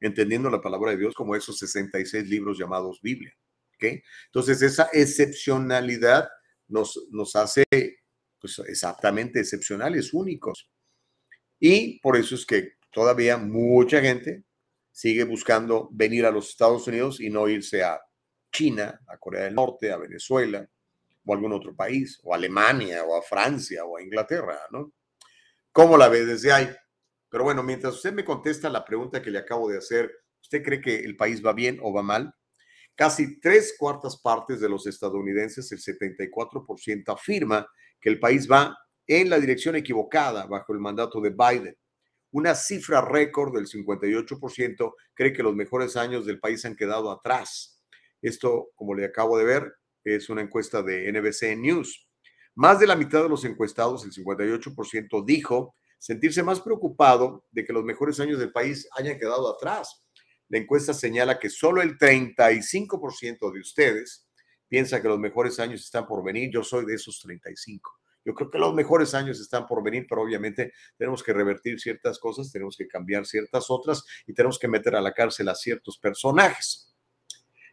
entendiendo la palabra de Dios como esos 66 libros llamados Biblia. Entonces, esa excepcionalidad nos, nos hace pues, exactamente excepcionales, únicos. Y por eso es que todavía mucha gente sigue buscando venir a los Estados Unidos y no irse a China, a Corea del Norte, a Venezuela o a algún otro país, o a Alemania, o a Francia, o a Inglaterra, ¿no? ¿Cómo la ve desde ahí? Pero bueno, mientras usted me contesta la pregunta que le acabo de hacer ¿Usted cree que el país va bien o va mal? Casi tres cuartas partes de los estadounidenses, el 74%, afirma que el país va en la dirección equivocada bajo el mandato de Biden. Una cifra récord del 58% cree que los mejores años del país han quedado atrás. Esto, como le acabo de ver, es una encuesta de NBC News. Más de la mitad de los encuestados, el 58%, dijo sentirse más preocupado de que los mejores años del país hayan quedado atrás. La encuesta señala que solo el 35% de ustedes piensa que los mejores años están por venir. Yo soy de esos 35. Yo creo que los mejores años están por venir, pero obviamente tenemos que revertir ciertas cosas, tenemos que cambiar ciertas otras y tenemos que meter a la cárcel a ciertos personajes.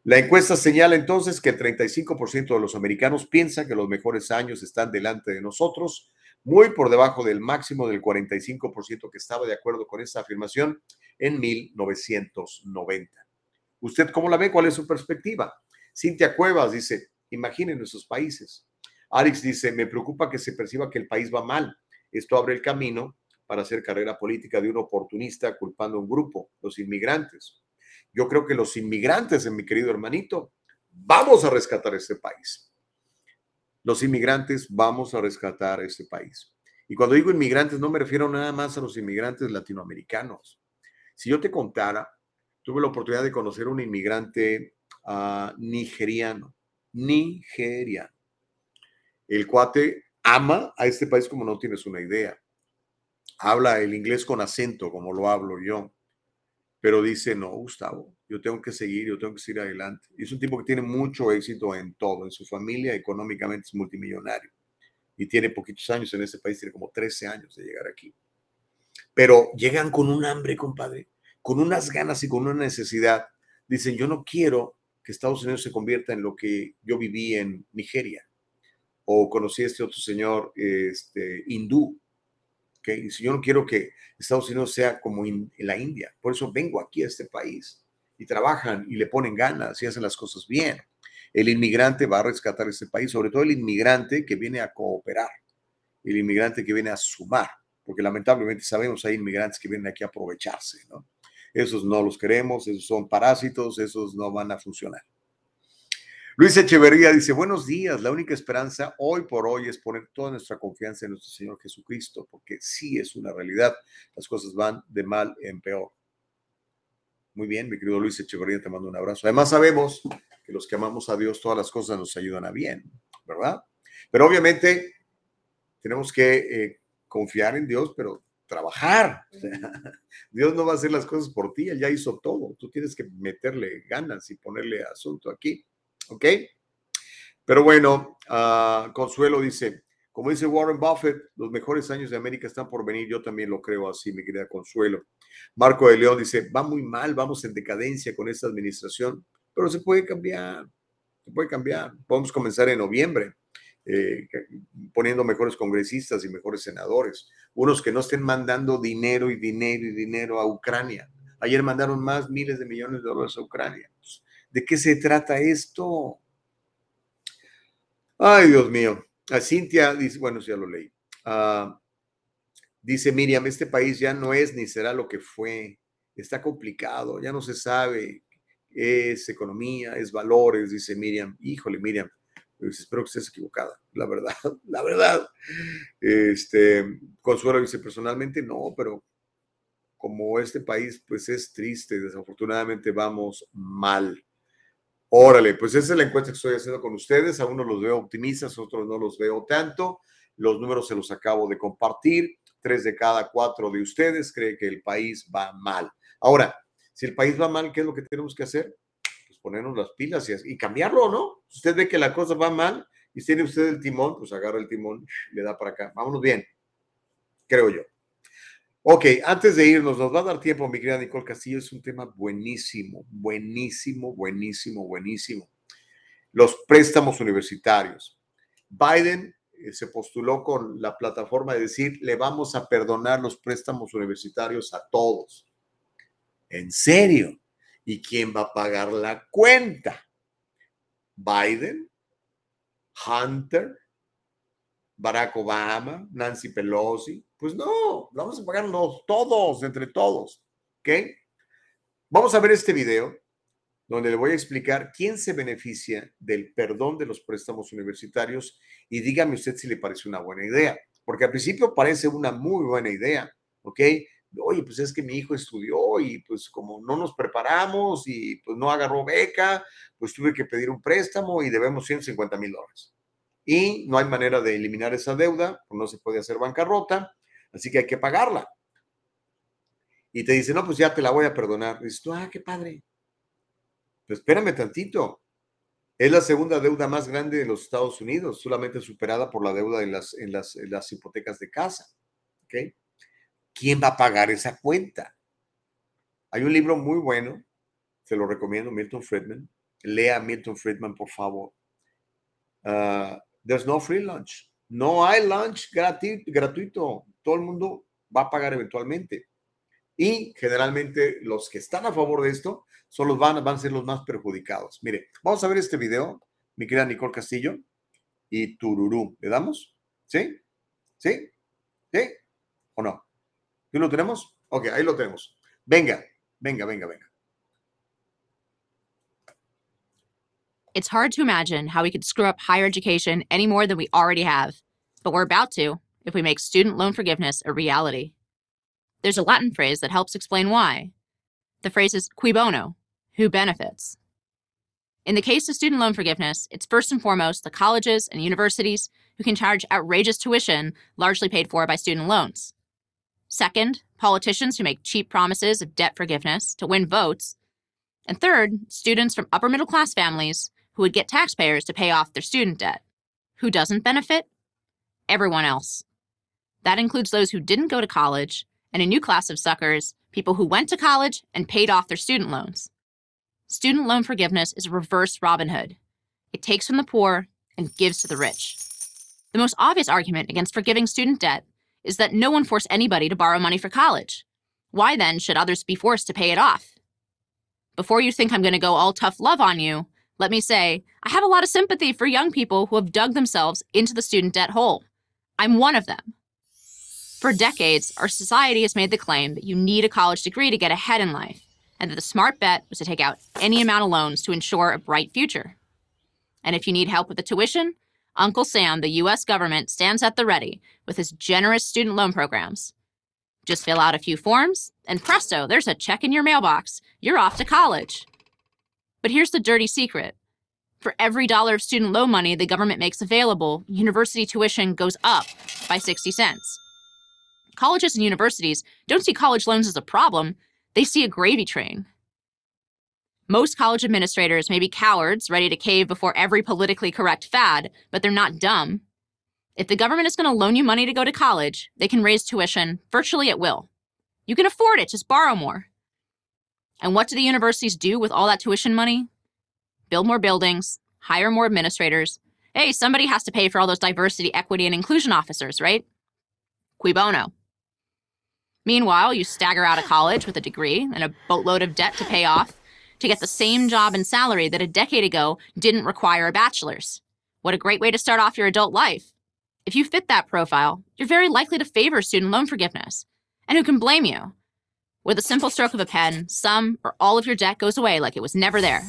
La encuesta señala entonces que el 35% de los americanos piensa que los mejores años están delante de nosotros, muy por debajo del máximo del 45% que estaba de acuerdo con esta afirmación en 1990. ¿Usted cómo la ve? ¿Cuál es su perspectiva? Cintia Cuevas dice, imaginen esos países. Arix dice, me preocupa que se perciba que el país va mal. Esto abre el camino para hacer carrera política de un oportunista culpando a un grupo, los inmigrantes. Yo creo que los inmigrantes, mi querido hermanito, vamos a rescatar este país. Los inmigrantes vamos a rescatar este país. Y cuando digo inmigrantes, no me refiero nada más a los inmigrantes latinoamericanos. Si yo te contara, tuve la oportunidad de conocer a un inmigrante uh, nigeriano, nigeriano. El cuate ama a este país como no tienes una idea. Habla el inglés con acento, como lo hablo yo. Pero dice, no, Gustavo, yo tengo que seguir, yo tengo que seguir adelante. Y es un tipo que tiene mucho éxito en todo, en su familia, económicamente es multimillonario. Y tiene poquitos años en este país, tiene como 13 años de llegar aquí. Pero llegan con un hambre, compadre, con unas ganas y con una necesidad. Dicen, yo no quiero que Estados Unidos se convierta en lo que yo viví en Nigeria o conocí a este otro señor este, hindú. ¿okay? Si yo no quiero que Estados Unidos sea como en la India, por eso vengo aquí a este país y trabajan y le ponen ganas y hacen las cosas bien. El inmigrante va a rescatar este país, sobre todo el inmigrante que viene a cooperar, el inmigrante que viene a sumar, porque lamentablemente sabemos hay inmigrantes que vienen aquí a aprovecharse, ¿no? Esos no los queremos, esos son parásitos, esos no van a funcionar. Luis Echeverría dice, buenos días, la única esperanza hoy por hoy es poner toda nuestra confianza en nuestro Señor Jesucristo, porque sí es una realidad, las cosas van de mal en peor. Muy bien, mi querido Luis Echeverría, te mando un abrazo. Además sabemos que los que amamos a Dios, todas las cosas nos ayudan a bien, ¿verdad? Pero obviamente tenemos que eh, confiar en Dios, pero trabajar. Dios no va a hacer las cosas por ti, Él ya hizo todo. Tú tienes que meterle ganas y ponerle asunto aquí. ¿Ok? Pero bueno, uh, Consuelo dice, como dice Warren Buffett, los mejores años de América están por venir. Yo también lo creo así, mi querida Consuelo. Marco de León dice, va muy mal, vamos en decadencia con esta administración, pero se puede cambiar, se puede cambiar. Podemos comenzar en noviembre. Eh, poniendo mejores congresistas y mejores senadores, unos que no estén mandando dinero y dinero y dinero a Ucrania. Ayer mandaron más miles de millones de dólares a Ucrania. ¿De qué se trata esto? Ay, Dios mío. A Cintia dice, bueno, ya lo leí. Ah, dice Miriam, este país ya no es ni será lo que fue. Está complicado, ya no se sabe. Es economía, es valores, dice Miriam. Híjole, Miriam, pues espero que estés equivocada, la verdad, la verdad. Este, Consuelo dice, personalmente no, pero como este país pues es triste, desafortunadamente vamos mal. Órale, pues esa es la encuesta que estoy haciendo con ustedes. A unos los veo optimistas, a otros no los veo tanto. Los números se los acabo de compartir. Tres de cada cuatro de ustedes cree que el país va mal. Ahora, si el país va mal, ¿qué es lo que tenemos que hacer? Pues ponernos las pilas y, cambiarlo, ¿no? Si usted ve que la cosa va mal y tiene usted el timón, pues agarra el timón, le da para acá. Vámonos bien, creo yo. Ok, antes de irnos, nos va a dar tiempo, mi querida Nicole Castillo, es un tema buenísimo, buenísimo, buenísimo, buenísimo. Los préstamos universitarios. Biden eh, se postuló con la plataforma de decir, le vamos a perdonar los préstamos universitarios a todos. ¿En serio? ¿Y quién va a pagar la cuenta? Biden, Hunter, Barack Obama, Nancy Pelosi. Pues no, vamos a pagarlos todos, entre todos. ¿Ok? Vamos a ver este video donde le voy a explicar quién se beneficia del perdón de los préstamos universitarios y dígame usted si le parece una buena idea, porque al principio parece una muy buena idea, ¿ok? Oye, pues es que mi hijo estudió y pues como no nos preparamos y pues no agarró beca, pues tuve que pedir un préstamo y debemos 150 mil dólares. Y no hay manera de eliminar esa deuda, pues no se puede hacer bancarrota, así que hay que pagarla. Y te dice, no, pues ya te la voy a perdonar. dices tú, ah, qué padre. Pues espérame tantito. Es la segunda deuda más grande de los Estados Unidos, solamente superada por la deuda en las, en las, las hipotecas de casa. ¿Ok? ¿Quién va a pagar esa cuenta? Hay un libro muy bueno, se lo recomiendo, Milton Friedman. Lea Milton Friedman, por favor. Uh, there's no free lunch. No hay lunch gratuito. Todo el mundo va a pagar eventualmente. Y generalmente los que están a favor de esto van, van a ser los más perjudicados. Mire, vamos a ver este video, mi querida Nicole Castillo y Tururú. ¿Le damos? ¿Sí? ¿Sí? ¿Sí? ¿O no? ¿Sí lo tenemos? Ok, ahí lo tenemos. Venga, venga, venga, venga. It's hard to imagine how we could screw up higher education any more than we already have, but we're about to if we make student loan forgiveness a reality. There's a Latin phrase that helps explain why. The phrase is qui bono, who benefits. In the case of student loan forgiveness, it's first and foremost the colleges and universities who can charge outrageous tuition largely paid for by student loans. Second, politicians who make cheap promises of debt forgiveness to win votes. And third, students from upper middle class families who would get taxpayers to pay off their student debt. Who doesn't benefit? Everyone else. That includes those who didn't go to college and a new class of suckers, people who went to college and paid off their student loans. Student loan forgiveness is a reverse Robin Hood. It takes from the poor and gives to the rich. The most obvious argument against forgiving student debt is that no one forced anybody to borrow money for college. Why then should others be forced to pay it off? Before you think I'm going to go all tough love on you, let me say I have a lot of sympathy for young people who have dug themselves into the student debt hole. I'm one of them. For decades, our society has made the claim that you need a college degree to get ahead in life, and that the smart bet was to take out any amount of loans to ensure a bright future. And if you need help with the tuition, Uncle Sam, the US government, stands at the ready with his generous student loan programs. Just fill out a few forms, and presto, there's a check in your mailbox. You're off to college. But here's the dirty secret for every dollar of student loan money the government makes available, university tuition goes up by 60 cents. Colleges and universities don't see college loans as a problem, they see a gravy train. Most college administrators may be cowards ready to cave before every politically correct fad, but they're not dumb. If the government is going to loan you money to go to college, they can raise tuition virtually at will. You can afford it, just borrow more. And what do the universities do with all that tuition money? Build more buildings, hire more administrators. Hey, somebody has to pay for all those diversity, equity, and inclusion officers, right? Qui bono. Meanwhile, you stagger out of college with a degree and a boatload of debt to pay off to get the same job and salary that a decade ago didn't require a bachelor's. What a great way to start off your adult life. If you fit that profile, you're very likely to favor student loan forgiveness. And who can blame you? With a simple stroke of a pen, some or all of your debt goes away like it was never there.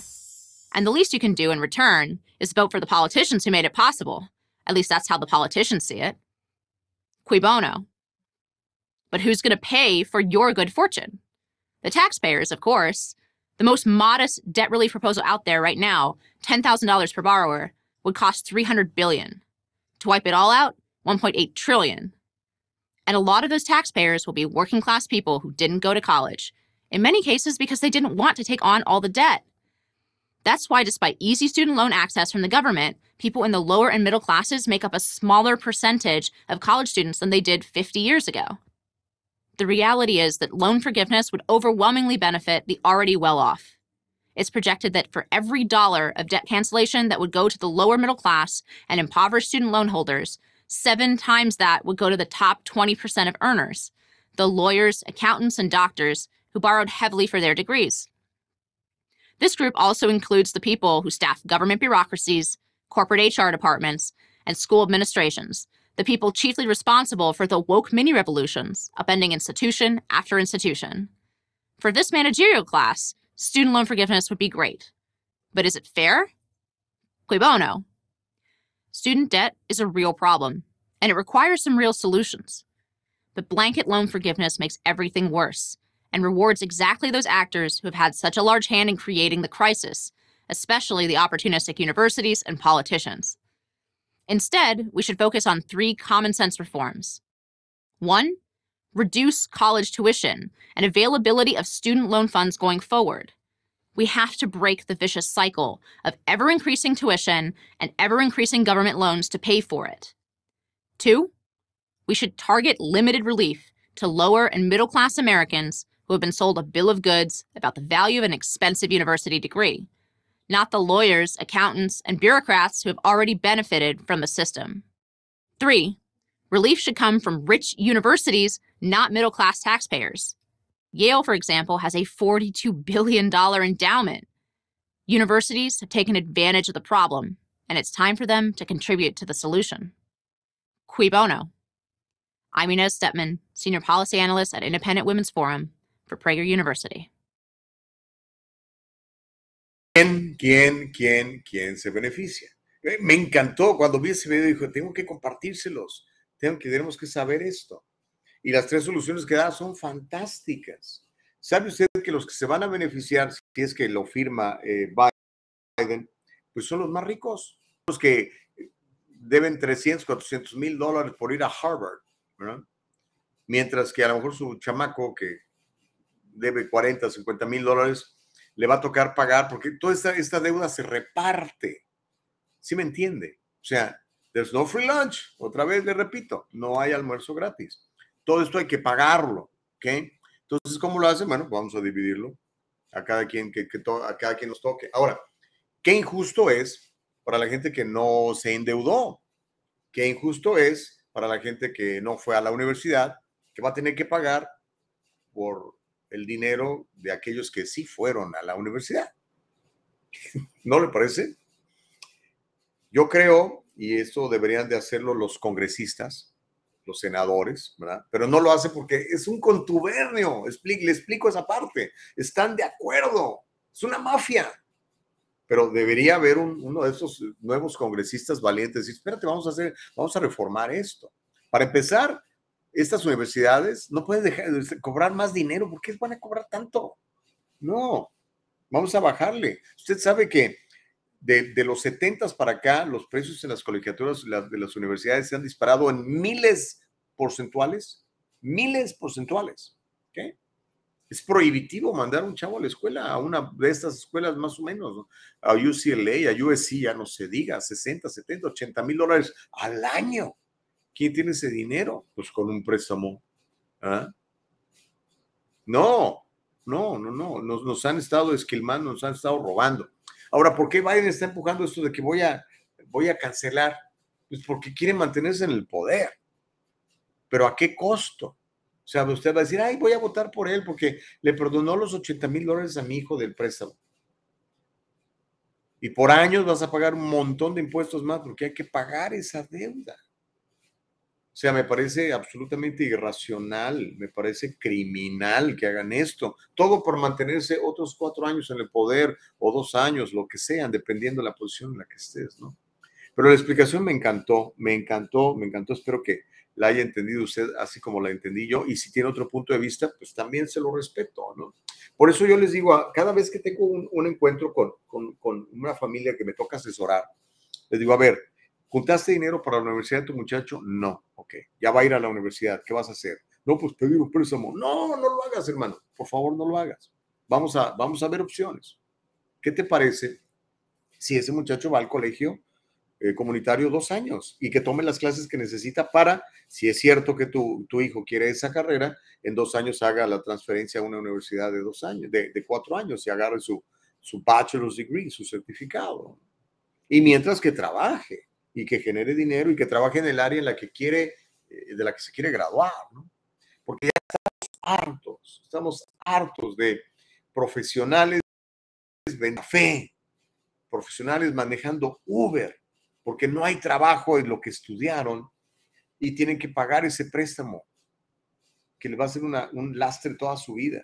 And the least you can do in return is vote for the politicians who made it possible. At least that's how the politicians see it. Qui bono. But who's going to pay for your good fortune? The taxpayers, of course. The most modest debt relief proposal out there right now, $10,000 per borrower, would cost 300 billion. To wipe it all out, 1.8 trillion. And a lot of those taxpayers will be working class people who didn't go to college, in many cases because they didn't want to take on all the debt. That's why, despite easy student loan access from the government, people in the lower and middle classes make up a smaller percentage of college students than they did 50 years ago. The reality is that loan forgiveness would overwhelmingly benefit the already well off. It's projected that for every dollar of debt cancellation that would go to the lower middle class and impoverished student loan holders, seven times that would go to the top 20% of earners, the lawyers, accountants, and doctors who borrowed heavily for their degrees. This group also includes the people who staff government bureaucracies, corporate HR departments, and school administrations, the people chiefly responsible for the woke mini revolutions, upending institution after institution. For this managerial class, student loan forgiveness would be great. But is it fair? Cui bono? Student debt is a real problem, and it requires some real solutions. But blanket loan forgiveness makes everything worse and rewards exactly those actors who have had such a large hand in creating the crisis, especially the opportunistic universities and politicians. Instead, we should focus on three common sense reforms. One, reduce college tuition and availability of student loan funds going forward. We have to break the vicious cycle of ever increasing tuition and ever increasing government loans to pay for it. Two, we should target limited relief to lower and middle class Americans who have been sold a bill of goods about the value of an expensive university degree, not the lawyers, accountants, and bureaucrats who have already benefited from the system. Three, relief should come from rich universities, not middle class taxpayers. Yale, for example, has a $42 billion endowment. Universities have taken advantage of the problem, and it's time for them to contribute to the solution. Qui bono? I'm Inez Stepman, Senior Policy Analyst at Independent Women's Forum for Prager University. ¿Quién, quién, quién, quién se beneficia? Eh, Me encantó cuando vi ese video, dijo, tengo que compartírselos, tengo que, tenemos que saber esto. Y las tres soluciones que da son fantásticas. ¿Sabe usted que los que se van a beneficiar, si es que lo firma eh, Biden, pues son los más ricos, los que deben 300, 400 mil dólares por ir a Harvard, ¿verdad? Mientras que a lo mejor su chamaco que debe 40, 50 mil dólares, le va a tocar pagar porque toda esta, esta deuda se reparte. ¿Sí me entiende? O sea, there's no free lunch. Otra vez le repito, no hay almuerzo gratis. Todo esto hay que pagarlo, ¿ok? Entonces, ¿cómo lo hacen? Bueno, vamos a dividirlo a cada quien que, que to- a cada quien nos toque. Ahora, qué injusto es para la gente que no se endeudó. Qué injusto es para la gente que no fue a la universidad, que va a tener que pagar por el dinero de aquellos que sí fueron a la universidad. ¿No le parece? Yo creo, y esto deberían de hacerlo los congresistas, los senadores, ¿verdad? Pero no lo hace porque es un contubernio. Le explico esa parte. Están de acuerdo. Es una mafia. Pero debería haber un- uno de esos nuevos congresistas valientes y espérate, vamos a hacer, vamos a reformar esto. Para empezar, estas universidades no pueden dejar de cobrar más dinero. ¿Por qué van a cobrar tanto? No, vamos a bajarle. Usted sabe que de, los 70 para acá, los precios en las colegiaturas de las- de las universidades se han disparado en miles porcentuales, miles porcentuales. ¿ok? Es prohibitivo mandar un chavo a la escuela, a una de estas escuelas más o menos, ¿no? a UCLA, a USC, ya no se diga, 60, 70, 80 mil dólares al año. ¿Quién tiene ese dinero? Pues con un préstamo. ¿ah? No, no, no, no. Nos, nos han estado esquilmando, nos han estado robando. Ahora, ¿por qué Biden está empujando esto de que voy a, voy a cancelar? Pues porque quiere mantenerse en el poder. Pero ¿a qué costo? O sea, usted va a decir, ay, voy a votar por él porque le perdonó los 80 mil dólares a mi hijo del préstamo. Y por años vas a pagar un montón de impuestos más porque hay que pagar esa deuda. O sea, me parece absolutamente irracional, me parece criminal que hagan esto. Todo por mantenerse otros cuatro años en el poder o dos años, lo que sean, dependiendo de la posición en la que estés, ¿no? Pero la explicación me encantó, me encantó, me encantó. Espero que la haya entendido usted así como la entendí yo. Y si tiene otro punto de vista, pues también se lo respeto, ¿no? Por eso yo les digo, a- cada vez que tengo un, un encuentro con, con, con una familia que me toca asesorar, les digo, a ver, ¿juntaste dinero para la universidad de tu muchacho? No, ok, ya va a ir a la universidad, ¿qué vas a hacer? No, pues pedir un préstamo. No, no lo hagas, hermano, por favor, no lo hagas. Vamos a, vamos a ver opciones. ¿Qué te parece si ese muchacho va al colegio eh, comunitario dos años y que tome las clases que necesita para, si es cierto que tu, tu hijo quiere esa carrera, en dos años haga la transferencia a una universidad de dos años, de, de cuatro años y agarre su, su bachelor's degree, su certificado. Y mientras que trabaje y que genere dinero y que trabaje en el área en la que quiere, eh, de la que se quiere graduar, ¿no? Porque ya estamos hartos, estamos hartos de profesionales de fe, profesionales manejando Uber, porque no hay trabajo en lo que estudiaron y tienen que pagar ese préstamo que le va a ser un lastre toda su vida.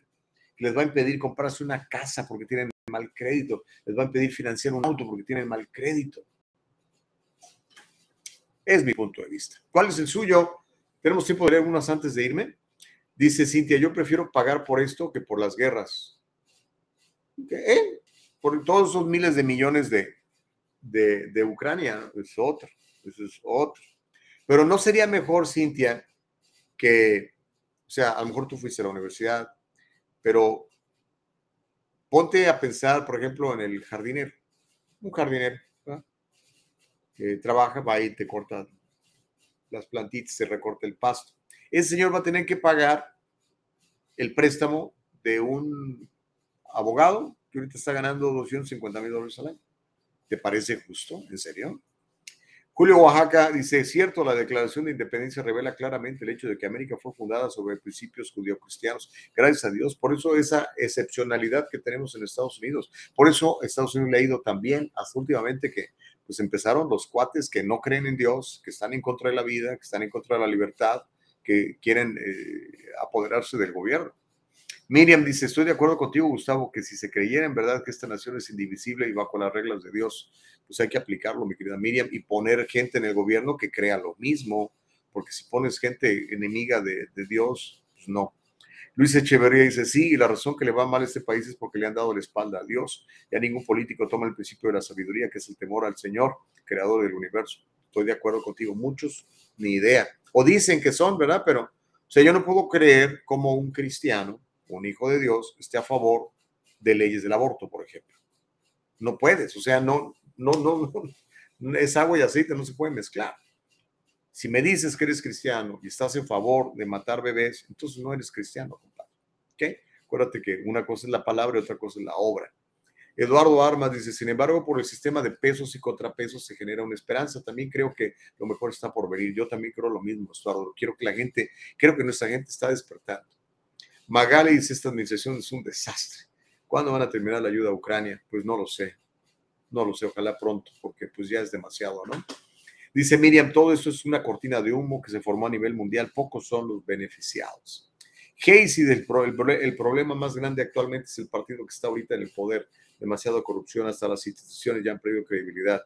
les va a impedir comprarse una casa porque tienen mal crédito, les va a impedir financiar un auto porque tienen mal crédito. Es mi punto de vista. ¿Cuál es el suyo? Tenemos tiempo de leer unas antes de irme. Dice Cintia, yo prefiero pagar por esto que por las guerras. ¿Qué? Por todos esos miles de millones de, de, de Ucrania, es otro, eso es otro. Pero no sería mejor, Cintia, que, o sea, a lo mejor tú fuiste a la universidad, pero ponte a pensar, por ejemplo, en el jardinero. Un jardinero que trabaja, va y te corta las plantitas, se recorta el pasto. Ese señor va a tener que pagar el préstamo de un abogado que ahorita está ganando 250 mil dólares al año. ¿Te parece justo? ¿En serio? Julio Oaxaca dice, es cierto, la declaración de independencia revela claramente el hecho de que América fue fundada sobre principios judío-cristianos. Gracias a Dios. Por eso esa excepcionalidad que tenemos en Estados Unidos. Por eso Estados Unidos le ha ido también hasta últimamente que pues empezaron los cuates que no creen en Dios, que están en contra de la vida, que están en contra de la libertad, que quieren eh, apoderarse del gobierno. Miriam dice, estoy de acuerdo contigo, Gustavo, que si se creyera en verdad que esta nación es indivisible y bajo las reglas de Dios, pues hay que aplicarlo, mi querida Miriam, y poner gente en el gobierno que crea lo mismo, porque si pones gente enemiga de, Dios, pues no. Luis Echeverría dice, sí, y la razón que le va mal a este país es porque le han dado la espalda a Dios. Ya ningún político toma el principio de la sabiduría, que es el temor al Señor, creador del universo. Estoy de acuerdo contigo, muchos, ni idea. O dicen que son, ¿verdad? Pero, o sea, yo no puedo creer como un cristiano, un hijo de Dios, esté a favor de leyes del aborto, por ejemplo. No puedes, o sea, no, no, no, no, es agua y aceite, no se puede mezclar. Si me dices que eres cristiano y estás en favor de matar bebés, entonces no eres cristiano, compadre. ¿Ok? Acuérdate que una cosa es la palabra y otra cosa es la obra. Eduardo Armas dice, sin embargo, por el sistema de pesos y contrapesos se genera una esperanza. También creo que lo mejor está por venir. Yo también creo lo mismo, Eduardo. Quiero que la gente, creo que nuestra gente está despertando. Magali dice, esta administración es un desastre. ¿Cuándo van a terminar la ayuda a Ucrania? Pues no lo sé. No lo sé, ojalá pronto, porque pues ya es demasiado, ¿no? Dice Miriam, todo esto es una cortina de humo que se formó a nivel mundial, pocos son los beneficiados. Casey, el, el, problema más grande actualmente es el partido que está ahorita en el poder, demasiada corrupción, hasta las instituciones ya han perdido credibilidad.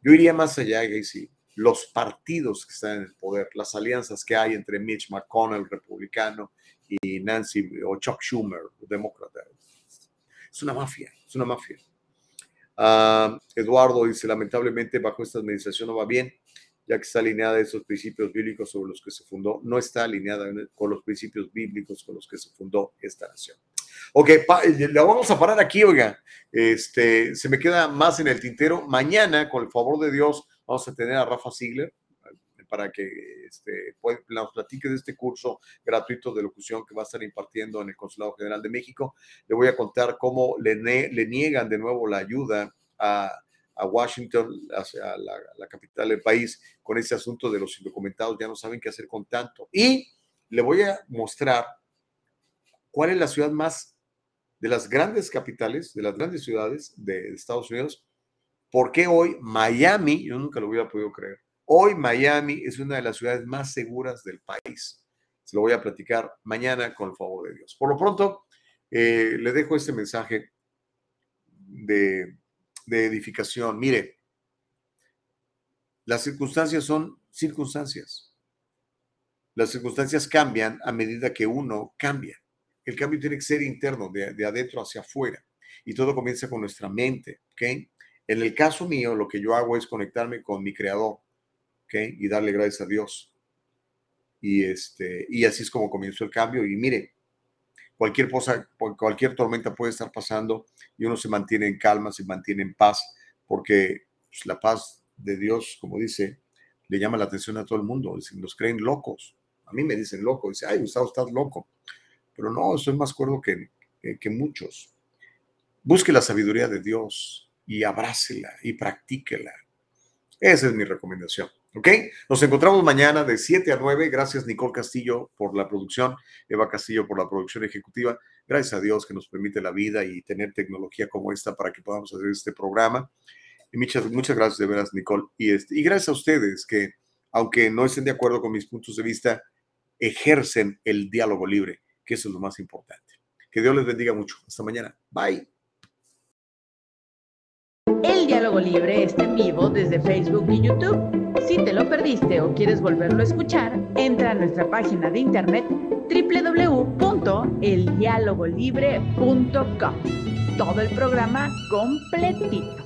Yo iría más allá, Casey, los partidos que están en el poder, las alianzas que hay entre Mitch McConnell, republicano, y Nancy o Chuck Schumer, demócrata. Es una mafia, es una mafia. Ah, Eduardo dice, lamentablemente bajo esta administración no va bien, ya que está alineada a esos principios bíblicos sobre los que se fundó, no está alineada con los principios bíblicos con los que se fundó esta nación. Ok, la vamos a parar aquí, oiga. Este, se me queda más en el tintero. Mañana, con el favor de Dios, vamos a tener a Rafa Ziegler para que este, nos platique de este curso gratuito de locución que va a estar impartiendo en el Consulado General de México. Le voy a contar cómo le, le niegan de nuevo la ayuda a, a Washington, hacia la, capital del país, con ese asunto de los indocumentados, ya no saben qué hacer con tanto. Y le voy a mostrar cuál es la ciudad más de las grandes capitales, de las grandes ciudades de Estados Unidos, por qué hoy Miami, yo nunca lo hubiera podido creer, Hoy Miami es una de las ciudades más seguras del país. Se lo voy a platicar mañana con el favor de Dios. Por lo pronto, eh, le dejo este mensaje de, de edificación. Mire, las circunstancias son circunstancias. Las circunstancias cambian a medida que uno cambia. El cambio tiene que ser interno, de, de, adentro hacia afuera. Y todo comienza con nuestra mente. ¿okay? En el caso mío, lo que yo hago es conectarme con mi creador. Y darle gracias a Dios. Y, este, y así es como comenzó el cambio. Y mire, cualquier cosa, cualquier tormenta puede estar pasando y uno se mantiene en calma, se mantiene en paz, porque pues, la paz de Dios, como dice, le llama la atención a todo el mundo. Nos creen locos. A mí me dicen loco. Dice, ay, Gustavo, estás loco. Pero no, soy más cuerdo que, que, que muchos. Busque la sabiduría de Dios y abrácela y practíquela. Esa es mi recomendación. ¿Ok? Nos encontramos mañana de 7 a 9. Gracias, Nicole Castillo, por la producción, Eva Castillo por la producción ejecutiva. Gracias a Dios que nos permite la vida y tener tecnología como esta para que podamos hacer este programa. Y muchas, muchas gracias de veras, Nicole. Y, este, y gracias a ustedes que, aunque no estén de acuerdo con mis puntos de vista, ejercen el diálogo libre, que eso es lo más importante. Que Dios les bendiga mucho. Hasta mañana. Bye. El diálogo libre está en vivo desde Facebook y YouTube. Si te lo perdiste o quieres volverlo a escuchar, entra a nuestra página de internet www.eldialogolibre.com. Todo el programa completito.